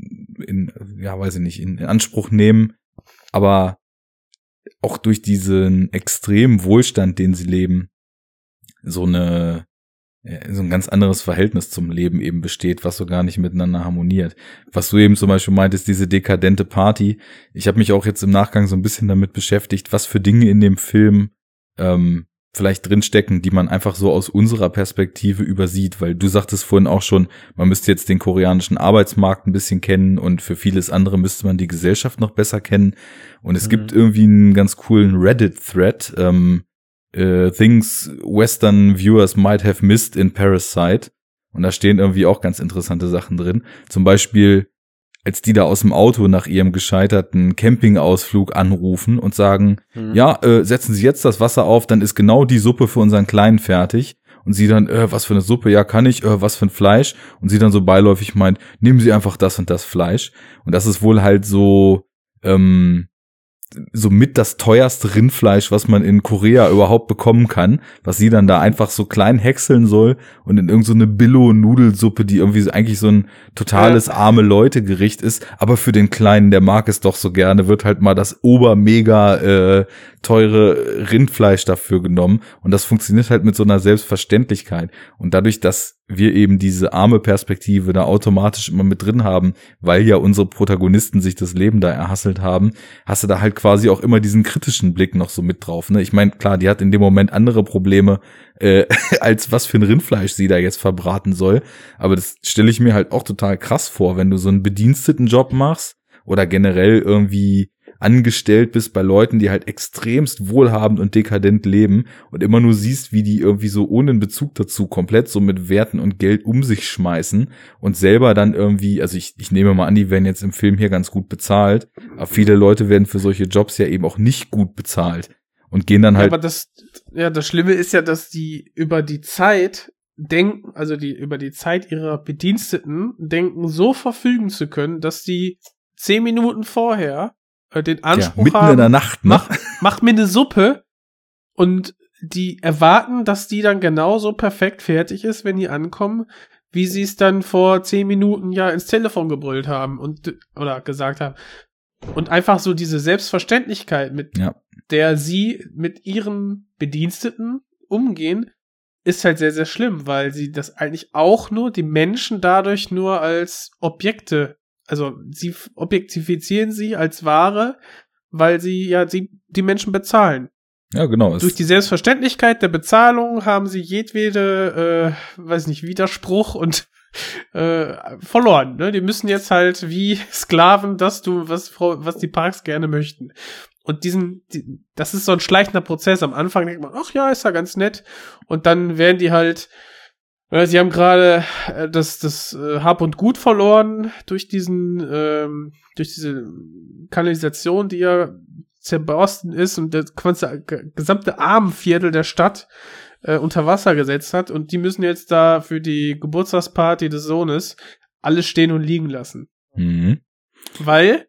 in, ja, weiß ich nicht, in, in Anspruch nehmen, aber auch durch diesen extremen Wohlstand, den sie leben, so eine, ja, so ein ganz anderes Verhältnis zum Leben eben besteht, was so gar nicht miteinander harmoniert. Was du eben zum Beispiel meintest, diese dekadente Party. Ich habe mich auch jetzt im Nachgang so ein bisschen damit beschäftigt, was für Dinge in dem Film ähm, vielleicht drinstecken, die man einfach so aus unserer Perspektive übersieht, weil du sagtest vorhin auch schon, man müsste jetzt den koreanischen Arbeitsmarkt ein bisschen kennen und für vieles andere müsste man die Gesellschaft noch besser kennen. Und es Mhm. gibt irgendwie einen ganz coolen Reddit-Thread, ähm, äh, Things Western Viewers might have missed in Parasite. Und da stehen irgendwie auch ganz interessante Sachen drin. Zum Beispiel, als die da aus dem Auto nach ihrem gescheiterten Campingausflug anrufen und sagen, Mhm. ja, äh, setzen Sie jetzt das Wasser auf, dann ist genau die Suppe für unseren Kleinen fertig. Und sie dann, äh, was für eine Suppe? Ja, kann ich, äh, was für ein Fleisch? Und sie dann so beiläufig meint, nehmen Sie einfach das und das Fleisch. Und das ist wohl halt so, ähm, so mit das teuerste Rindfleisch, was man in Korea überhaupt bekommen kann, was sie dann da einfach so klein häckseln soll und in irgendeine so eine Billo-Nudelsuppe, die irgendwie so, eigentlich so ein totales arme Leute-Gericht ist, aber für den Kleinen, der mag es doch so gerne, wird halt mal das obermega äh, teure Rindfleisch dafür genommen. Und das funktioniert halt mit so einer Selbstverständlichkeit. Und dadurch, dass wir eben diese arme Perspektive da automatisch immer mit drin haben, weil ja unsere Protagonisten sich das Leben da erhasselt haben, hast du da halt quasi auch immer diesen kritischen Blick noch so mit drauf. Ne? Ich meine, klar, die hat in dem Moment andere Probleme, äh, als was für ein Rindfleisch sie da jetzt verbraten soll. Aber das stelle ich mir halt auch total krass vor, wenn du so einen bediensteten Job machst oder generell irgendwie angestellt bist bei Leuten, die halt extremst wohlhabend und dekadent leben und immer nur siehst, wie die irgendwie so ohne einen Bezug dazu komplett so mit Werten und Geld um sich schmeißen und selber dann irgendwie, also ich, ich nehme mal an, die werden jetzt im Film hier ganz gut bezahlt, aber viele Leute werden für solche Jobs ja eben auch nicht gut bezahlt und gehen dann Ja, halt aber das, ja, das Schlimme ist ja, dass die über die Zeit denken, also die über die Zeit ihrer Bediensteten denken, so verfügen zu können, dass die zehn Minuten vorher äh, den ja, Anspruch mitten haben, in der Nacht, ne? mach, mach mir eine Suppe und die erwarten, dass die dann genauso perfekt fertig ist, wenn die ankommen, wie sie es dann vor zehn Minuten ja ins Telefon gebrüllt haben und oder gesagt haben. Und einfach so diese Selbstverständlichkeit, mit Ja. der sie mit ihren Bediensteten umgehen, ist halt sehr, sehr schlimm, weil sie das eigentlich auch nur, die Menschen dadurch nur als Objekte, also sie objektifizieren sie als Ware, weil sie ja sie, die Menschen bezahlen. Ja, genau. Durch die Selbstverständlichkeit der Bezahlung haben sie jedwede, äh, weiß nicht, Widerspruch und äh, verloren. Ne? Die müssen jetzt halt wie Sklaven das tun, was, was die Parks gerne möchten. Und diesen, die, das ist so ein schleichender Prozess. Am Anfang denkt man, ach ja, ist ja ganz nett. Und dann werden die halt, sie haben gerade äh, das, das äh, Hab und Gut verloren durch diesen, ähm, durch diese Kanalisation, die ja zerborsten ist und das ganze, gesamte Armenviertel der Stadt äh, unter Wasser gesetzt hat. Und die müssen jetzt da für die Geburtstagsparty des Sohnes alles stehen und liegen lassen. Mhm. Weil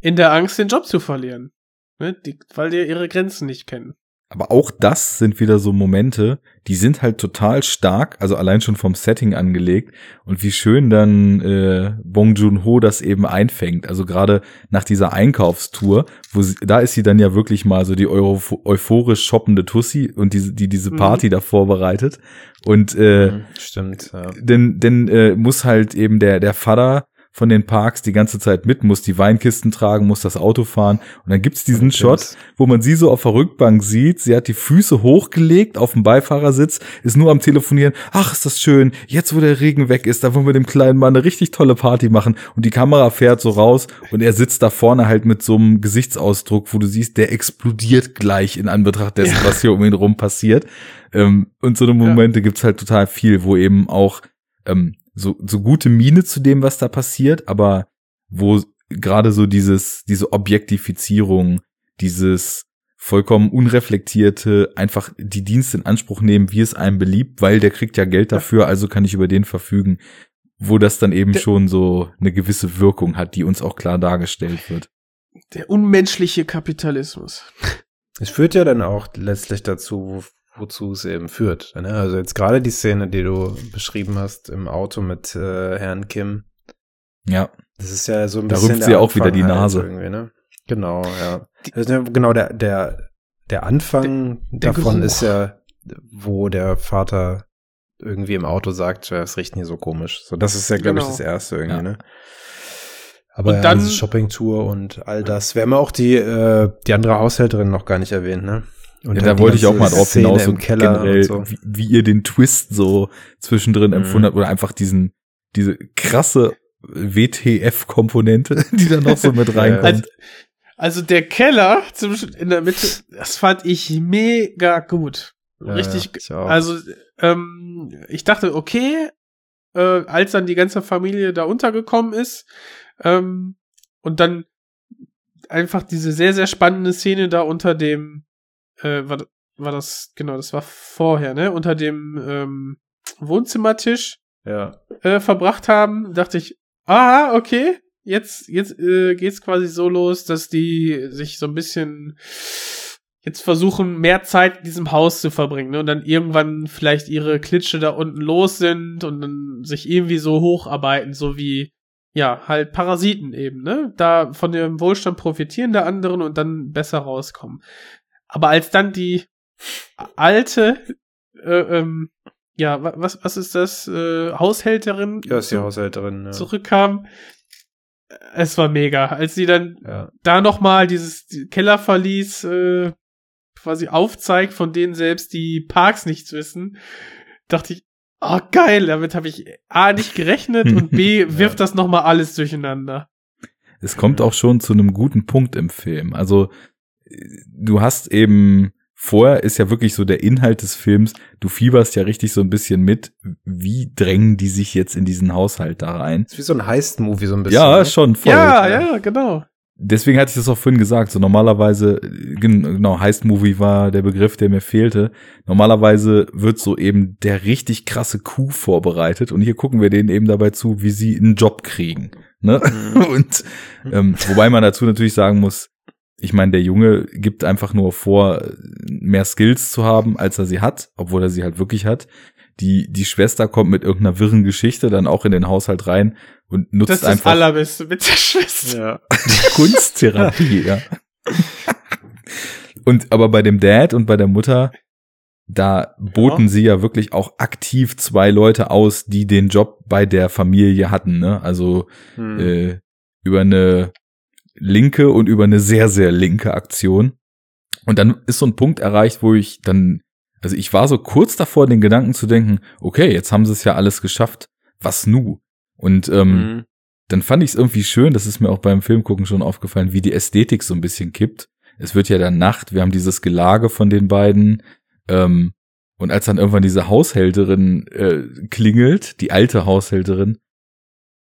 in der Angst, den Job zu verlieren. Ne? Die, weil die ihre Grenzen nicht kennen. Aber auch das sind wieder so Momente, die sind halt total stark, also allein schon vom Setting angelegt und wie schön dann äh, Bong Joon-ho das eben einfängt. Also gerade nach dieser Einkaufstour, wo sie, da ist sie dann ja wirklich mal so die Euro euphorisch shoppende Tussi und diese, die diese Mhm. Party da vorbereitet. Und äh, Mhm, Stimmt, ja. denn, denn äh, muss halt eben der, der Vater von den Parks die ganze Zeit mit, muss die Weinkisten tragen, muss das Auto fahren. Und dann gibt's diesen Shot, wo man sie so auf der Rückbank sieht. Sie hat die Füße hochgelegt auf dem Beifahrersitz, ist nur am Telefonieren. Ach, ist das schön. Jetzt, wo der Regen weg ist, da wollen wir dem kleinen Mann eine richtig tolle Party machen. Und die Kamera fährt so raus und er sitzt da vorne halt mit so einem Gesichtsausdruck, wo du siehst, der explodiert gleich in Anbetracht dessen, Ja. was hier um ihn rum passiert. Ähm, und so eine Momente gibt's halt total viel, wo eben auch ähm, so, so gute Miene zu dem, was da passiert, aber wo gerade so dieses, diese Objektifizierung, dieses vollkommen unreflektierte, einfach die Dienste in Anspruch nehmen, wie es einem beliebt, weil der kriegt ja Geld dafür, also kann ich über den verfügen, wo das dann eben Der- schon so eine gewisse Wirkung hat, die uns auch klar dargestellt wird. Der unmenschliche Kapitalismus. Es führt ja dann auch letztlich dazu, wo, wozu es eben führt. Ne? Also jetzt gerade die Szene, die du beschrieben hast im Auto mit äh, Herrn Kim, Ja, das ist ja so ein Da bisschen rümpft der sie auch wieder die Anfang halt Nase. irgendwie, ne? Genau, ja. Ja genau der der der Anfang Der- der davon Geruch. ist ja, wo der Vater irgendwie im Auto sagt, ja, es riecht hier so komisch. So, das ist ja, glaube ich, Genau. das erste irgendwie, Ja. ne? Aber Und ja, dann- diese Shoppingtour und all das. Wir haben auch die, äh, die andere Haushälterin noch gar nicht erwähnt, ne? Und ja da wollte ich auch mal drauf Szene hinaus, Keller generell, und so. wie, wie ihr den Twist so zwischendrin Mhm. empfunden habt oder einfach diesen, diese krasse WTF-Komponente, die da noch so mit reinkommt. Also, also der Keller zum, in der Mitte, das fand ich mega gut. Ja, Richtig. ja. Also, ähm, ich dachte, okay, äh, als dann die ganze Familie da untergekommen ist, ähm, und dann einfach diese sehr, sehr spannende Szene da unter dem, äh, war, war das, genau, das war vorher, ne, unter dem ähm, Wohnzimmertisch ja. äh, verbracht haben, dachte ich, ah, okay, jetzt, jetzt äh, geht's quasi so los, dass die sich so ein bisschen jetzt versuchen, mehr Zeit in diesem Haus zu verbringen, ne? Und dann irgendwann vielleicht ihre Klitsche da unten los sind und dann sich irgendwie so hocharbeiten, so wie, ja, halt Parasiten eben, ne? Da von dem Wohlstand profitieren der anderen und dann besser rauskommen. Aber als dann die alte, äh, ähm, ja, wa- was, was ist das, äh, Haushälterin Ja, ist die Haushälterin. Ja. zurückkam, es war mega. Als sie dann Ja. da nochmal dieses Kellerverlies äh, quasi aufzeigt, von denen selbst die Parks nichts wissen, dachte ich, oh geil, damit habe ich A nicht gerechnet und B wirft das nochmal alles durcheinander. Es kommt auch schon zu einem guten Punkt im Film. Also äh, du hast eben vorher ist ja wirklich so der Inhalt des Films, du fieberst ja richtig so ein bisschen mit, wie drängen die sich jetzt in diesen Haushalt da rein. Ist wie so ein Heist-Movie so ein bisschen. Ja, ne? schon voll. ja, ja, genau. Deswegen hatte ich das auch vorhin gesagt. So normalerweise, gen- genau, Heist Movie war der Begriff, der mir fehlte. Normalerweise wird so eben der richtig krasse Coup vorbereitet und hier gucken wir denen eben dabei zu, wie sie einen Job kriegen. Ne? Und ähm, wobei man dazu natürlich sagen muss, ich meine, der Junge gibt einfach nur vor, mehr Skills zu haben, als er sie hat, obwohl er sie halt wirklich hat. Die, die Schwester kommt mit irgendeiner wirren Geschichte dann auch in den Haushalt rein und nutzt Das ist das einfach Allerbeste mit der Schwester. Ja. Kunsttherapie, ja. Und aber bei dem Dad und bei der Mutter, da boten Ja. sie ja wirklich auch aktiv zwei Leute aus, die den Job bei der Familie hatten, ne? Also Hm. äh, über eine linke und über eine sehr, sehr linke Aktion. Und dann ist so ein Punkt erreicht, wo ich dann, also ich war so kurz davor, den Gedanken zu denken, okay, jetzt haben sie es ja alles geschafft, was nu? Und ähm, Mhm. dann fand ich es irgendwie schön, das ist mir auch beim Filmgucken schon aufgefallen, wie die Ästhetik so ein bisschen kippt. Es wird ja dann Nacht, wir haben dieses Gelage von den beiden. Ähm, und als dann irgendwann diese Haushälterin äh, klingelt, die alte Haushälterin,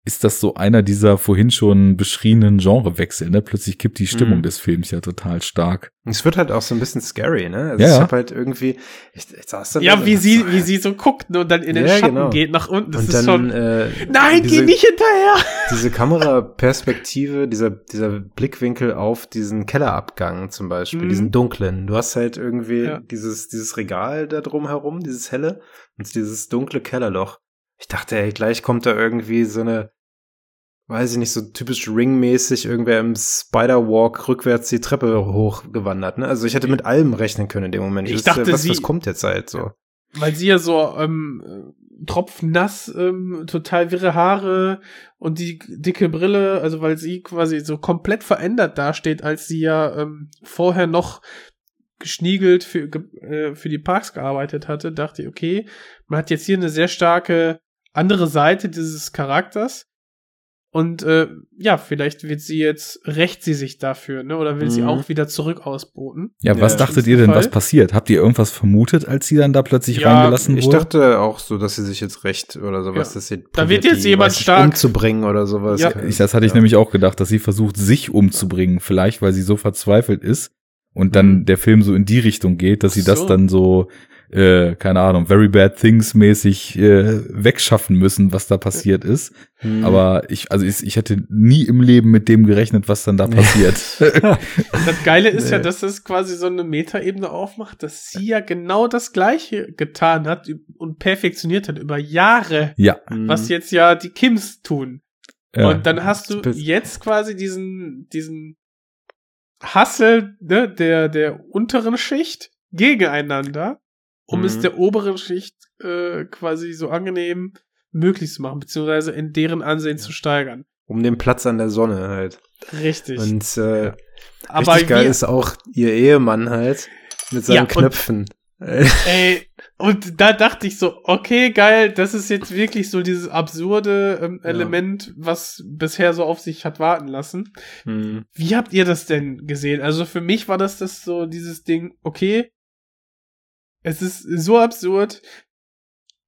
ist das so einer dieser vorhin schon beschriebenen Genrewechsel. Ne? Plötzlich kippt die Stimmung Mhm. des Films ja total stark. Es wird halt auch so ein bisschen scary, ne? Also Ja, ich hab halt irgendwie, ich, ich saß dann Ja, wie sie, dachte, wie sie so guckt und dann in den Ja, Schatten genau. geht nach unten. Das und ist dann, schon. äh, Nein, diese, geh nicht hinterher! Diese Kameraperspektive, dieser, dieser Blickwinkel auf diesen Kellerabgang zum Beispiel, Mhm. diesen dunklen. Du hast halt irgendwie Ja. dieses, dieses Regal da drum herum, dieses helle und dieses dunkle Kellerloch. Ich dachte, ey, gleich kommt da irgendwie so eine, weiß ich nicht, so typisch Ring-mäßig irgendwer im Spider-Walk rückwärts die Treppe hochgewandert, ne? Also ich hätte mit allem rechnen können in dem Moment. Ich wusste, dachte, was, sie- was kommt jetzt halt so? weil sie ja so ähm, äh, tropfnass, ähm, total wirre Haare und die dicke Brille, also weil sie quasi so komplett verändert dasteht, als sie ja ähm, vorher noch geschniegelt für, äh, für die Parks gearbeitet hatte, dachte ich, okay, man hat jetzt hier eine sehr starke andere Seite dieses Charakters. Und äh, ja, vielleicht wird sie jetzt, rächt sie sich dafür, ne? Oder will sie Mhm. auch wieder zurück ausboten. Ja, was Ja, dachtet ihr denn, Fall. was passiert? Habt ihr irgendwas vermutet, als sie dann da plötzlich Ja, reingelassen Ich wurde? dachte auch so, dass sie sich jetzt recht oder sowas, Ja. dass sie Da wird jetzt die, jemand weiß stark- umzubringen oder sowas. Ja. Ich, das hatte ich Ja. nämlich auch gedacht, dass sie versucht, sich umzubringen, vielleicht, weil sie so verzweifelt ist und dann Mhm. der Film so in die Richtung geht, dass sie Ach das so. dann so, äh, keine Ahnung, Very Bad Things mäßig äh, wegschaffen müssen, was da passiert ist. Mhm. Aber ich, also ich, ich hätte nie im Leben mit dem gerechnet, was dann da passiert. Das Geile ist ja, Nee. dass es quasi so eine Metaebene aufmacht, dass sie ja genau das Gleiche getan hat und perfektioniert hat über Jahre, ja. Mhm. was jetzt ja die Kims tun. ja. Und dann hast du Das- jetzt quasi diesen, diesen Hassel ne, der, der unteren Schicht gegeneinander, um Mhm. es der oberen Schicht äh, quasi so angenehm möglich zu machen, beziehungsweise in deren Ansehen zu steigern. um den Platz an der Sonne halt. Richtig. Und äh, Aber richtig geil ist auch ihr Ehemann halt mit seinen Ja, und- Knöpfen. Ey, und da dachte ich so, okay, geil, das ist jetzt wirklich so dieses absurde ähm, Ja. Element, was bisher so auf sich hat warten lassen. Hm. Wie habt ihr das denn gesehen? Also für mich war das das so dieses Ding, okay, es ist so absurd,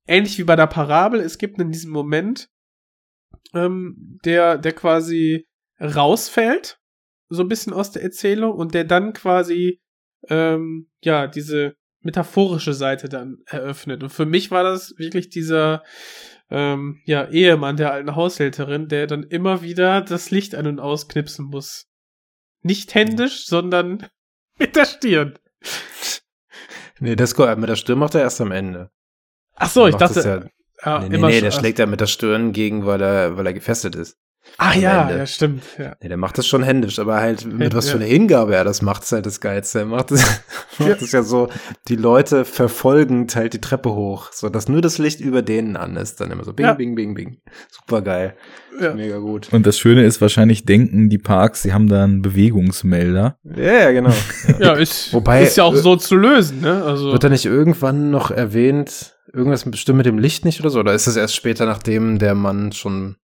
ähnlich wie bei der Parabel, es gibt in diesem Moment, ähm, der, der quasi rausfällt, so ein bisschen aus der Erzählung und der dann quasi, ähm, ja, diese metaphorische Seite dann eröffnet. Und für mich war das wirklich dieser ähm, ja, Ehemann der alten Haushälterin, der dann immer wieder das Licht an- und ausknipsen muss. Nicht händisch, sondern mit der Stirn. Nee, das mit der Stirn macht er erst am Ende. Ach so, ich dachte, Ja, ja, nee, nee, immer nee, der schlägt er mit der Stirn gegen, weil er, weil er gefestet ist. Ach ja, Ende. ja, stimmt, ja. Nee, der macht das schon händisch, aber halt mit was ja. für eine Hingabe er das macht, ist halt das Geilste. Er macht es Ja. macht es ja so, die Leute verfolgend halt die Treppe hoch, so dass nur das Licht über denen an ist. Dann immer so bing, Ja. bing, bing, bing. Super geil. Ja. Mega gut. Und das Schöne ist wahrscheinlich, denken die Parks, sie haben da einen Bewegungsmelder. Ja, ja, genau. Ja, ist, Wobei, ist ja auch äh, so zu lösen, ne? Also, Wird da nicht irgendwann noch erwähnt, irgendwas bestimmt mit dem Licht nicht oder so? Oder ist das erst später, nachdem der Mann schon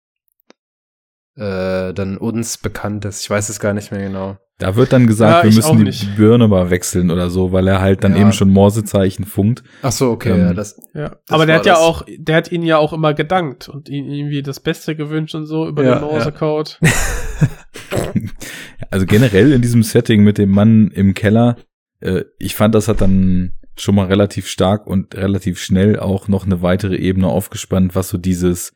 äh, dann uns bekannt ist? Ich weiß es gar nicht mehr genau. Da wird dann gesagt, Ja, wir müssen die nicht. Birne mal wechseln oder so, weil er halt dann Ja. eben schon Morsezeichen funkt. Ach so, okay, Ähm, ja, das. ja. Aber der hat ja das. auch, der hat ihn ja auch immer gedankt und ihm irgendwie das Beste gewünscht und so über Ja, den Morsecode. Also generell in diesem Setting mit dem Mann im Keller, äh, ich fand, das hat dann schon mal relativ stark und relativ schnell auch noch eine weitere Ebene aufgespannt, was so dieses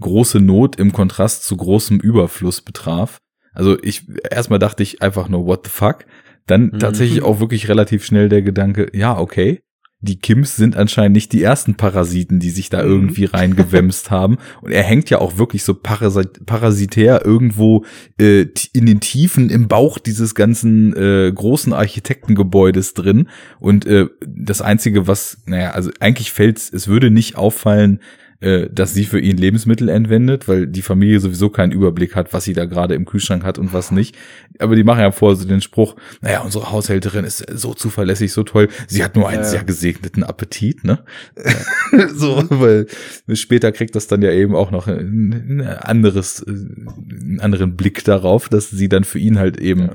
große Not im Kontrast zu großem Überfluss betraf. Also ich erstmal dachte ich einfach nur what the fuck, dann Mhm. tatsächlich auch wirklich relativ schnell der Gedanke, ja, okay, die Kims sind anscheinend nicht die ersten Parasiten, die sich da Mhm. irgendwie reingewämst haben. Und er hängt ja auch wirklich so parasit parasitär irgendwo äh, in den Tiefen im Bauch dieses ganzen äh, großen Architektengebäudes drin. Und äh, das Einzige, was, naja, also eigentlich fällt's, es würde nicht auffallen, äh, dass sie für ihn Lebensmittel entwendet, weil die Familie sowieso keinen Überblick hat, was sie da gerade im Kühlschrank hat und was nicht. Aber die machen ja vor so den Spruch, naja, unsere Haushälterin ist so zuverlässig, so toll, sie hat nur einen Ja. sehr gesegneten Appetit, ne? so, weil später kriegt das dann ja eben auch noch ein, anderes, einen anderen Blick darauf, dass sie dann für ihn halt eben Ja.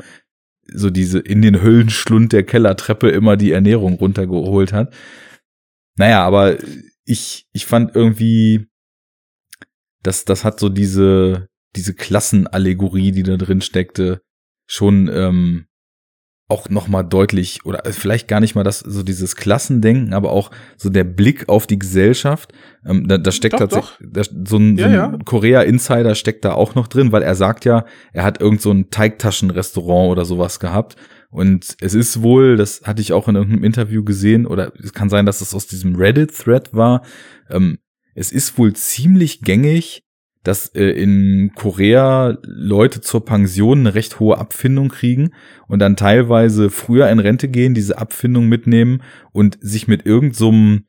so diese in den Höllenschlund der Kellertreppe immer die Ernährung runtergeholt hat. Naja, aber ich, ich fand irgendwie, dass das hat so diese, diese Klassenallegorie, die da drin steckte, schon ähm, auch noch mal deutlich oder vielleicht gar nicht mal das so dieses Klassendenken, aber auch so der Blick auf die Gesellschaft. Ähm, da, da steckt Doch, tatsächlich da, so ein, so Ja, ein ja. Korea-Insider steckt da auch noch drin, weil er sagt ja, er hat irgend so ein Teigtaschenrestaurant oder sowas gehabt. Und es ist wohl, das hatte ich auch in irgendeinem Interview gesehen, oder es kann sein, dass es aus diesem Reddit-Thread war. Ähm, es ist wohl ziemlich gängig, dass äh, in Korea Leute zur Pension eine recht hohe Abfindung kriegen und dann teilweise früher in Rente gehen, diese Abfindung mitnehmen und sich mit irgendeinem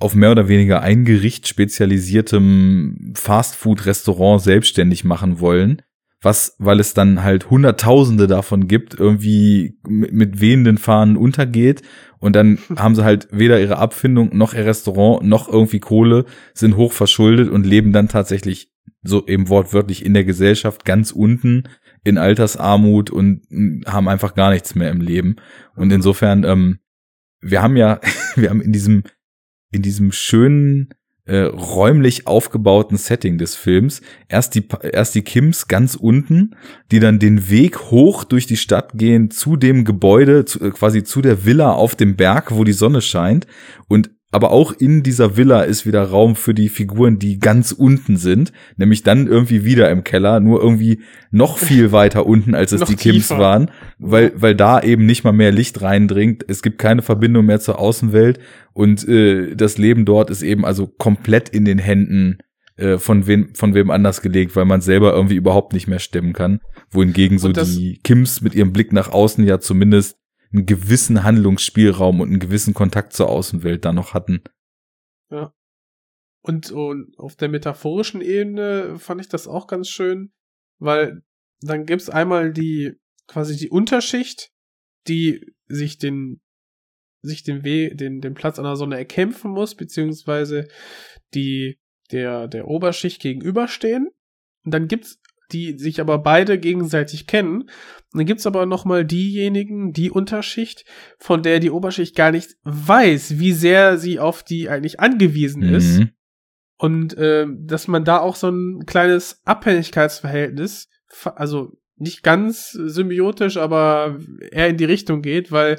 auf mehr oder weniger ein Gericht spezialisiertem Fastfood-Restaurant selbstständig machen wollen. Was, weil es dann halt Hunderttausende davon gibt, irgendwie mit, mit wehenden Fahnen untergeht. Und dann haben sie halt weder ihre Abfindung noch ihr Restaurant noch irgendwie Kohle, sind hoch verschuldet und leben dann tatsächlich so eben wortwörtlich in der Gesellschaft ganz unten in Altersarmut und mm, haben einfach gar nichts mehr im Leben. Und insofern, ähm, wir haben ja, wir haben in diesem, in diesem schönen, äh, räumlich aufgebauten Setting des Films erst die, erst die Kims ganz unten, die dann den Weg hoch durch die Stadt gehen zu dem Gebäude, zu, äh, quasi zu der Villa auf dem Berg, wo die Sonne scheint. Und aber auch in dieser Villa ist wieder Raum für die Figuren, die ganz unten sind, nämlich dann irgendwie wieder im Keller, nur irgendwie noch viel weiter unten, als es die Kims tiefer. waren, weil, weil da eben nicht mal mehr Licht reindringt. Es gibt keine Verbindung mehr zur Außenwelt und äh, das Leben dort ist eben also komplett in den Händen äh, von wem von wem anders gelegt, weil man selber irgendwie überhaupt nicht mehr stimmen kann. Wohingegen so die Kims mit ihrem Blick nach außen ja zumindest einen gewissen Handlungsspielraum und einen gewissen Kontakt zur Außenwelt da noch hatten. Und, und auf der metaphorischen Ebene fand ich das auch ganz schön, weil dann gibt's einmal die quasi die Unterschicht, die sich den sich den Weg, den, den Platz an der Sonne erkämpfen muss, beziehungsweise die der, der Oberschicht gegenüberstehen. Und dann gibt's die sich aber beide gegenseitig kennen. Und dann gibt's aber noch mal diejenigen, die Unterschicht, von der die Oberschicht gar nicht weiß, wie sehr sie auf die eigentlich angewiesen ist. Mhm. Und äh, dass man da auch so ein kleines Abhängigkeitsverhältnis, also nicht ganz symbiotisch, aber eher in die Richtung geht, weil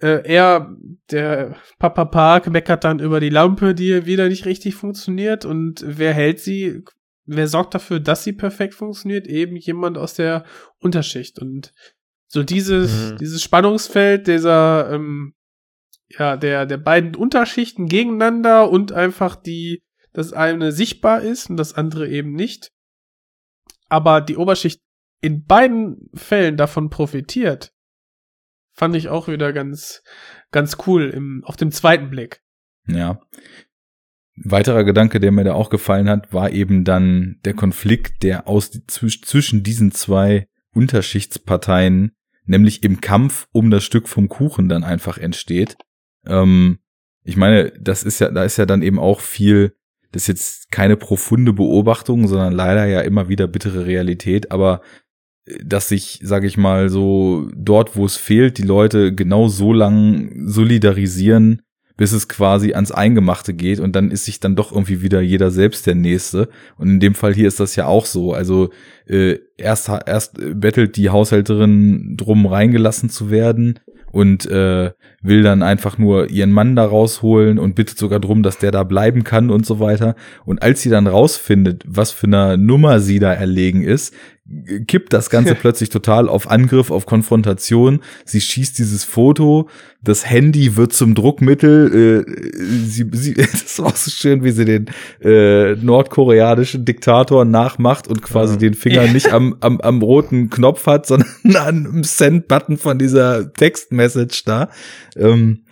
Äh, er, der Papa Park, meckert dann über die Lampe, die wieder nicht richtig funktioniert. Und wer hält sie? Wer sorgt dafür, dass sie perfekt funktioniert? Eben jemand aus der Unterschicht. Und so dieses, Mhm. dieses Spannungsfeld dieser, ähm, ja, der, der beiden Unterschichten gegeneinander und einfach die, das eine sichtbar ist und das andere eben nicht. Aber die Oberschicht in beiden Fällen davon profitiert, fand ich auch wieder ganz, ganz cool im, auf dem zweiten Blick. Ja. Weiterer Gedanke, der mir da auch gefallen hat, war eben dann der Konflikt, der aus zwisch- zwischen diesen zwei Unterschichtsparteien, nämlich im Kampf um das Stück vom Kuchen dann einfach entsteht. Ähm, ich meine, das ist ja, da ist ja dann eben auch viel, das ist jetzt keine profunde Beobachtung, sondern leider ja immer wieder bittere Realität, aber äh, dass sich, sage ich mal, so dort, wo es fehlt, die Leute genau so lang solidarisieren, bis es quasi ans Eingemachte geht und dann ist sich dann doch irgendwie wieder jeder selbst der Nächste. Und in dem Fall hier ist das ja auch so. Also äh, erst, erst bettelt die Haushälterin drum reingelassen zu werden und äh, will dann einfach nur ihren Mann da rausholen und bittet sogar drum, dass der da bleiben kann und so weiter. Und als sie dann rausfindet, was für eine Nummer sie da erlegen ist, kippt das Ganze plötzlich total auf Angriff, auf Konfrontation. Sie schießt dieses Foto, das Handy wird zum Druckmittel. Äh, sie, sie, das ist auch so schön, wie sie den äh, nordkoreanischen Diktator nachmacht und quasi Ja. den Finger nicht am, am, am roten Knopf hat, sondern am Send-Button von dieser Text-Message da. Ähm,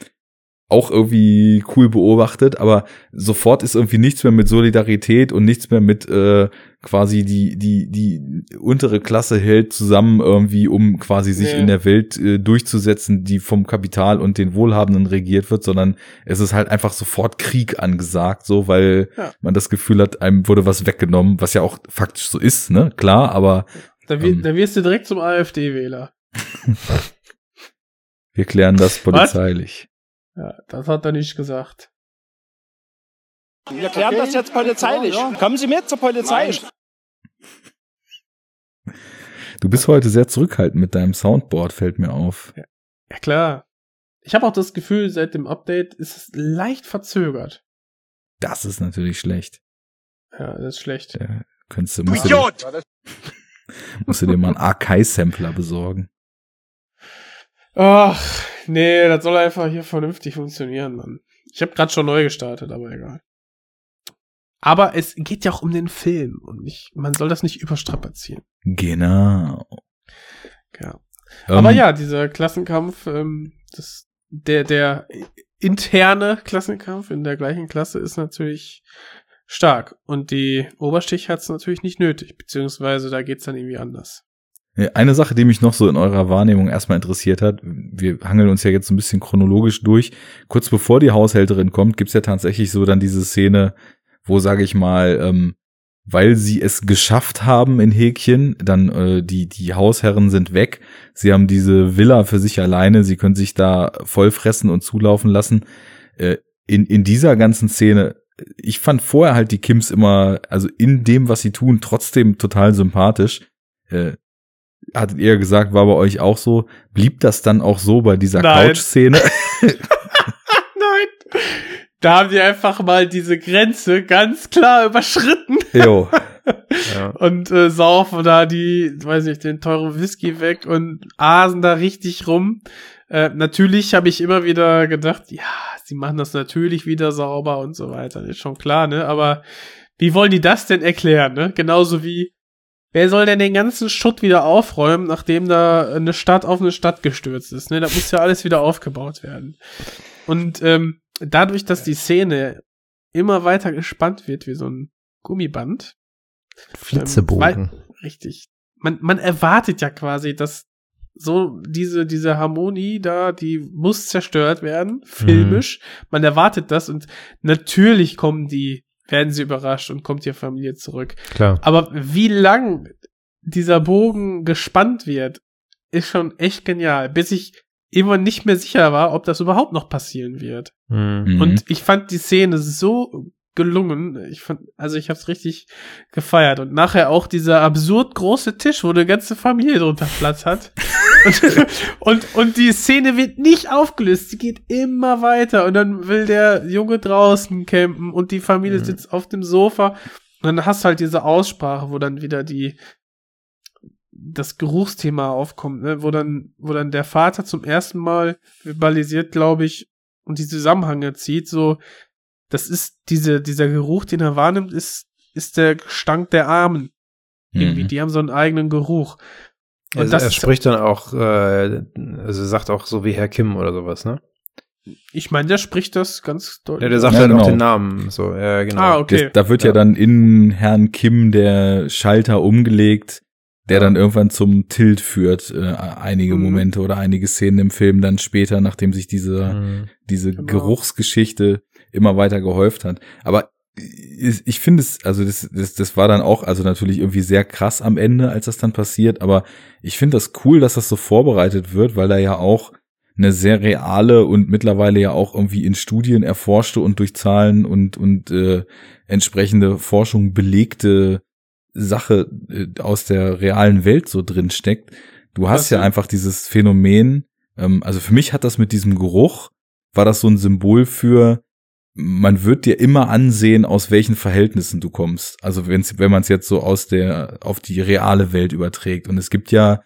auch irgendwie cool beobachtet, aber sofort ist irgendwie nichts mehr mit Solidarität und nichts mehr mit äh, quasi die die die untere Klasse hält zusammen irgendwie, um quasi sich Nee. in der Welt äh, durchzusetzen, die vom Kapital und den Wohlhabenden regiert wird, sondern es ist halt einfach sofort Krieg angesagt, so weil Ja. man das Gefühl hat, einem wurde was weggenommen, was ja auch faktisch so ist, ne? Klar, aber Da, wir, Ähm. da wirst du direkt zum AfD-Wähler. wir klären das polizeilich. Ja, das hat er nicht gesagt. Wir klären das jetzt polizeilich. Kommen Sie mit zur Polizei. Du bist heute sehr zurückhaltend mit deinem Soundboard, fällt mir auf. Ja, klar. Ich habe auch das Gefühl, seit dem Update ist es leicht verzögert. Das ist natürlich schlecht. Ja, das ist schlecht. Ja, könntest du, musst, du dir, musst du dir mal einen Arkai-Sampler besorgen. Ach, nee, das soll einfach hier vernünftig funktionieren, Mann. Ich habe gerade schon neu gestartet, aber egal. Aber es geht ja auch um den Film und nicht, man soll das nicht überstrapazieren. Genau. Ja. Ähm, Aber ja, dieser Klassenkampf, ähm, das, der, der interne Klassenkampf in der gleichen Klasse ist natürlich stark. Und die Oberstich hat es natürlich nicht nötig, beziehungsweise da geht's dann irgendwie anders. Eine Sache, die mich noch so in eurer Wahrnehmung erstmal interessiert hat, wir hangeln uns ja jetzt ein bisschen chronologisch durch. Kurz bevor die Haushälterin kommt, gibt's ja tatsächlich so dann diese Szene, wo, sage ich mal, ähm, weil sie es geschafft haben in Häkchen, dann äh, die, die Hausherren sind weg, sie haben diese Villa für sich alleine, sie können sich da voll fressen und zulaufen lassen. Äh, in, in dieser ganzen Szene, ich fand vorher halt die Kims immer, also in dem, was sie tun, trotzdem total sympathisch. Äh, hattet ihr gesagt, war bei euch auch so. Blieb das dann auch so bei dieser Nein. Couch-Szene? Nein! Da haben die einfach mal diese Grenze ganz klar überschritten jo. Ja. und äh, saufen da die, weiß nicht, den teuren Whisky weg und asen da richtig rum. Äh, natürlich habe ich immer wieder gedacht, ja, sie machen das natürlich wieder sauber und so weiter, ist schon klar, ne? Aber wie wollen die das denn erklären, ne? Genauso wie, wer soll denn den ganzen Schutt wieder aufräumen, nachdem da eine Stadt auf eine Stadt gestürzt ist, ne? Da muss ja alles wieder aufgebaut werden. Und ähm, dadurch, dass die Szene immer weiter gespannt wird wie so ein Gummiband, Flitzebogen. weil- richtig. Man, man erwartet ja quasi, dass so diese, diese Harmonie da, die muss zerstört werden, filmisch. Man erwartet das und natürlich kommen die, werden sie überrascht und kommt die Familie zurück. Klar. Aber wie lang dieser Bogen gespannt wird, ist schon echt genial, bis ich immer nicht mehr sicher war, ob das überhaupt noch passieren wird. Mhm. Mhm. Und ich fand die Szene so gelungen. Ich fand, also ich hab's richtig gefeiert. Und nachher auch dieser absurd große Tisch, wo eine ganze Familie drunter Platz hat. und, und, und die Szene wird nicht aufgelöst. Sie geht immer weiter. Und dann will der Junge draußen campen und die Familie Mhm. sitzt auf dem Sofa. Und dann hast du halt diese Aussprache, wo dann wieder die, das Geruchsthema aufkommt, ne? wo dann, wo dann der Vater zum ersten Mal verbalisiert, glaube ich, und die Zusammenhänge zieht, so, das ist diese, dieser Geruch, den er wahrnimmt, ist, ist der Gestank der Armen. Irgendwie, Mhm. die haben so einen eigenen Geruch. Und Also das er spricht dann auch, äh, also er sagt auch so wie Herr Kim oder sowas, ne? Ich meine, der spricht das ganz deutlich. Ja, der sagt Ja, halt auch genau. den Namen. So, ja, genau. Ah, okay. Das, da wird ja. Ja. dann in Herrn Kim der Schalter umgelegt, der Ja. dann irgendwann zum Tilt führt, äh, einige Mhm. Momente oder einige Szenen im Film dann später, nachdem sich diese, Mhm. diese Genau. Geruchsgeschichte immer weiter gehäuft hat. Aber ich, ich finde es, also das, das, das war dann auch, also natürlich irgendwie sehr krass am Ende, als das dann passiert, aber ich finde das cool, dass das so vorbereitet wird, weil da ja auch eine sehr reale und mittlerweile ja auch irgendwie in Studien erforschte und durch Zahlen und, und äh, entsprechende Forschung belegte Sache äh, aus der realen Welt so drin steckt. Du hast Was ja denn? einfach dieses Phänomen, ähm, also für mich hat das mit diesem Geruch, war das so ein Symbol für, man wird dir immer ansehen, aus welchen Verhältnissen du kommst. Also wenn's, wenn man es jetzt so aus der, auf die reale Welt überträgt. Und es gibt ja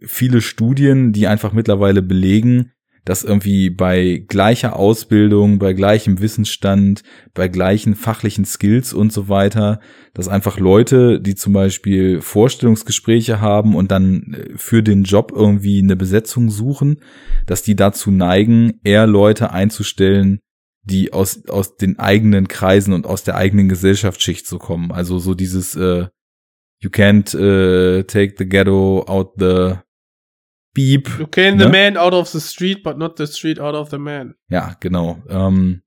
viele Studien, die einfach mittlerweile belegen, dass irgendwie bei gleicher Ausbildung, bei gleichem Wissensstand, bei gleichen fachlichen Skills und so weiter, dass einfach Leute, die zum Beispiel Vorstellungsgespräche haben und dann äh, für den Job irgendwie eine Besetzung suchen, dass die dazu neigen, eher Leute einzustellen, die aus, aus den eigenen Kreisen und aus der eigenen Gesellschaftsschicht zu kommen. Also so dieses äh, You can't äh, take the ghetto out the beep. You can the Ne? man out of the street, but not the street out of the man. Ja, genau. Ähm,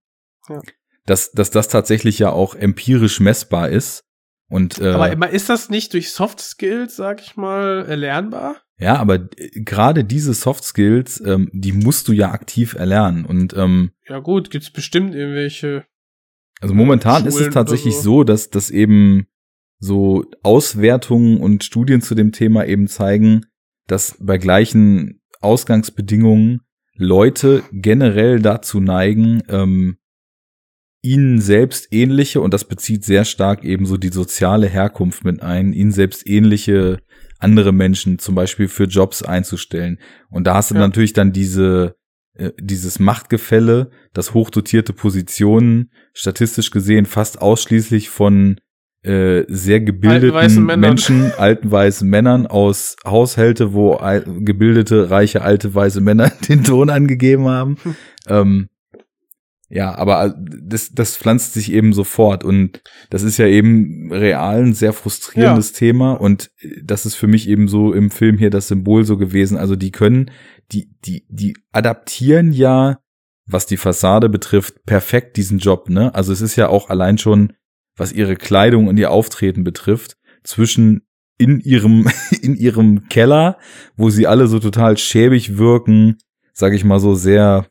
Ja. Dass, dass das tatsächlich ja auch empirisch messbar ist. Und äh, Aber immer ist das nicht durch Soft Skills, sag ich mal, erlernbar? ja, aber äh, gerade diese Soft Skills, ähm, die musst du ja aktiv erlernen. Und ähm, Ja gut, gibt's bestimmt irgendwelche. Also momentan ist Schulen es tatsächlich oder so. dass dass eben so Auswertungen und Studien zu dem Thema eben zeigen, dass bei gleichen Ausgangsbedingungen Leute generell dazu neigen, ähm, ihnen selbst ähnliche, und das bezieht sehr stark eben so die soziale Herkunft mit ein, ihnen selbst ähnliche andere Menschen zum Beispiel für Jobs einzustellen. Und da hast du Ja. natürlich dann diese, äh, dieses Machtgefälle, dass hochdotierte Positionen statistisch gesehen fast ausschließlich von äh, sehr Alten gebildeten Männern. Menschen, alten weißen Männern aus Haushalte, wo gebildete, reiche, alte weiße Männer den Ton angegeben haben. ähm, ja, aber das, das pflanzt sich eben sofort und das ist ja eben real ein sehr frustrierendes Thema und äh, das ist für mich eben so im Film hier das Symbol so gewesen. Also die können, die, die, die adaptieren ja, was die Fassade betrifft, perfekt diesen Job, ne? Also es ist ja auch allein schon, was ihre Kleidung und ihr Auftreten betrifft, zwischen in ihrem, in ihrem Keller, wo sie alle so total schäbig wirken, sag ich mal so sehr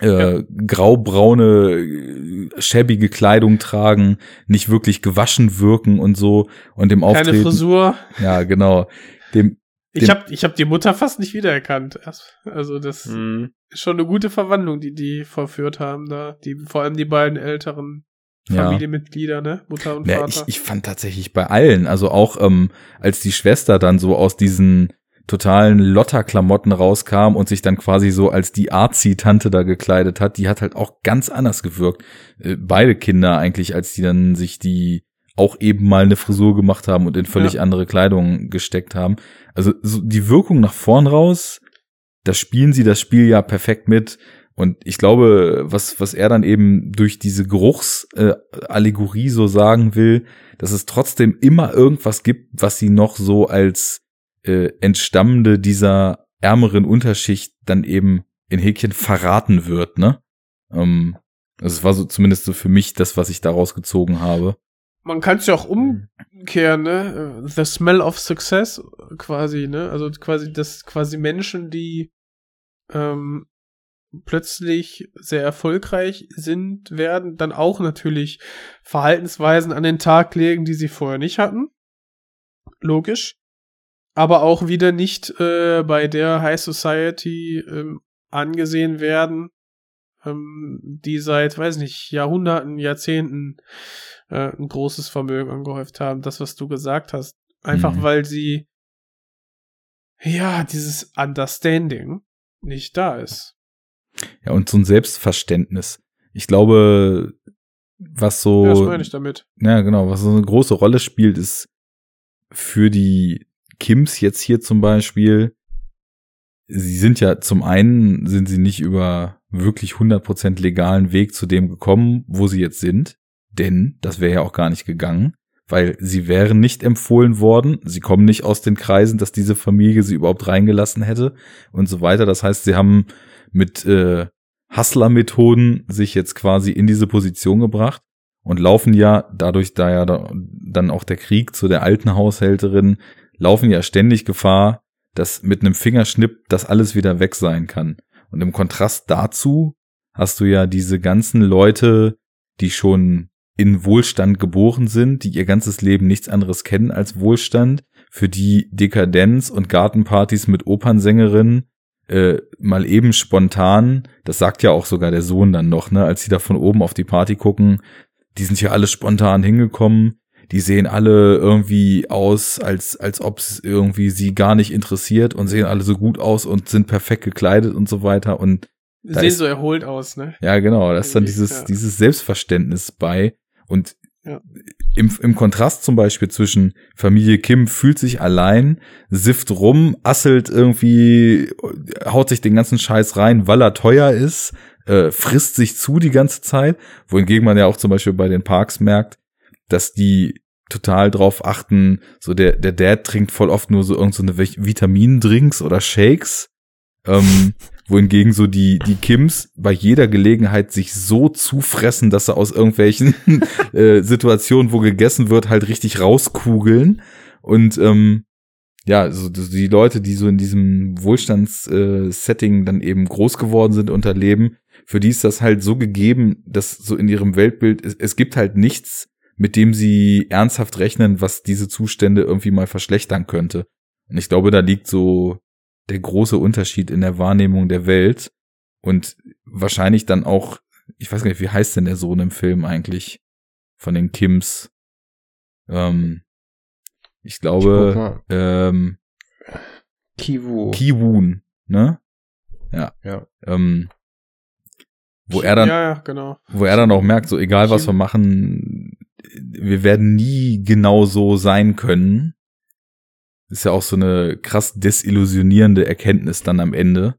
äh, graubraune, äh, schäbige Kleidung tragen, nicht wirklich gewaschen wirken und so und dem Keine Auftreten. Frisur. Ja, genau. Dem, Ich Den- hab, ich hab die Mutter fast nicht wiedererkannt. Also das Mhm. ist schon eine gute Verwandlung, die die verführt haben da. Die, vor allem die beiden älteren Ja. Familienmitglieder, ne? Mutter und Ja, Vater. ich, ich fand tatsächlich bei allen, also auch ähm, als die Schwester dann so aus diesen totalen Lotter-Klamotten rauskam und sich dann quasi so als die Arzi-Tante da gekleidet hat, die hat halt auch ganz anders gewirkt. Äh, beide Kinder eigentlich, als die dann sich die auch eben mal eine Frisur gemacht haben und in völlig Ja. andere Kleidung gesteckt haben. Also so die Wirkung nach vorn raus, da spielen sie das Spiel ja perfekt mit. Und ich glaube, was, was er dann eben durch diese Geruchsallegorie äh, Allegorie so sagen will, dass es trotzdem immer irgendwas gibt, was sie noch so als äh, Entstammende dieser ärmeren Unterschicht dann eben in Häkchen verraten wird, ne? Ähm, also es war so zumindest so für mich das, was ich daraus gezogen habe. Man kann es ja auch umkehren, ne? The smell of success quasi, ne? Also quasi das quasi Menschen, die ähm, plötzlich sehr erfolgreich sind, werden dann auch natürlich Verhaltensweisen an den Tag legen, die sie vorher nicht hatten. Logisch. aber auch wieder nicht äh, bei der High Society ähm, angesehen werden, ähm, die seit, weiß nicht, Jahrhunderten, Jahrzehnten äh, ein großes Vermögen angehäuft haben. Das, was du gesagt hast. Einfach Mhm. weil sie, ja, dieses Understanding nicht da ist. Ja, und so ein Selbstverständnis. Ich glaube, was so. Ja, das meine ich damit. Ja, genau. Was so eine große Rolle spielt, ist für die Kims jetzt hier zum Beispiel. Sie sind ja zum einen sind sie nicht über wirklich 100% legalen Weg zu dem gekommen, wo sie jetzt sind. Denn das wäre ja auch gar nicht gegangen, weil sie wären nicht empfohlen worden. Sie kommen nicht aus den Kreisen, dass diese Familie sie überhaupt reingelassen hätte und so weiter. Das heißt, sie haben mit äh, Hustler-Methoden sich jetzt quasi in diese Position gebracht und laufen ja, dadurch da ja da, dann auch der Krieg zu der alten Haushälterin, laufen ja ständig Gefahr, dass mit einem Fingerschnipp das alles wieder weg sein kann. Und im Kontrast dazu hast du ja diese ganzen Leute, die schon in Wohlstand geboren sind, die ihr ganzes Leben nichts anderes kennen als Wohlstand, für die Dekadenz und Gartenpartys mit Opernsängerinnen äh, mal eben spontan, das sagt ja auch sogar der Sohn dann noch, ne, als sie da von oben auf die Party gucken, die sind hier alle spontan hingekommen, die sehen alle irgendwie aus, als, als ob es irgendwie sie gar nicht interessiert und sehen alle so gut aus und sind perfekt gekleidet und so weiter und Sehen ist- so erholt aus, ne? ja, genau, da ist dann dieses, ja. dieses Selbstverständnis bei. Und Ja. im, im Kontrast zum Beispiel zwischen Familie Kim fühlt sich allein, sifft rum, asselt irgendwie, haut sich den ganzen Scheiß rein, weil er teuer ist, äh, frisst sich zu die ganze Zeit, wohingegen man ja auch zum Beispiel bei den Parks merkt, dass die total drauf achten, so der, der Dad trinkt voll oft nur so irgendeine so Vitamindrinks oder Shakes, ähm, wohingegen so die, die Kims bei jeder Gelegenheit sich so zufressen, dass sie aus irgendwelchen äh, Situationen, wo gegessen wird, halt richtig rauskugeln. Und ähm, ja, so die Leute, die so in diesem Wohlstandssetting äh, dann eben groß geworden sind unter Leben, für die ist das halt so gegeben, dass so in ihrem Weltbild, es, es gibt halt nichts, mit dem sie ernsthaft rechnen, was diese Zustände irgendwie mal verschlechtern könnte. Und ich glaube, da liegt so der große Unterschied in der Wahrnehmung der Welt und wahrscheinlich dann auch, ich weiß gar nicht, wie heißt denn der Sohn im Film eigentlich von den Kims? Ähm, ich Ich glaube, mal. ähm, Kiwu. Kiwun, ne? ja. Ähm, wo er dann, Ja, ja, genau. wo er dann auch merkt, so egal was wir machen, wir werden nie genau so sein können. Ist ja auch so eine krass desillusionierende Erkenntnis dann am Ende.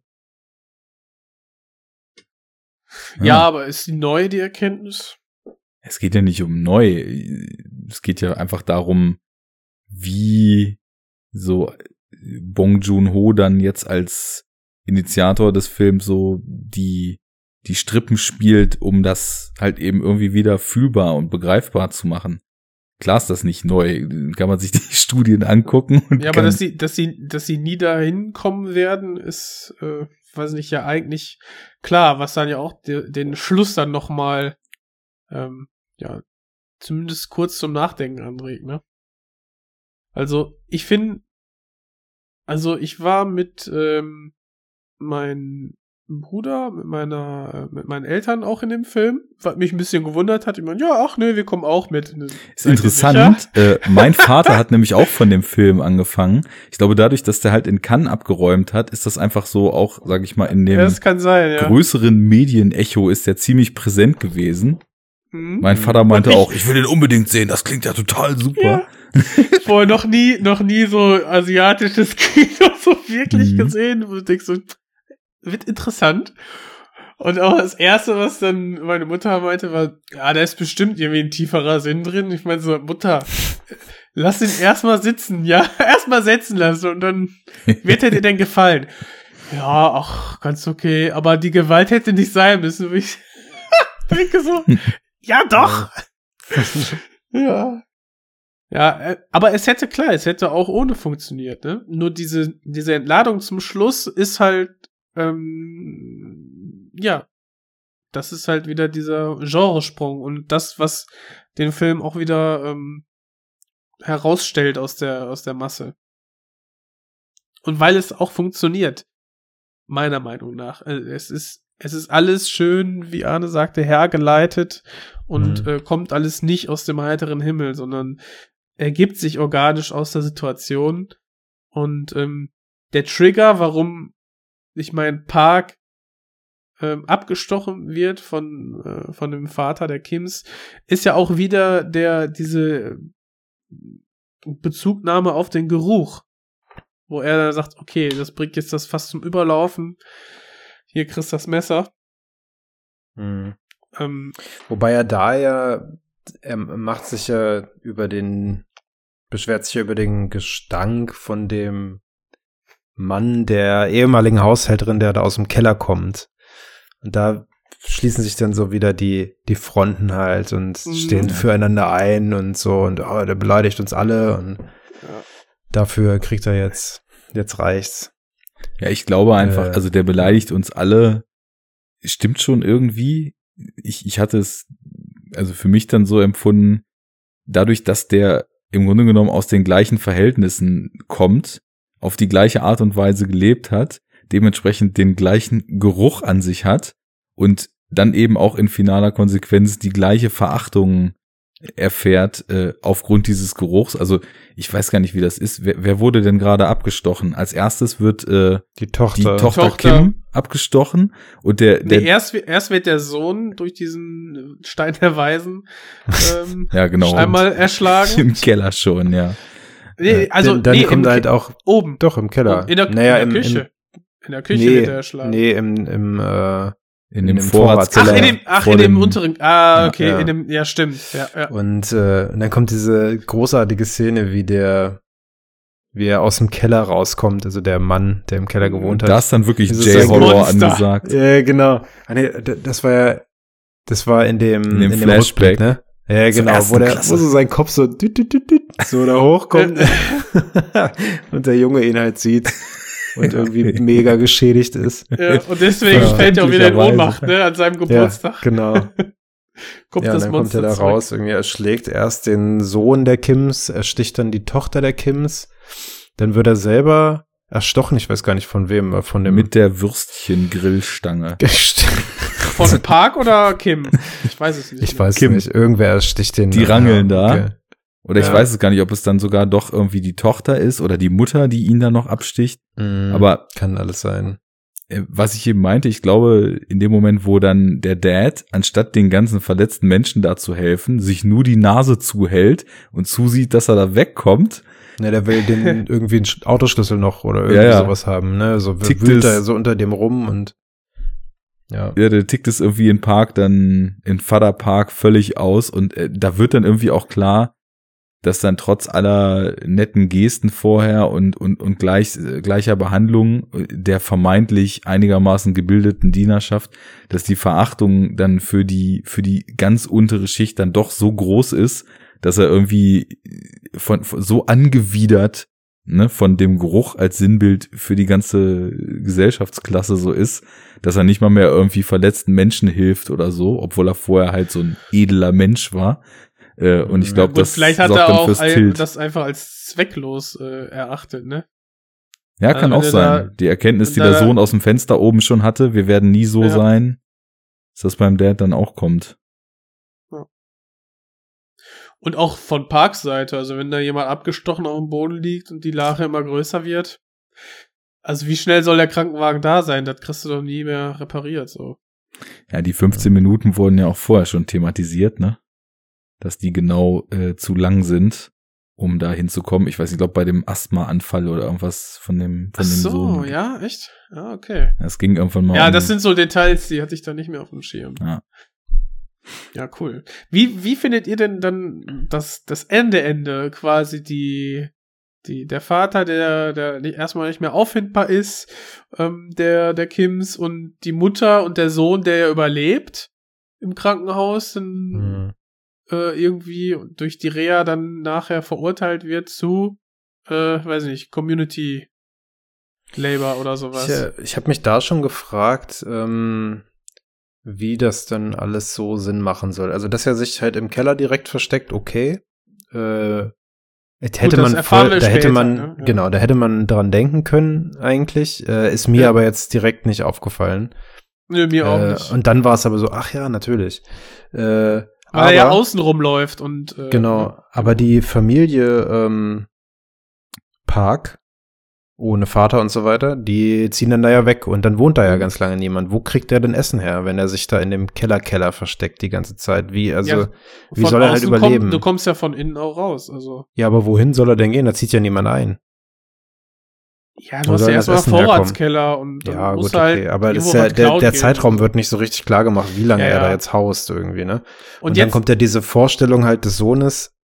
Ja, aber ist die neu, die Erkenntnis? Es geht ja nicht um neu. Es geht ja einfach darum, wie so Bong Joon-ho dann jetzt als Initiator des Films so die, die Strippen spielt, um das halt eben irgendwie wieder fühlbar und begreifbar zu machen. Klar ist das nicht neu. Kann man sich die Studien angucken. Ja, aber dass sie, dass sie, dass sie nie dahin kommen werden, ist, äh, weiß nicht, ja eigentlich klar, was dann ja auch de, den Schluss dann noch mal, ähm, ja, zumindest kurz zum Nachdenken anregt, ne? Also, ich finde, also ich war mit ähm, meinem Bruder, mit meiner, äh, mit meinen Eltern auch in dem Film, was mich ein bisschen gewundert hat. Ich meine, ja, ach nee, wir kommen auch mit. ist interessant. Äh, mein Vater hat nämlich auch von dem Film angefangen. Ich glaube, dadurch, dass der halt in Cannes abgeräumt hat, ist das einfach so auch, sag ich mal, in dem Ja, sein, ja. größeren Medienecho ist der ziemlich präsent gewesen. Mhm. Mein Vater meinte Und ich- auch, ich will den unbedingt sehen, das klingt ja total super. Ja. Vorher noch nie, noch nie so asiatisches Kino so wirklich Mhm. gesehen, wo du denkst so, wird interessant. Und auch das erste, was dann meine Mutter meinte, war, ja, da ist bestimmt irgendwie ein tieferer Sinn drin. Ich meine so, Mutter, lass ihn erstmal sitzen, ja, erstmal setzen lassen und dann wird er dir denn gefallen. Ja, ach, ganz okay, aber die Gewalt hätte nicht sein müssen. Ich denke so, ja doch. ja. Ja, äh, aber es hätte klar, es hätte auch ohne funktioniert, ne? Nur diese, diese Entladung zum Schluss ist halt, ähm, ja, das ist halt wieder dieser Genresprung und das, was den Film auch wieder ähm, herausstellt aus der, aus der Masse. und weil es auch funktioniert. Meiner Meinung nach. Also es ist, es ist alles schön, wie Arne sagte, hergeleitet und Mhm. äh, kommt alles nicht aus dem heiteren Himmel, sondern ergibt sich organisch aus der Situation. Und ähm, der Trigger, warum ich mein Park ähm, abgestochen wird von, äh, von dem Vater der Kims, ist ja auch wieder der, diese Bezugnahme auf den Geruch. Wo er dann sagt, okay, das bringt jetzt das fast zum Überlaufen. Hier kriegst du das Messer. Mhm. Ähm, Wobei er da ja, er macht sich ja über den, beschwert sich ja über den Gestank von dem Mann der ehemaligen Haushälterin, der da aus dem Keller kommt. Und da schließen sich dann so wieder die, die Fronten halt und Mhm. stehen füreinander ein und so und oh, der beleidigt uns alle und Ja. dafür kriegt er jetzt, jetzt reicht's. Ja, ich glaube einfach, Äh. also der beleidigt uns alle. Stimmt schon irgendwie. Ich, ich hatte es, also für mich dann so empfunden, dadurch, dass der im Grunde genommen aus den gleichen Verhältnissen kommt, auf die gleiche Art und Weise gelebt hat, dementsprechend den gleichen Geruch an sich hat und dann eben auch in finaler Konsequenz die gleiche Verachtung erfährt äh, aufgrund dieses Geruchs. Also ich weiß gar nicht, wie das ist. Wer, wer wurde denn gerade abgestochen? Als erstes wird äh, Die die Tochter. Tochter, Tochter. Kim abgestochen und der, der nee, erst, erst wird der Sohn durch diesen Stein der Weisen ähm, ja genau einmal erschlagen. im Keller schon, ja. Nee, also dann, dann nee, kommt im halt auch, oben. doch im Keller. In der, naja, in im, der Küche. Im, in der Küche nee, wird er erschlagen. nee, im, im, äh, In In dem dem Ach, Vorratskeller. in dem, ach, in dem, dem- unteren. Ah, okay, Ja. in dem, ja, stimmt. Ja, ja. Und, äh, und dann kommt diese großartige Szene, wie der, wie er aus dem Keller rauskommt, also der Mann, der im Keller gewohnt hat. Da ist dann wirklich Das J-Horror angesagt. Ja, genau. Ah, das war ja, das war in dem, In dem Flashback. Rückblick, ne? Ja, genau, wo der, Klasse. wo so sein Kopf so, düt, düt, düt, düt, so da hochkommt und der Junge ihn halt sieht und irgendwie mega geschädigt ist. ja. Und deswegen Ja. fällt er auch wieder in. Ohnmacht, ne, an seinem Geburtstag. Ja, genau. Kommt ja, das dann kommt Monster er da zurück. raus, irgendwie erschlägt erst den Sohn der Kims, ersticht dann die Tochter der Kims, dann wird er selber erstochen, ich weiß gar nicht von wem, von dem Mit der Würstchen-Grillstange. Von Park oder Kim? Ich weiß es nicht. ich weiß Kim. nicht, irgendwer ersticht den. Die rangeln da. okay. Oder ich Ja. weiß es gar nicht, ob es dann sogar doch irgendwie die Tochter ist oder die Mutter, die ihn dann noch absticht. Mhm. Aber kann alles sein. äh, was ich eben meinte, ich glaube, in dem Moment, wo dann der Dad, anstatt den ganzen verletzten Menschen da zu helfen, sich nur die Nase zuhält und zusieht, dass er da wegkommt, Ne, der will den irgendwie einen Sch- Autoschlüssel noch oder irgendwie Ja, ja. sowas haben, ne? So Tickt wühlt es. er so unter dem rum und ja. ja, der tickt es irgendwie in Park dann in Vater Park völlig aus und äh, da wird dann irgendwie auch klar, dass dann trotz aller netten Gesten vorher und und und gleich gleicher Behandlung äh, der vermeintlich einigermaßen gebildeten Dienerschaft, dass die Verachtung dann für die für die ganz untere Schicht dann doch so groß ist, dass er irgendwie von, von so angewidert ne, von dem Geruch als Sinnbild für die ganze Gesellschaftsklasse so ist, dass er nicht mal mehr irgendwie verletzten Menschen hilft oder so, obwohl er vorher halt so ein edler Mensch war. Äh, und ich glaube, Gut, das vielleicht hat er auch ein, das einfach als zwecklos äh, erachtet, ne? ja, kann also auch sein. da- die Erkenntnis, die der da- Sohn aus dem Fenster oben schon hatte, wir werden nie so Ja. sein, dass das beim Dad dann auch kommt. Und auch von Parks Seite, also wenn da jemand abgestochen auf dem Boden liegt und die Lache immer größer wird. Also wie schnell soll der Krankenwagen da sein? Das kriegst du doch nie mehr repariert, so. Ja, die 15 Minuten wurden ja auch vorher schon thematisiert, ne? Dass die genau äh, zu lang sind, um da hinzukommen. Ich weiß nicht, ich glaube bei dem Asthmaanfall oder irgendwas von dem Ach von dem so, Sohn. ja, echt? Ja, okay. Es ging irgendwann mal Ja, um, das sind so Details, die hatte ich da nicht mehr auf dem Schirm. Ja. Ja, cool. Wie, wie findet ihr denn dann das, das Ende, Ende, quasi die, die, der Vater, der, der nicht- erstmal nicht mehr auffindbar ist, ähm, der, der Kims und die Mutter und der Sohn, der ja überlebt im Krankenhaus, dann Mhm. äh, irgendwie durch die Reha dann nachher verurteilt wird zu, äh, weiß nicht, Community Labor oder sowas. Ich, ich habe mich da schon gefragt, ähm, wie das dann alles so Sinn machen soll. Also, dass er sich halt im Keller direkt versteckt, okay. Äh, Da hätte Gut, das man voll, da hätte später, man, ne? Ja. genau, da hätte man dran denken können, eigentlich. Äh, ist mir Ja. aber jetzt direkt nicht aufgefallen. Nö, mir auch Äh, nicht. und dann war es aber so, ach ja, natürlich. Äh, Weil aber, er ja außen rumläuft und äh, Genau, aber die Familie ähm, Park, ohne Vater und so weiter, die ziehen dann da ja weg und dann wohnt da ja ganz lange niemand. Wo kriegt der denn Essen her, wenn er sich da in dem Keller-Keller versteckt die ganze Zeit? Wie, also, Ja, wie soll er halt überleben? Kommt, du kommst ja von innen auch raus. Also ja, aber wohin soll er denn gehen? Da zieht ja niemand ein. ja, du hast ja das erstmal? Vorratskeller und dann Ja, gut, halt okay. Aber das irgendwo ist ja, der, der. Zeitraum wird nicht so richtig klar gemacht, wie lange Ja, er da ja. jetzt haust irgendwie, ne? Und, Und, dann jetzt, kommt ja diese Vorstellung halt des Sohnes,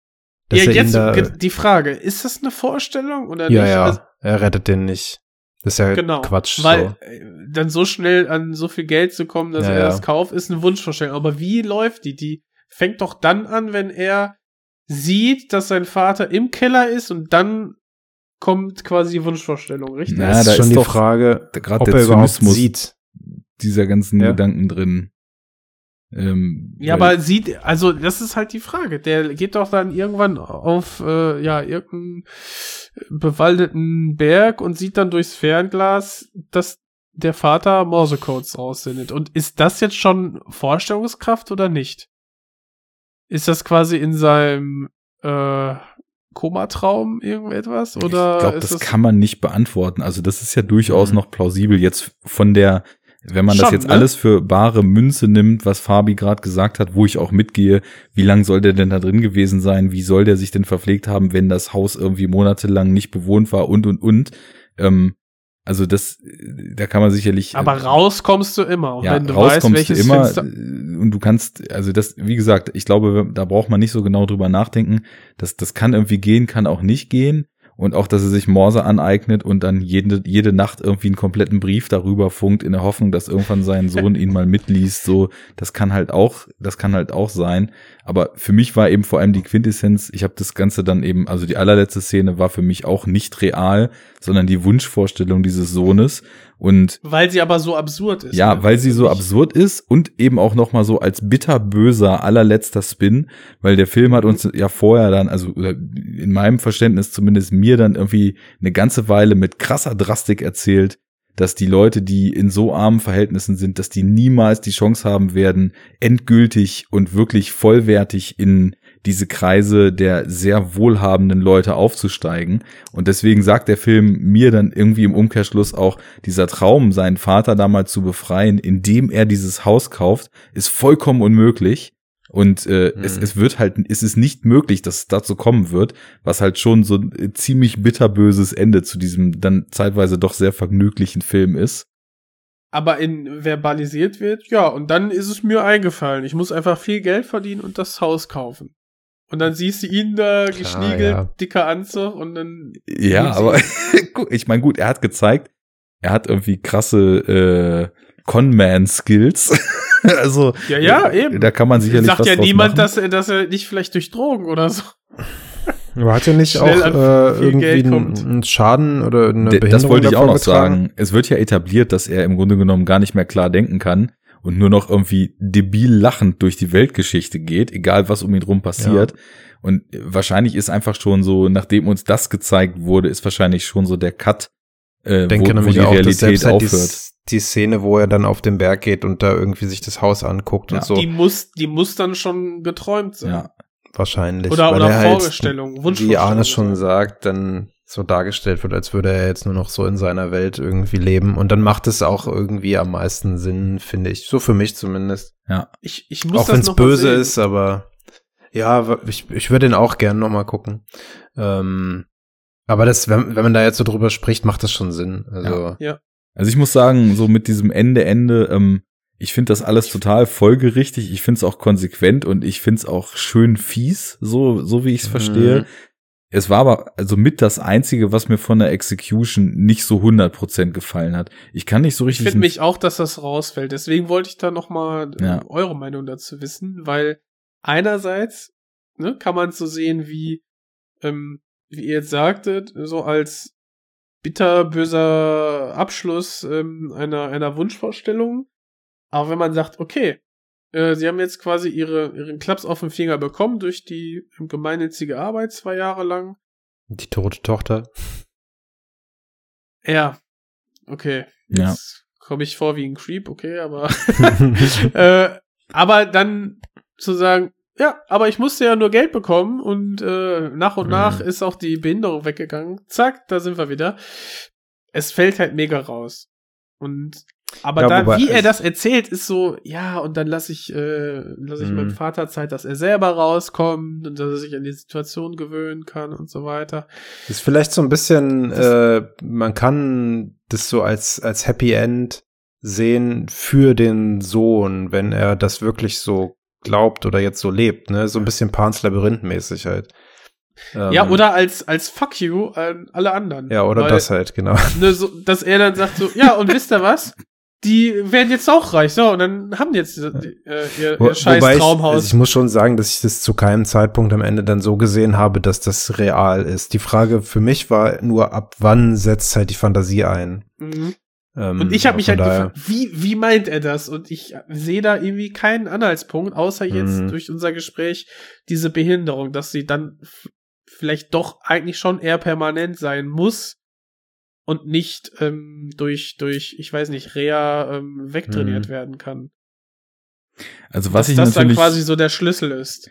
dass ja, er jetzt da, die Frage, ist das eine Vorstellung oder ja, nicht? ja, Also, er rettet den nicht. Das ist ja genau. Quatsch. Weil so. äh, dann so schnell an so viel Geld zu kommen, dass Ja, er ja. das kauft, ist eine Wunschvorstellung. Aber wie läuft die? Die fängt doch dann an, wenn er sieht, dass sein Vater im Keller ist und dann kommt quasi die Wunschvorstellung, richtig? Na, das ist da schon ist die doch Frage, gerade ob der er überhaupt sieht. dieser ganzen Ja. Gedanken drin. Ähm, Ja, aber sieht, also das ist halt die Frage. Der geht doch dann irgendwann auf äh, ja irgendeinen bewaldeten Berg und sieht dann durchs Fernglas, dass der Vater Morsecodes raussendet. Und ist das jetzt schon Vorstellungskraft oder nicht? Ist das quasi in seinem äh, Komatraum irgendetwas oder ich glaube, ist das, kann man nicht beantworten. Also das ist ja durchaus Mhm. noch plausibel jetzt von der, wenn man das Schon, jetzt ne? alles für bare Münze nimmt, was Fabi gerade gesagt hat, wo ich auch mitgehe, wie lang soll der denn da drin gewesen sein? Wie soll der sich denn verpflegt haben, wenn das Haus irgendwie monatelang nicht bewohnt war und und und? Ähm, also das, da kann man sicherlich. aber raus kommst du immer, und ja, wenn du raus weißt, kommst du immer äh, und du kannst, also das, wie gesagt, ich glaube, da braucht man nicht so genau drüber nachdenken. Das, das kann irgendwie gehen, kann auch nicht gehen. Und auch, dass er sich Morse aneignet und dann jede, jede Nacht irgendwie einen kompletten Brief darüber funkt, in der Hoffnung, dass irgendwann sein Sohn ihn mal mitliest. So, das kann halt auch, das kann halt auch sein. Aber für mich war eben vor allem die Quintessenz, ich habe das Ganze dann eben, also die allerletzte Szene war für mich auch nicht real, sondern die Wunschvorstellung dieses Sohnes. Und Weil sie aber so absurd ist. ja, ne? weil sie so absurd ist und eben auch noch mal so als bitterböser allerletzter Spin, weil der Film hat uns ja vorher dann, also in meinem Verständnis zumindest mir dann irgendwie eine ganze Weile mit krasser Drastik erzählt, dass die Leute, die in so armen Verhältnissen sind, dass die niemals die Chance haben werden, endgültig und wirklich vollwertig in diese Kreise der sehr wohlhabenden Leute aufzusteigen. Und deswegen sagt der Film mir dann irgendwie im Umkehrschluss auch, dieser Traum, seinen Vater damals zu befreien, indem er dieses Haus kauft, ist vollkommen unmöglich. Und äh, Mhm. es, es wird halt, es ist nicht möglich, dass es dazu kommen wird, was halt schon so ein äh, ziemlich bitterböses Ende zu diesem dann zeitweise doch sehr vergnüglichen Film ist. aber in verbalisiert wird, ja, und dann ist es mir eingefallen. Ich muss einfach viel Geld verdienen und das Haus kaufen. Und dann siehst du ihn da geschniegelt, ja. dicker Anzug und dann. Ja, aber ich meine, gut, er hat gezeigt, er hat irgendwie krasse äh, Conman-Skills. also Ja, ja, eben. da kann man sicherlich sagt was ja niemand, machen. dass er, dass er nicht vielleicht durch Drogen oder so. Aber hat er nicht auch Schnell äh, irgendwie einen, Schaden oder eine D- Behinderung das wollte ich auch noch davongetragen? sagen. Es wird ja etabliert, dass er im Grunde genommen gar nicht mehr klar denken kann und nur noch irgendwie debil lachend durch die Weltgeschichte geht, egal was um ihn rum passiert. Und wahrscheinlich ist einfach schon so, nachdem uns das gezeigt wurde, ist wahrscheinlich schon so der Cut, äh, Ich denke wo, wo nämlich die auch, dass Realität halt aufhört. die, die Szene, wo er dann auf den Berg geht und da irgendwie sich das Haus anguckt Ja. und so, Die muss, die muss dann schon geträumt sein. Ja. wahrscheinlich. Oder, oder er halt, Vorstellung, Wie Wunschvorstellung. Arne schon sagt, dann so dargestellt wird, als würde er jetzt nur noch so in seiner Welt irgendwie leben. Und dann macht es auch irgendwie am meisten Sinn, finde ich. So für mich zumindest. Ich, ich muss auch wenn es böse sehen. ist, aber ja, ich, ich würde den auch gern noch mal gucken. Ähm, aber das, wenn, wenn man da jetzt so drüber spricht, macht das schon Sinn. Also, Also ich muss sagen, so mit diesem Ende, Ende, ähm, ich finde das alles total folgerichtig. Ich finde es auch konsequent und ich finde es auch schön fies, so, so wie ich es verstehe. Es war aber also mit das Einzige, was mir von der Execution nicht so 100% gefallen hat. Ich kann nicht so Ich richtig... finde mich auch, dass das rausfällt. Deswegen wollte ich da noch mal äh, Ja. eure Meinung dazu wissen, weil einerseits ne, kann man so sehen, wie ähm, wie ihr jetzt sagtet, so als bitterböser Abschluss ähm, einer einer Wunschvorstellung. Aber wenn man sagt, okay, äh, sie haben jetzt quasi ihre ihren Klaps auf den Finger bekommen durch die gemeinnützige Arbeit zwei Jahre lang Die tote Tochter. Ja. Okay. Ja. Jetzt komme ich vor wie ein Creep, okay, aber äh, aber dann zu sagen, ja, aber ich musste ja nur Geld bekommen und äh, nach und Mhm. nach ist auch die Behinderung weggegangen. Zack, da sind wir wieder. Es fällt halt mega raus. Und aber Ja, da, wie er das erzählt, ist so, ja, und dann lasse ich, äh, lasse ich Mhm. meinem Vater Zeit, dass er selber rauskommt und dass er sich an die Situation gewöhnen kann und so weiter. Ist vielleicht so ein bisschen, äh, man kann das so als, als Happy End sehen für den Sohn, wenn er das wirklich so glaubt oder jetzt so lebt, ne? So ein bisschen Pans Labyrinth mäßig halt. Ähm, ja, oder als, als Fuck you an alle anderen. Ja, oder Weil, das halt, genau. Ne, so, dass er dann sagt so, ja, und wisst ihr was? Die werden jetzt auch reich. So, und dann haben die jetzt äh, ihr, ihr scheiß Wobei ich, Traumhaus. also ich muss schon sagen, dass ich das zu keinem Zeitpunkt am Ende dann so gesehen habe, dass das real ist. Die Frage für mich war nur, ab wann setzt halt die Fantasie ein? Mhm. Ähm, Und ich habe mich halt gefragt, wie, wie meint er das? Und ich sehe da irgendwie keinen Anhaltspunkt, außer jetzt Mhm. durch unser Gespräch diese Behinderung, dass sie dann vielleicht doch eigentlich schon eher permanent sein muss und nicht ähm, durch, durch, ich weiß nicht, Rea ähm, wegtrainiert Mhm. werden kann. Also was dass ich das dann natürlich, quasi so der Schlüssel ist.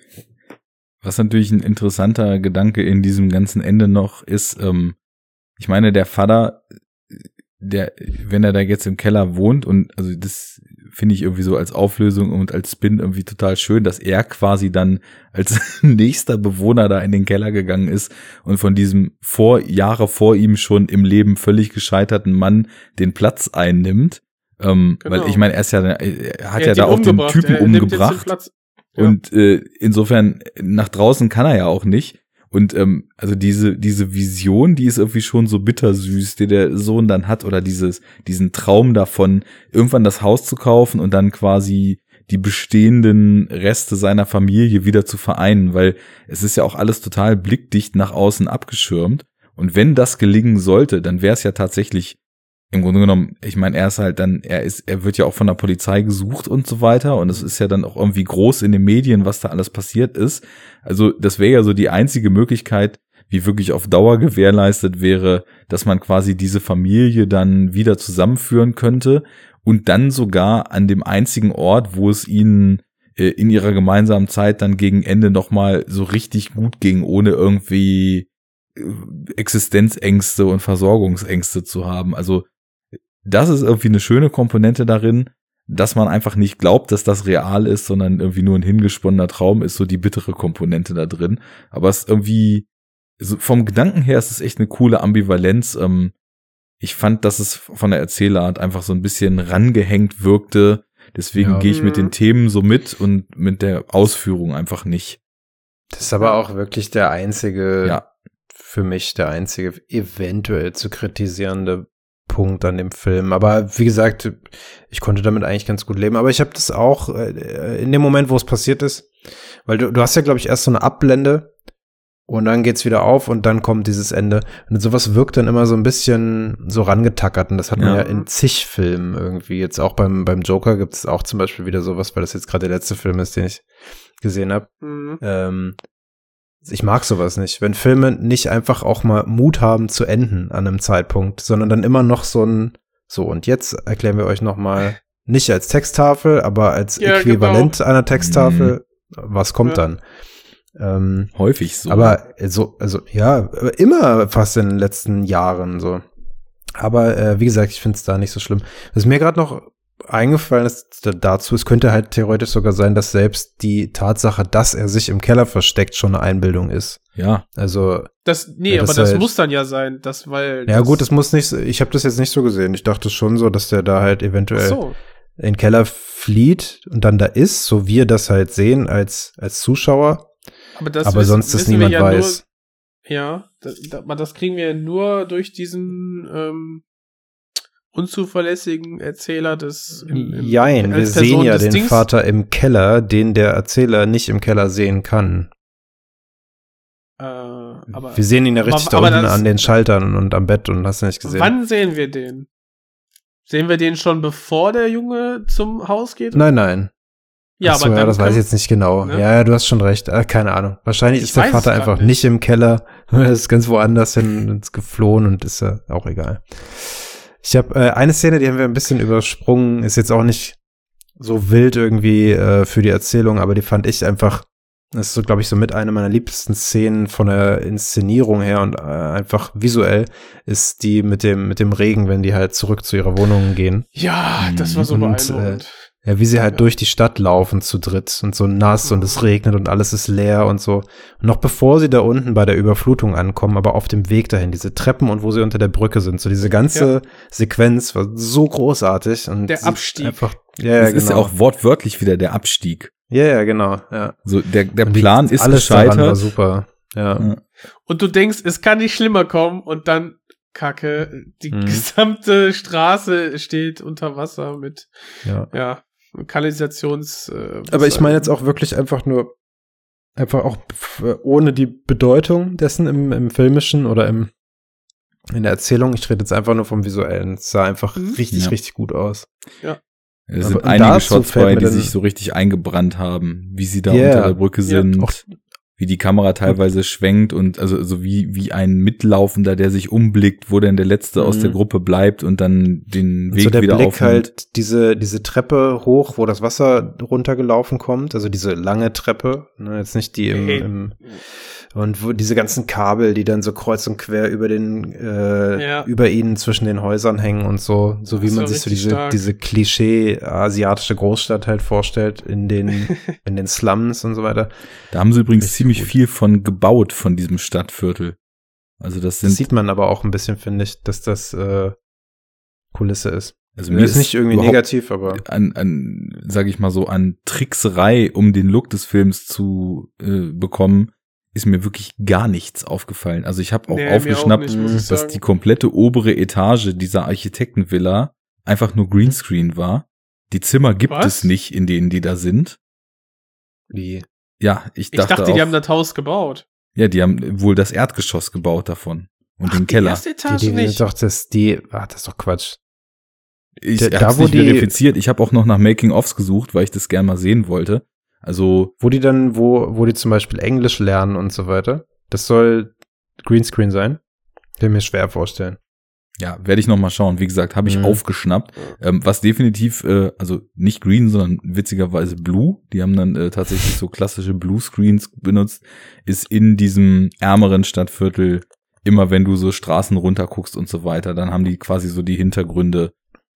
was natürlich ein interessanter Gedanke in diesem ganzen Ende noch ist, ähm, ich meine, der Vater, der, wenn er da jetzt im Keller wohnt und also das finde ich irgendwie so als Auflösung und als Spin irgendwie total schön, dass er quasi dann als nächster Bewohner da in den Keller gegangen ist und von diesem vor Jahre vor ihm schon im Leben völlig gescheiterten Mann den Platz einnimmt. Ähm, Genau. Weil ich meine, er ist ja, er hat Er ja da auch den. Typen Er den umgebracht. Platz. Ja. Und äh, insofern, nach draußen kann er ja auch nicht. Und ähm, also diese, diese Vision, die ist irgendwie schon so bittersüß, die der Sohn dann hat, oder dieses, diesen Traum davon, irgendwann das Haus zu kaufen und dann quasi die bestehenden Reste seiner Familie wieder zu vereinen, weil es ist ja auch alles total blickdicht nach außen abgeschirmt. Und wenn das gelingen sollte, dann wäre es ja tatsächlich im Grunde genommen, ich meine, er ist halt dann, er ist, er wird ja auch von der Polizei gesucht und so weiter und es ist ja dann auch irgendwie groß in den Medien, was da alles passiert ist. Also das wäre ja so die einzige Möglichkeit, wie wirklich auf Dauer gewährleistet wäre, dass man quasi diese Familie dann wieder zusammenführen könnte und dann sogar an dem einzigen Ort, wo es ihnen äh, in ihrer gemeinsamen Zeit dann gegen Ende nochmal so richtig gut ging, ohne irgendwie äh, Existenzängste und Versorgungsängste zu haben. Also das ist irgendwie eine schöne Komponente darin, dass man einfach nicht glaubt, dass das real ist, sondern irgendwie nur ein hingesponnener Traum ist, so die bittere Komponente da drin. Aber es ist irgendwie, so vom Gedanken her ist es echt eine coole Ambivalenz. Ähm, ich fand, dass es von der Erzählart einfach so ein bisschen rangehängt wirkte. Deswegen Ja. gehe ich mit Mhm. den Themen so mit und mit der Ausführung einfach nicht. Das ist aber auch wirklich der einzige, Ja. für mich der einzige eventuell zu kritisierende Punkt an dem Film. Aber wie gesagt, ich konnte damit eigentlich ganz gut leben. Aber ich habe das auch äh, in dem Moment, wo es passiert ist, weil du, du hast ja, glaube ich, erst so eine Abblende und dann geht's wieder auf und dann kommt dieses Ende. Und sowas wirkt dann immer so ein bisschen so rangetackert. Und das hat man Ja. ja in zig Filmen irgendwie. Jetzt auch beim, beim Joker gibt es auch zum Beispiel wieder sowas, weil das jetzt gerade der letzte Film ist, den ich gesehen habe. Mhm. Ähm, ich mag sowas nicht, wenn Filme nicht einfach auch mal Mut haben zu enden an einem Zeitpunkt, sondern dann immer noch so ein, so und jetzt erklären wir euch noch mal nicht als Texttafel, aber als Ja, Äquivalent einer Texttafel, was kommt Ja. dann? Ähm, Häufig so. aber so, also ja, immer fast in den letzten Jahren so. Aber äh, wie gesagt, ich finde es da nicht so schlimm. Was mir gerade noch eingefallen ist da- dazu, es könnte halt theoretisch sogar sein, dass selbst die Tatsache, dass er sich im Keller versteckt, schon eine Einbildung ist. ja, Also, Das, nee, Ja, das aber das halt- muss dann ja sein, das, weil. ja gut, das muss nicht, so- ich habe das jetzt nicht so gesehen. Ich dachte schon so, dass der da halt eventuell so. in den Keller flieht und dann da ist, so wir das halt sehen als, als Zuschauer, Aber, das aber wissen- sonst das wir niemand ja weiß. Nur, ja, das, das kriegen wir ja nur durch diesen ähm, unzuverlässigen Erzähler des. im- im- Jein, wir sehen ja den Dings. Vater im Keller, den der Erzähler nicht im Keller sehen kann. Äh, aber wir sehen ihn ja aber- richtig da aber unten das- an den Schaltern und am Bett und hast du nicht gesehen. wann sehen wir den? Sehen wir den schon bevor der Junge zum Haus geht? Nein, nein. Ja, Ach so, aber ja, das weiß ich jetzt nicht genau. ne? Ja, ja, du hast schon recht. Äh, keine Ahnung. Wahrscheinlich Ich ist der Vater einfach nicht. nicht. im Keller. Er ist ganz woanders hin ins geflohen und ist ja auch egal. Ich habe äh, eine Szene, die haben wir ein bisschen übersprungen, ist jetzt auch nicht so wild irgendwie äh, für die Erzählung, aber die fand ich einfach, das ist so, glaube ich, so mit einer meiner liebsten Szenen von der Inszenierung her und äh, einfach visuell, ist die mit dem, mit dem Regen, wenn die halt zurück zu ihrer Wohnung gehen. Ja, das war so Und, beeindruckend. Ja, wie sie halt Ja. durch die Stadt laufen zu dritt und so nass und es regnet und alles ist leer und so. Und noch bevor sie da unten bei der Überflutung ankommen, aber auf dem Weg dahin, diese Treppen und wo sie unter der Brücke sind, so diese ganze Sequenz war so großartig und Der Abstieg. einfach, ja, ja, Das genau. ist ja auch wortwörtlich wieder der Abstieg. ja, ja, genau, ja. So, der, der Und Plan ist alles daran war gescheitert. super. Ja. Ja. Und du denkst, es kann nicht schlimmer kommen und dann Kacke, die Mhm. gesamte Straße steht unter Wasser mit, ja. ja, Kanalisations. Äh, Aber ich meine jetzt auch wirklich einfach nur, einfach auch ohne die Bedeutung dessen im, im Filmischen oder im, in der Erzählung. Ich rede jetzt einfach nur vom Visuellen. Es sah einfach Mhm. richtig, Ja. richtig gut aus. Es sind Aber einige Shots mir die sich so richtig eingebrannt haben, wie sie da Ja. unter der Brücke Ja, sind, auch- wie die Kamera teilweise schwenkt und also so wie wie ein Mitlaufender, der sich umblickt, wo denn der letzte aus Mhm. der Gruppe bleibt und dann den Und Weg so der wieder Blick aufnimmt. halt diese, diese Treppe hoch, wo das Wasser runtergelaufen kommt, also diese lange Treppe, ne, jetzt nicht die im, Hey. im und wo diese ganzen Kabel, die dann so kreuz und quer über den, äh, Ja. über ihnen zwischen den Häusern hängen und so, so wie Das man sich so diese, stark. diese Klischee asiatische Großstadt halt vorstellt in den, in den Slums und so weiter. Da haben sie übrigens Richtig ziemlich gut. viel von gebaut von diesem Stadtviertel. Also das Das sind sieht man aber auch ein bisschen, finde ich, dass das, äh, Kulisse ist. also Mir ist nicht irgendwie negativ, aber an, an sage ich mal so an Trickserei, um den Look des Films zu äh, bekommen, ist mir wirklich gar nichts aufgefallen. Also ich habe auch Nee, aufgeschnappt, nicht, muss ich dass die komplette obere Etage dieser Architektenvilla einfach nur Greenscreen war. Die Zimmer gibt Was? es nicht, in denen die da sind. wie, Ja, ich Ich dachte, dachte, auch, die haben das Haus gebaut. ja, die haben wohl das Erdgeschoss gebaut davon und den die Keller. erste die, Etage die, nicht. doch, das, die, ah, das ist doch Quatsch. Ich Da- da, habe wo nicht die- verifiziert. Ich habe auch noch nach Making-ofs gesucht, weil ich das gerne mal sehen wollte. Also Wo die dann, wo, wo die zum Beispiel Englisch lernen und so weiter. Das soll Greenscreen sein. Ich mir schwer vorstellen. Ja, werde ich noch mal schauen. Wie gesagt, habe ich Mhm. aufgeschnappt. Ähm, was definitiv, äh, also nicht Green, sondern witzigerweise Blue. Die haben dann äh, tatsächlich so klassische Blue-Screens benutzt. Ist in diesem ärmeren Stadtviertel immer, wenn du so Straßen runter guckst und so weiter, dann haben die quasi so die Hintergründe.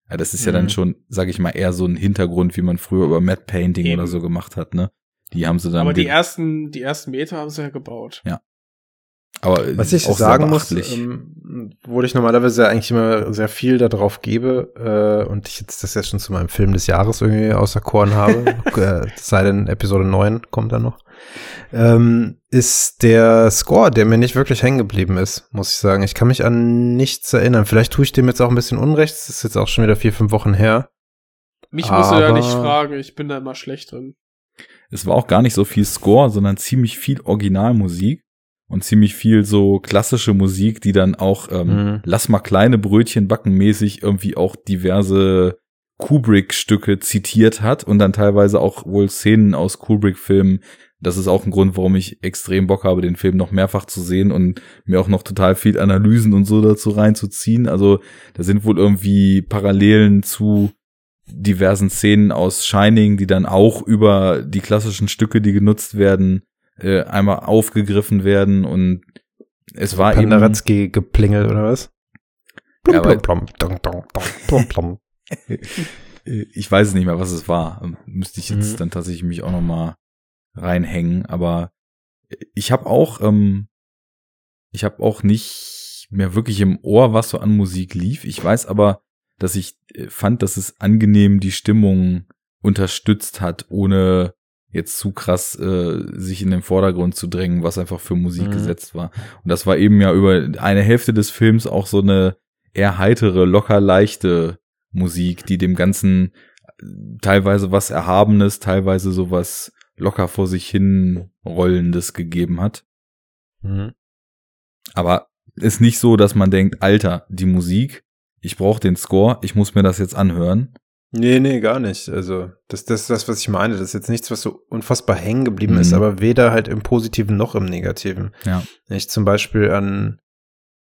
Ja, das ist ja dann Mhm. schon, sage ich mal, eher so ein Hintergrund, wie man früher über Matte Painting Eben. oder so gemacht hat. Ne, die haben sie dann. Aber die ersten, die ersten Meter haben sie ja gebaut. Aber äh, Was ich auch sagen muss, ähm, wo ich normalerweise ja eigentlich immer sehr viel darauf gebe äh, und ich jetzt das ja schon zu meinem Film des Jahres irgendwie außer Korn habe, äh, es sei denn Episode 9 kommt dann noch, ähm, ist der Score, der mir nicht wirklich hängen geblieben ist, muss ich sagen. Ich kann mich an nichts erinnern. Vielleicht tue ich dem jetzt auch ein bisschen Unrecht. Das ist jetzt auch schon wieder vier, fünf Wochen her. Mich musst du ja nicht fragen, ich bin da immer schlecht drin. es war auch gar nicht so viel Score, sondern ziemlich viel Originalmusik und ziemlich viel so klassische Musik, die dann auch ähm, Mhm. lass mal kleine Brötchen backen mäßig irgendwie auch diverse Kubrick-Stücke zitiert hat und dann teilweise auch wohl Szenen aus Kubrick-Filmen. Das ist auch ein Grund, warum ich extrem Bock habe, den Film noch mehrfach zu sehen und mir auch noch total viel Analysen und so dazu reinzuziehen. Also da sind wohl irgendwie Parallelen zu diversen Szenen aus Shining, die dann auch über die klassischen Stücke, die genutzt werden, äh, einmal aufgegriffen werden und es war eben geplingelt oder was? Ja, plum, plum, plum. Äh, ich weiß es nicht mehr, was es war. Ähm, Müsste ich jetzt Mhm. dann tatsächlich mich auch noch mal reinhängen. Aber ich habe auch, ähm, ich habe auch nicht mehr wirklich im Ohr, was so an Musik lief. Ich weiß aber, dass ich äh, fand, dass es angenehm die Stimmung unterstützt hat, ohne jetzt zu krass äh, sich in den Vordergrund zu drängen, was einfach für Musik Mhm. gesetzt war. Und das war eben ja über eine Hälfte des Films auch so eine eher heitere, locker leichte Musik, die dem Ganzen äh, teilweise was Erhabenes, teilweise sowas locker vor sich hin rollendes gegeben hat. Mhm. Aber ist nicht so, dass man denkt, Alter, die Musik, ich brauche den Score, ich muss mir das jetzt anhören. Nee, nee, gar nicht. Also, das, das ist das, was ich meine. Das ist jetzt nichts, was so unfassbar hängen geblieben Mhm. ist, aber weder halt im Positiven noch im Negativen. Ja. Wenn ich zum Beispiel an,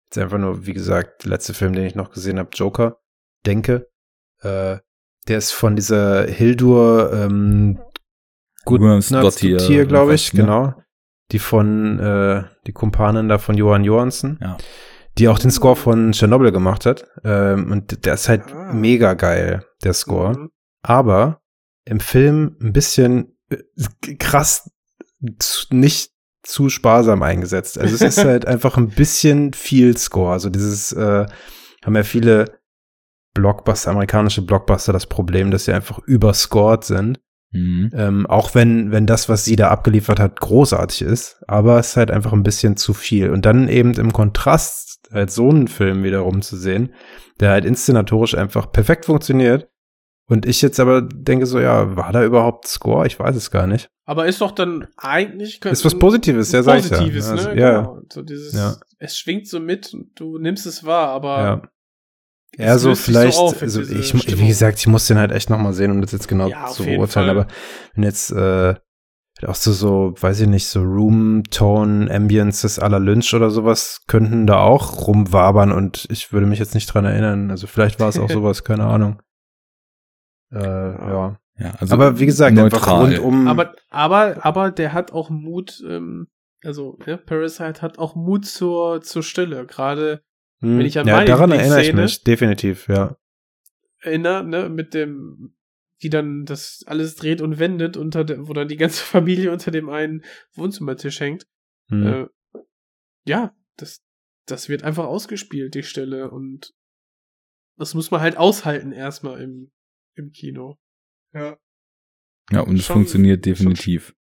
jetzt einfach nur, wie gesagt, der letzte Film, den ich noch gesehen habe, Joker, denke, äh, der ist von dieser Hildur, ähm, hier, glaube ich, ne? genau. Die von, äh, die Kumpanin da von Johan Johansson Ja. die auch den Score von Chernobyl gemacht hat. Ähm, und der ist halt Ah. mega geil, der Score. Mhm. Aber im Film ein bisschen äh, krass nicht zu sparsam eingesetzt. Also es ist halt einfach ein bisschen viel Score. Also dieses äh, haben ja viele Blockbuster, amerikanische Blockbuster das Problem, dass sie einfach überscored sind. Mhm. Ähm, auch wenn, wenn das, was sie da abgeliefert hat, großartig ist, aber es ist halt einfach ein bisschen zu viel. Und dann eben im Kontrast halt so einen Film wiederum zu sehen, der halt inszenatorisch einfach perfekt funktioniert. Und ich jetzt aber denke so, ja, war da überhaupt Score? Ich weiß es gar nicht. Aber ist doch dann eigentlich. Ist was Positives, ja, sag ich ja. Positives, Also, ne? ja. Genau. So dieses, Ja. es schwingt so mit und du nimmst es wahr, aber Ja. Ja, so so vielleicht, auf, also ich, Stimmung. wie gesagt, ich muss den halt echt nochmal sehen, um das jetzt genau Ja, zu beurteilen. Aber wenn jetzt äh, auch so, so, weiß ich nicht, so Room, Tone, Ambiences à la Lynch oder sowas könnten da auch rumwabern und ich würde mich jetzt nicht dran erinnern. Also vielleicht war es auch sowas, keine Ahnung. Äh, ja. Ja, also aber wie gesagt, einfach neutral. rundum. Aber, aber, aber der hat auch Mut, ähm, also ja, Parasite hat auch Mut zur, zur Stille. Gerade Hm, wenn ich an ja, meine daran erinnere ich mich, definitiv, ja. erinnere, ne, mit dem, die dann das alles dreht und wendet, unter der, wo dann die ganze Familie unter dem einen Wohnzimmertisch hängt. Hm. Äh, ja, das, das wird einfach ausgespielt, die Stille. Und das muss man halt aushalten erstmal im, im Kino. Ja. ja, und es schon- funktioniert definitiv.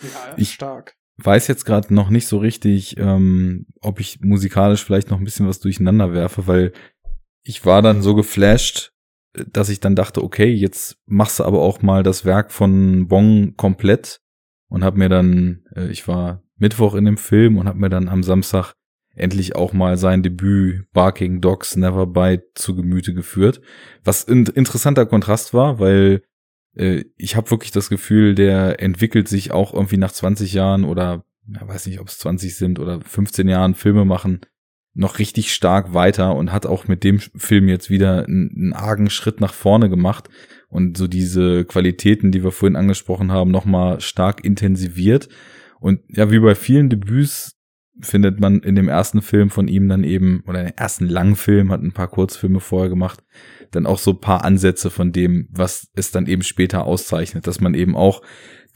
Ja, Ich- stark. weiß jetzt gerade noch nicht so richtig, ähm, ob ich musikalisch vielleicht noch ein bisschen was durcheinander werfe, weil ich war dann so geflasht, dass ich dann dachte, okay, jetzt machst du aber auch mal das Werk von Bong komplett und hab mir dann, äh, ich war Mittwoch in dem Film und hab mir dann am Samstag endlich auch mal sein Debüt Barking Dogs Never Bite zu Gemüte geführt, was ein interessanter Kontrast war, weil äh, ich habe wirklich das Gefühl, der entwickelt sich auch irgendwie nach 20 Jahren oder ja, weiß nicht, ob es 20 sind oder 15 Jahren Filme machen, noch richtig stark weiter und hat auch mit dem Film jetzt wieder einen, einen argen Schritt nach vorne gemacht und so diese Qualitäten, die wir vorhin angesprochen haben, nochmal stark intensiviert. Und ja, wie bei vielen Debüts findet man in dem ersten Film von ihm dann eben, oder den ersten Langfilm, hat ein paar Kurzfilme vorher gemacht, dann auch so ein paar Ansätze von dem, was es dann eben später auszeichnet, dass man eben auch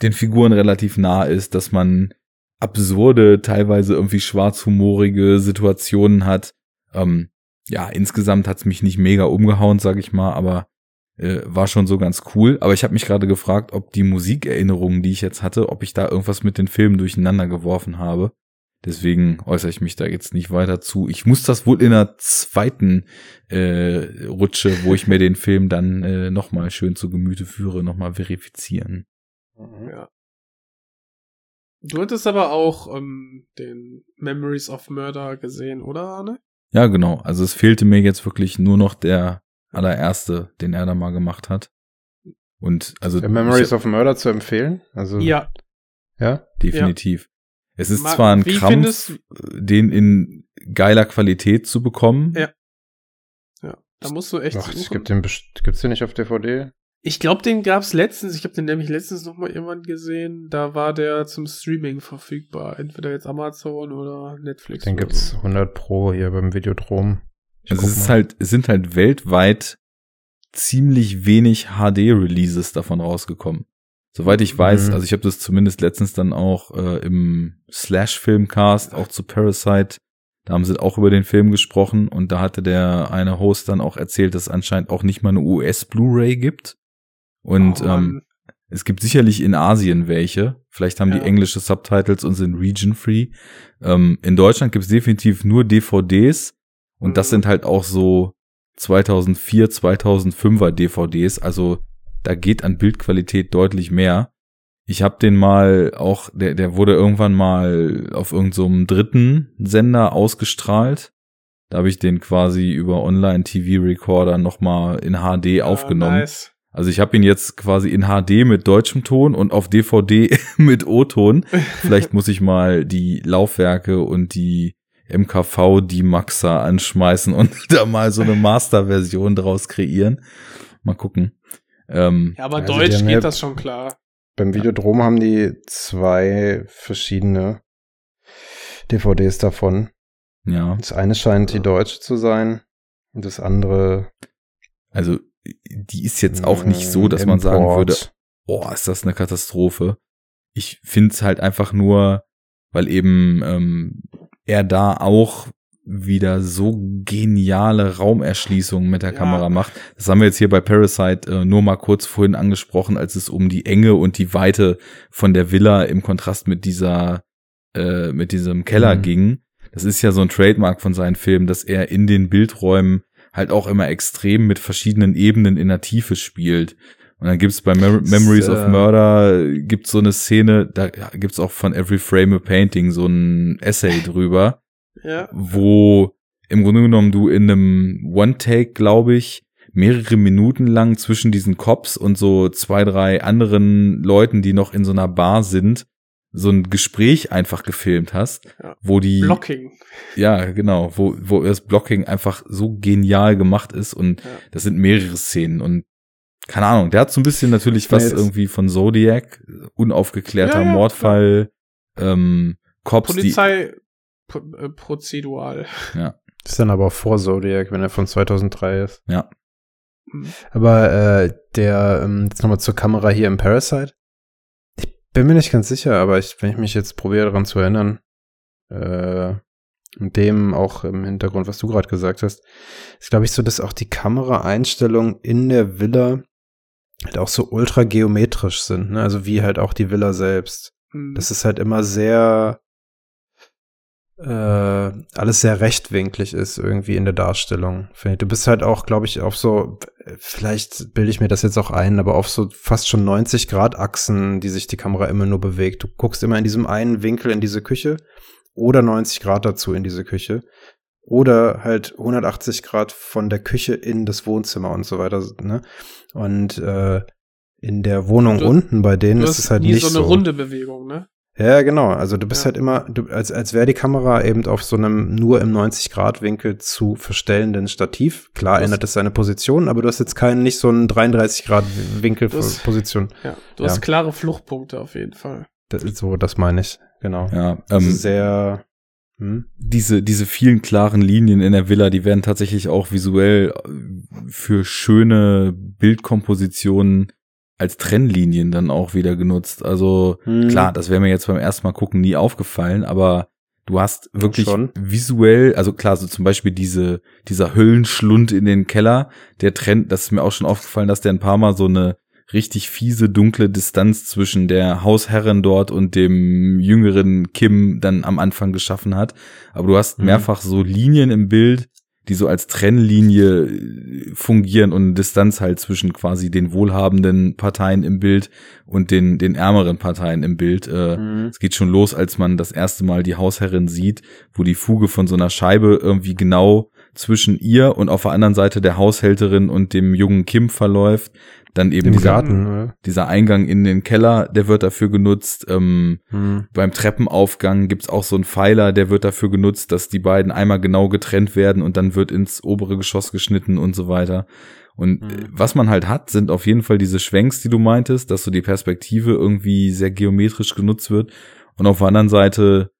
den Figuren relativ nah ist, dass man absurde, teilweise irgendwie schwarzhumorige Situationen hat. Ähm, ja, insgesamt hat's mich nicht mega umgehauen, sag ich mal, aber äh, war schon so ganz cool. Aber ich habe mich gerade gefragt, ob die Musikerinnerungen, die ich jetzt hatte, ob ich da irgendwas mit den Filmen durcheinander geworfen habe. Deswegen äußere ich mich da jetzt nicht weiter zu. Ich muss das wohl in der zweiten äh, Rutsche, wo ich mir den Film dann äh, nochmal schön zu Gemüte führe, nochmal verifizieren. Ja. Du hattest aber auch ähm, den Memories of Murder gesehen, oder Arne? Ja, genau. Also es fehlte mir jetzt wirklich nur noch der allererste, den er da mal gemacht hat. Und also The Memories ich, of Murder zu empfehlen? Also, Ja. ja. definitiv. Es ist Ma- zwar ein Krampf, findest- den in geiler Qualität zu bekommen. Ja. Ja, da musst du echt Ach, es suchen. gibt den, gibt's den nicht auf DVD? Ich glaube, den gab's letztens. Ich habe den nämlich letztens noch mal irgendwann gesehen. Da war der zum Streaming verfügbar. Entweder jetzt Amazon oder Netflix. Den oder gibt's so. 100 pro hier beim Videodrom. Ich Also es ist mal. halt, es sind halt weltweit ziemlich wenig HD-Releases davon rausgekommen. Soweit ich weiß, Mhm. also ich habe das zumindest letztens dann auch äh, im Slash-Filmcast, auch zu Parasite, da haben sie auch über den Film gesprochen und da hatte der eine Host dann auch erzählt, dass es anscheinend auch nicht mal eine US-Blu-ray gibt. Und Oh, ähm, es gibt sicherlich in Asien welche. Vielleicht haben Ja. die englische Subtitles und sind region-free. Ähm, in Deutschland gibt es definitiv nur DVDs. Und das Mhm. sind halt auch so 2004, 2005er DVDs. Also da geht an Bildqualität deutlich mehr. Ich habe den mal auch, der, der wurde irgendwann mal auf irgendeinem so dritten Sender ausgestrahlt. Da habe ich den quasi über Online-TV-Recorder nochmal in HD Ah, aufgenommen. nice. Also ich habe ihn jetzt quasi in HD mit deutschem Ton und auf DVD mit O-Ton. Vielleicht muss ich mal die Laufwerke und die MKV die Maxa anschmeißen und da mal so eine Master-Version draus kreieren. Mal gucken. Ähm, Ja, aber Also Deutsch geht ja- das schon klar. Beim Videodrom haben die zwei verschiedene DVDs davon. ja, Das eine scheint die deutsche zu sein und das andere also die ist jetzt auch nicht so, dass man sagen Import. würde, boah, ist das eine Katastrophe. Ich find's halt einfach nur, weil eben ähm, er da auch wieder so geniale Raumerschließungen mit der Ja. Kamera macht. Das haben wir jetzt hier bei Parasite äh, nur mal kurz vorhin angesprochen, als es um die Enge und die Weite von der Villa im Kontrast mit dieser äh, mit diesem Keller Mhm. ging. Das ist ja so ein Trademark von seinen Filmen, dass er in den Bildräumen halt auch immer extrem mit verschiedenen Ebenen in der Tiefe spielt. Und dann gibt's bei Mem Das, Memories of äh, Murder gibt's so eine Szene, da gibt's auch von Every Frame a Painting so ein Essay drüber, Ja. wo im Grunde genommen du in einem One-Take, glaube ich, mehrere Minuten lang zwischen diesen Cops und so zwei, drei anderen Leuten, die noch in so einer Bar sind, so ein Gespräch einfach gefilmt hast, Ja. wo die Blocking. ja, genau, wo, wo das Blocking einfach so genial gemacht ist und Ja. das sind mehrere Szenen und keine Ahnung, der hat so ein bisschen natürlich was irgendwie von Zodiac, unaufgeklärter Mordfall, ähm, Cops, Polizei äh, prozedural. ist dann aber auch vor Zodiac, wenn er von 2003 ist. ja, Mhm. Aber äh, der, ähm, jetzt nochmal zur Kamera hier im Parasite. Ich bin mir nicht ganz sicher, aber ich, wenn ich mich jetzt probiere daran zu erinnern, äh, und dem auch im Hintergrund, was du gerade gesagt hast, ist glaube ich so, dass auch die Kameraeinstellungen in der Villa halt auch so ultra geometrisch sind, ne? Also wie halt auch die Villa selbst. Mhm. Das ist halt immer sehr äh, alles sehr rechtwinklig ist irgendwie in der Darstellung. Du bist halt auch, glaube ich, auf so, vielleicht bilde ich mir das jetzt auch ein, aber auf so fast schon 90 Grad Achsen, die sich die Kamera immer nur bewegt. Du guckst immer in diesem einen Winkel in diese Küche oder 90 Grad dazu in diese Küche oder halt 180 Grad von der Küche in das Wohnzimmer und so weiter. Ne? Und äh, in der Wohnung Du- unten bei denen ist es halt nie nicht so eine runde Bewegung, ne? Ja, genau. Also du bist Ja. halt immer, du, als, als wäre die Kamera eben auf so einem nur im 90-Grad-Winkel zu verstellenden Stativ. Klar Das- ändert es seine Position, aber du hast jetzt keinen, nicht so einen 33-Grad-Winkel Das- Position. Ja. Du Ja. hast klare Fluchtpunkte auf jeden Fall. Das ist so, das meine ich. Genau. ja, ähm, sehr, hm? diese, diese vielen klaren Linien in der Villa, die werden tatsächlich auch visuell für schöne Bildkompositionen als Trennlinien dann auch wieder genutzt. Also Hm. klar, das wäre mir jetzt beim ersten Mal gucken nie aufgefallen, aber du hast wirklich Schon. visuell, also klar, so zum Beispiel diese, dieser Höllenschlund in den Keller, der Trend, das ist mir auch schon aufgefallen, dass der ein paar Mal so eine richtig fiese, dunkle Distanz zwischen der Hausherrin dort und dem jüngeren Kim dann am Anfang geschaffen hat. Aber du hast Mhm. mehrfach so Linien im Bild, die so als Trennlinie äh, fungieren und eine Distanz halt zwischen quasi den wohlhabenden Parteien im Bild und den, den ärmeren Parteien im Bild. Äh, Mhm. es geht schon los, als man das erste Mal die Hausherrin sieht, wo die Fuge von so einer Scheibe irgendwie genau zwischen ihr und auf der anderen Seite der Haushälterin und dem jungen Kim verläuft. Dann eben dieser, Garten, dieser Eingang in den Keller, der wird dafür genutzt. Ähm, Hm. beim Treppenaufgang gibt's auch so einen Pfeiler, der wird dafür genutzt, dass die beiden einmal genau getrennt werden und dann wird ins obere Geschoss geschnitten und so weiter. Und äh, was man halt hat, sind auf jeden Fall diese Schwenks, die du meintest, dass so die Perspektive irgendwie sehr geometrisch genutzt wird. Und auf der anderen Seite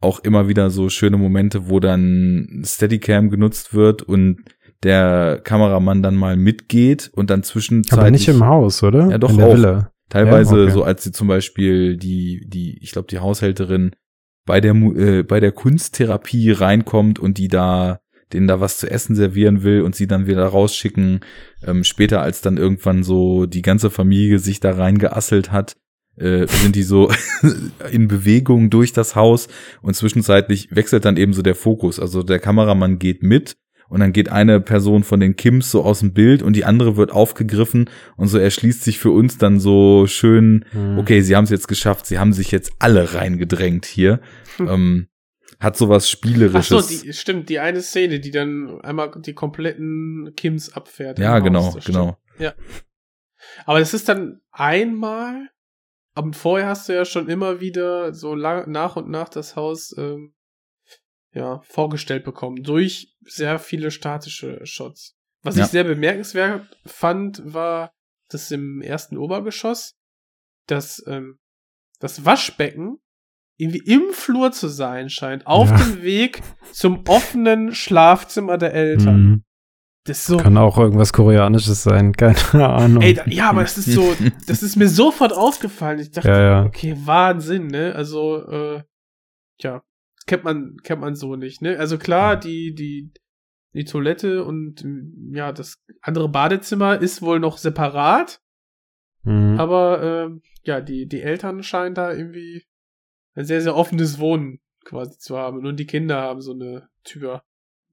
auch immer wieder so schöne Momente, wo dann Steadicam genutzt wird und der Kameramann dann mal mitgeht und dann zwischenzeitlich Aber nicht im Haus, oder? Ja, doch In der auch. Villa. Teilweise Ja, okay. so, als sie zum Beispiel die, die, ich glaube, die Haushälterin bei der, äh, bei der Kunsttherapie reinkommt und die da, denen da was zu essen servieren will und sie dann wieder rausschicken. Ähm, später, als dann irgendwann so die ganze Familie sich da reingeasselt hat, äh, sind die so in Bewegung durch das Haus und zwischenzeitlich wechselt dann eben so der Fokus. Also der Kameramann geht mit und dann geht eine Person von den Kims so aus dem Bild und die andere wird aufgegriffen und so erschließt sich für uns dann so schön, Hm. okay, sie haben es jetzt geschafft, sie haben sich jetzt alle reingedrängt hier. ähm, hat sowas Ach Spielerisches. so, die, stimmt, die eine Szene, die dann einmal die kompletten Kims abfährt. ja, im Haus, genau, genau. Ja. Aber das ist dann einmal, aber vorher hast du ja schon immer wieder so lang, nach und nach das Haus ähm, ja, vorgestellt bekommen durch sehr viele statische Shots. Was Ja. ich sehr bemerkenswert fand, war, dass im ersten Obergeschoss das, ähm, das Waschbecken irgendwie im Flur zu sein scheint, auf Ja. dem Weg zum offenen Schlafzimmer der Eltern. Mhm. Das so, Kann auch irgendwas Koreanisches sein, keine Ahnung. ey, da, ja, aber das ist so, das ist mir sofort aufgefallen. Ich dachte, Ja, ja. okay, Wahnsinn, ne? Also, äh, ja, kennt man, kennt man so nicht, ne? Also klar, die, die, die Toilette und ja, das andere Badezimmer ist wohl noch separat, Mhm. aber ähm, ja, die, die Eltern scheinen da irgendwie ein sehr, sehr offenes Wohnen quasi zu haben. Und die Kinder haben so eine Tür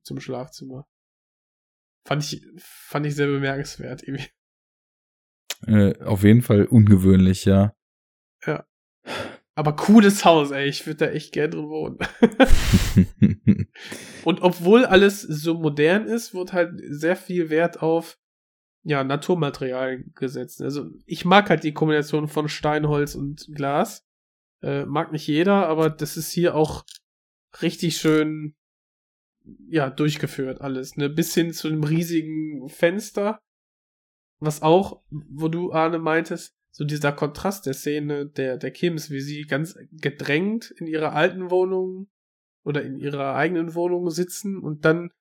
zum Schlafzimmer. Fand ich, fand ich sehr bemerkenswert irgendwie. Äh, auf jeden Fall ungewöhnlich, ja. Aber cooles Haus, ey. Ich würde da echt gern drin wohnen. Und obwohl alles so modern ist, wird halt sehr viel Wert auf ja, Naturmaterialien gesetzt. Also ich mag halt die Kombination von Stein, Holz und Glas. Äh, mag nicht jeder, aber das ist hier auch richtig schön ja, durchgeführt alles. Ne? Bis hin zu einem riesigen Fenster. Was auch, wo du, Arne, meintest, so dieser Kontrast der Szene der, der Kims, wie sie ganz gedrängt in ihrer alten Wohnung oder in ihrer eigenen Wohnung sitzen und dann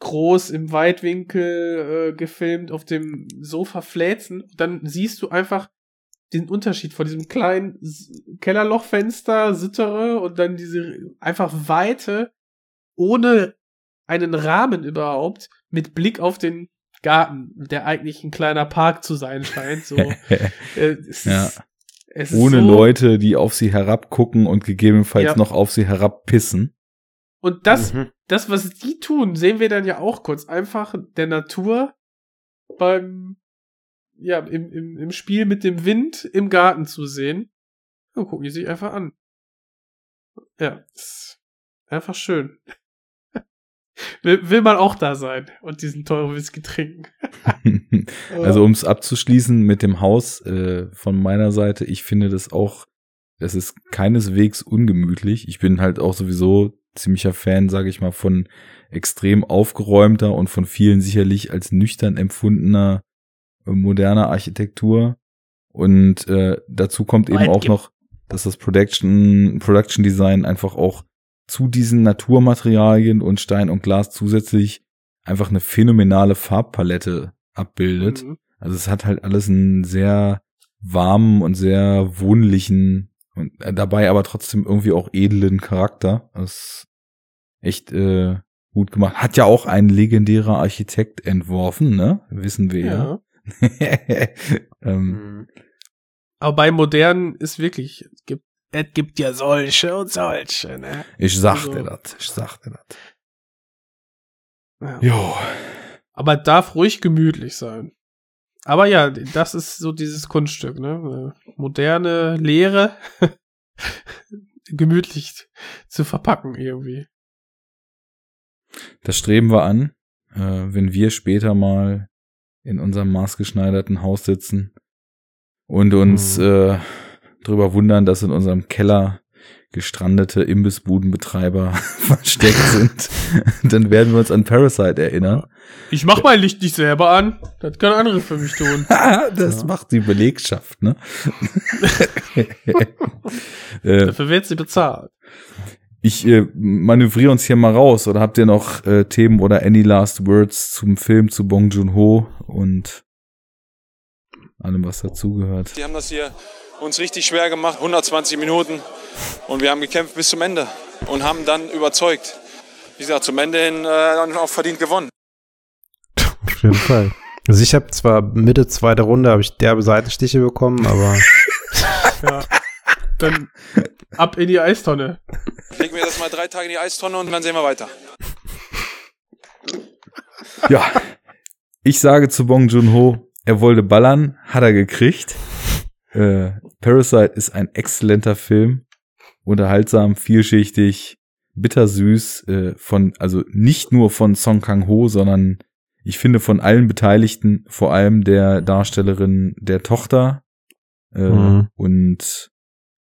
groß im Weitwinkel äh, gefilmt auf dem Sofa fläzen. Dann siehst du einfach den Unterschied von diesem kleinen Kellerlochfenster, Sittere und dann diese einfach Weite ohne einen Rahmen überhaupt mit Blick auf den Garten, der eigentlich ein kleiner Park zu sein scheint. So, äh, es Ja. ist, es ist Ohne so, Leute, die auf sie herabgucken und gegebenenfalls Ja. noch auf sie herabpissen. Und das, Mhm. das, was die tun, sehen wir dann ja auch kurz einfach der Natur beim, ja, im, im, im Spiel mit dem Wind im Garten zu sehen. Dann gucken die sich einfach an. Ja, ist einfach schön. Will, will man auch da sein und diesen teuren Whisky trinken. also um es abzuschließen mit dem Haus äh, von meiner Seite, ich finde das auch, es ist keineswegs ungemütlich. Ich bin halt auch sowieso ziemlicher Fan, sage ich mal, von extrem aufgeräumter und von vielen sicherlich als nüchtern empfundener äh, moderner Architektur. Und äh, dazu kommt eben auch noch, dass das Production, Production Design einfach auch zu diesen Naturmaterialien und Stein und Glas zusätzlich einfach eine phänomenale Farbpalette abbildet. Mhm. Also es hat halt alles einen sehr warmen und sehr wohnlichen und äh, dabei aber trotzdem irgendwie auch edlen Charakter. Das ist echt äh, gut gemacht. Hat ja auch ein legendärer Architekt entworfen, ne? Wissen wir ja. Ja. ähm, Mhm. Aber bei modernen ist wirklich, es gibt, es gibt ja solche und solche, ne? ich sagte Also- das, ich sagte das. Ja. Jo. Aber darf ruhig gemütlich sein. Aber ja, das ist so dieses Kunststück, ne? Äh, Moderne Lehre gemütlich zu verpacken irgendwie. Das streben wir an, äh, wenn wir später mal in unserem maßgeschneiderten Haus sitzen und uns Mhm. äh, drüber wundern, dass in unserem Keller gestrandete Imbissbudenbetreiber versteckt sind. Dann werden wir uns an Parasite erinnern. Ich mach mein Licht nicht selber an. Das können andere für mich tun. das macht die Belegschaft, ne? äh, Dafür wird sie bezahlt. ich äh, manövriere uns hier mal raus. Oder habt ihr noch äh, Themen oder any last words zum Film zu Bong Joon-ho und allem, was dazugehört? Die haben das hier uns richtig schwer gemacht, 120 Minuten. Und wir haben gekämpft bis zum Ende und haben dann überzeugt. Wie gesagt, zum Ende hin äh, dann auch verdient gewonnen. Auf jeden Fall. Also ich habe zwar Mitte zweite Runde habe ich derbe Seitenstiche bekommen, aber Ja. Dann ab in die Eistonne. Legen wir das mal drei Tage in die Eistonne und dann sehen wir weiter. Ja, ich sage zu Bong Joon-ho, er wollte ballern, hat er gekriegt. Äh, Parasite ist ein exzellenter Film, unterhaltsam, vielschichtig, bittersüß, äh, von, also nicht nur von Song Kang-ho, sondern Ich finde von allen Beteiligten, vor allem der Darstellerin der Tochter äh, Mhm. und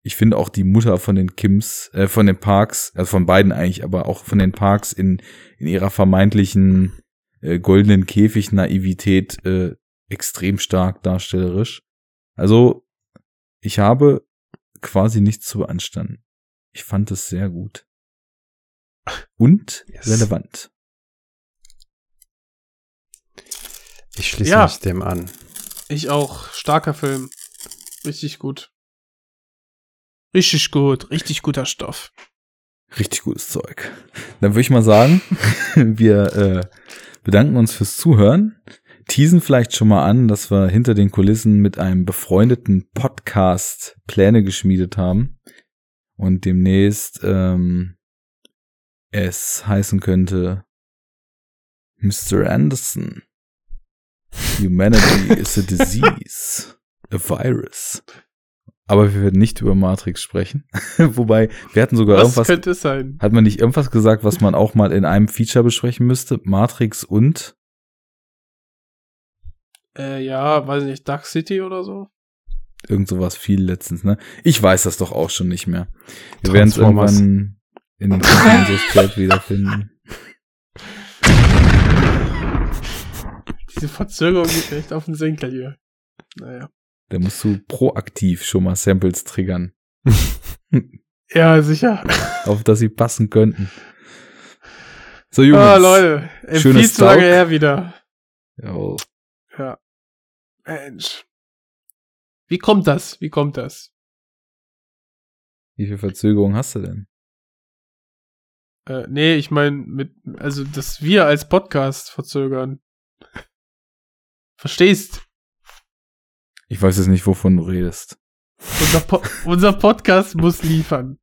ich finde auch die Mutter von den Kims, äh, von den Parks, also von beiden eigentlich, aber auch von den Parks in, in ihrer vermeintlichen äh, goldenen Käfig-Naivität äh, extrem stark darstellerisch. Also, ich habe quasi nichts zu beanstanden. Ich fand es sehr gut. Und Yes. relevant. Ich schließe Ja. mich dem an. Ich auch. Starker Film. Richtig gut. Richtig gut. Richtig guter Stoff. Richtig gutes Zeug. Dann würde ich mal sagen, wir äh, bedanken uns fürs Zuhören. Teasen vielleicht schon mal an, dass wir hinter den Kulissen mit einem befreundeten Podcast Pläne geschmiedet haben und demnächst ähm, es heißen könnte Mr. Anderson. Humanity is a disease, a virus. Aber wir werden nicht über Matrix sprechen. Wobei, wir hatten sogar Was irgendwas. könnte es sein? Hat man nicht irgendwas gesagt, was man auch mal in einem Feature besprechen müsste? Matrix und? Äh, ja, weiß nicht, Dark City oder so? Irgend sowas viel letztens, ne? Ich weiß das doch auch schon nicht mehr. Wir werden es irgendwann in den Chat wiederfinden. Diese Verzögerung geht echt auf den Senkel hier. Naja. Da musst du proaktiv schon mal Samples triggern, Ja, sicher. auf dass sie passen könnten. So, Jungs. Ah, Leute. Ey, schönes viel zu lange her wieder. Jo. Ja. Mensch. Wie kommt das? Wie kommt das? Wie viel Verzögerung hast du denn? Äh, nee, ich meine, mit, also, dass wir als Podcast verzögern. Verstehst? Ich weiß jetzt nicht, wovon du redest. Unser, po unser Podcast muss liefern.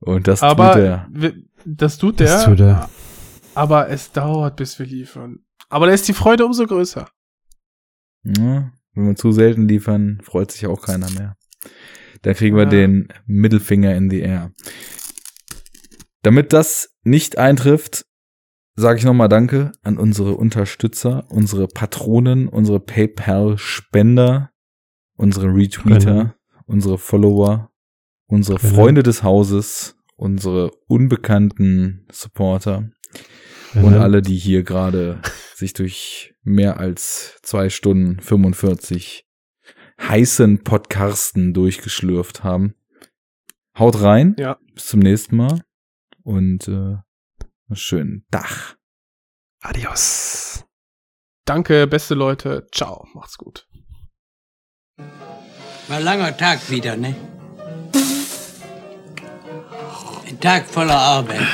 Und das Aber tut er. das tut der. Das tut er. Aber es dauert, bis wir liefern. Aber da ist die Freude umso größer. Ja, wenn wir zu selten liefern, freut sich auch keiner mehr. Da kriegen wir Ja. den Mittelfinger in the air. Damit das nicht eintrifft, sage ich nochmal Danke an unsere Unterstützer, unsere Patronen, unsere PayPal-Spender, unsere Retweeter, Genau. unsere Follower, unsere Genau. Freunde des Hauses, unsere unbekannten Supporter und Genau. alle, die hier gerade sich durch mehr als zwei Stunden 45 heißen Podcasten durchgeschlürft haben. Haut rein. Ja. Bis zum nächsten Mal. Und äh, einen schönen Dach. Adios. Danke, beste Leute. Ciao. Macht's gut. War langer Tag wieder, ne? Ein Tag voller Arbeit.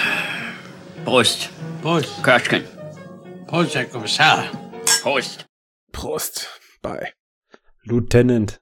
Prost. Prost. Köschken. Prost, Herr Kommissar. Prost. Prost. Bye. Lieutenant.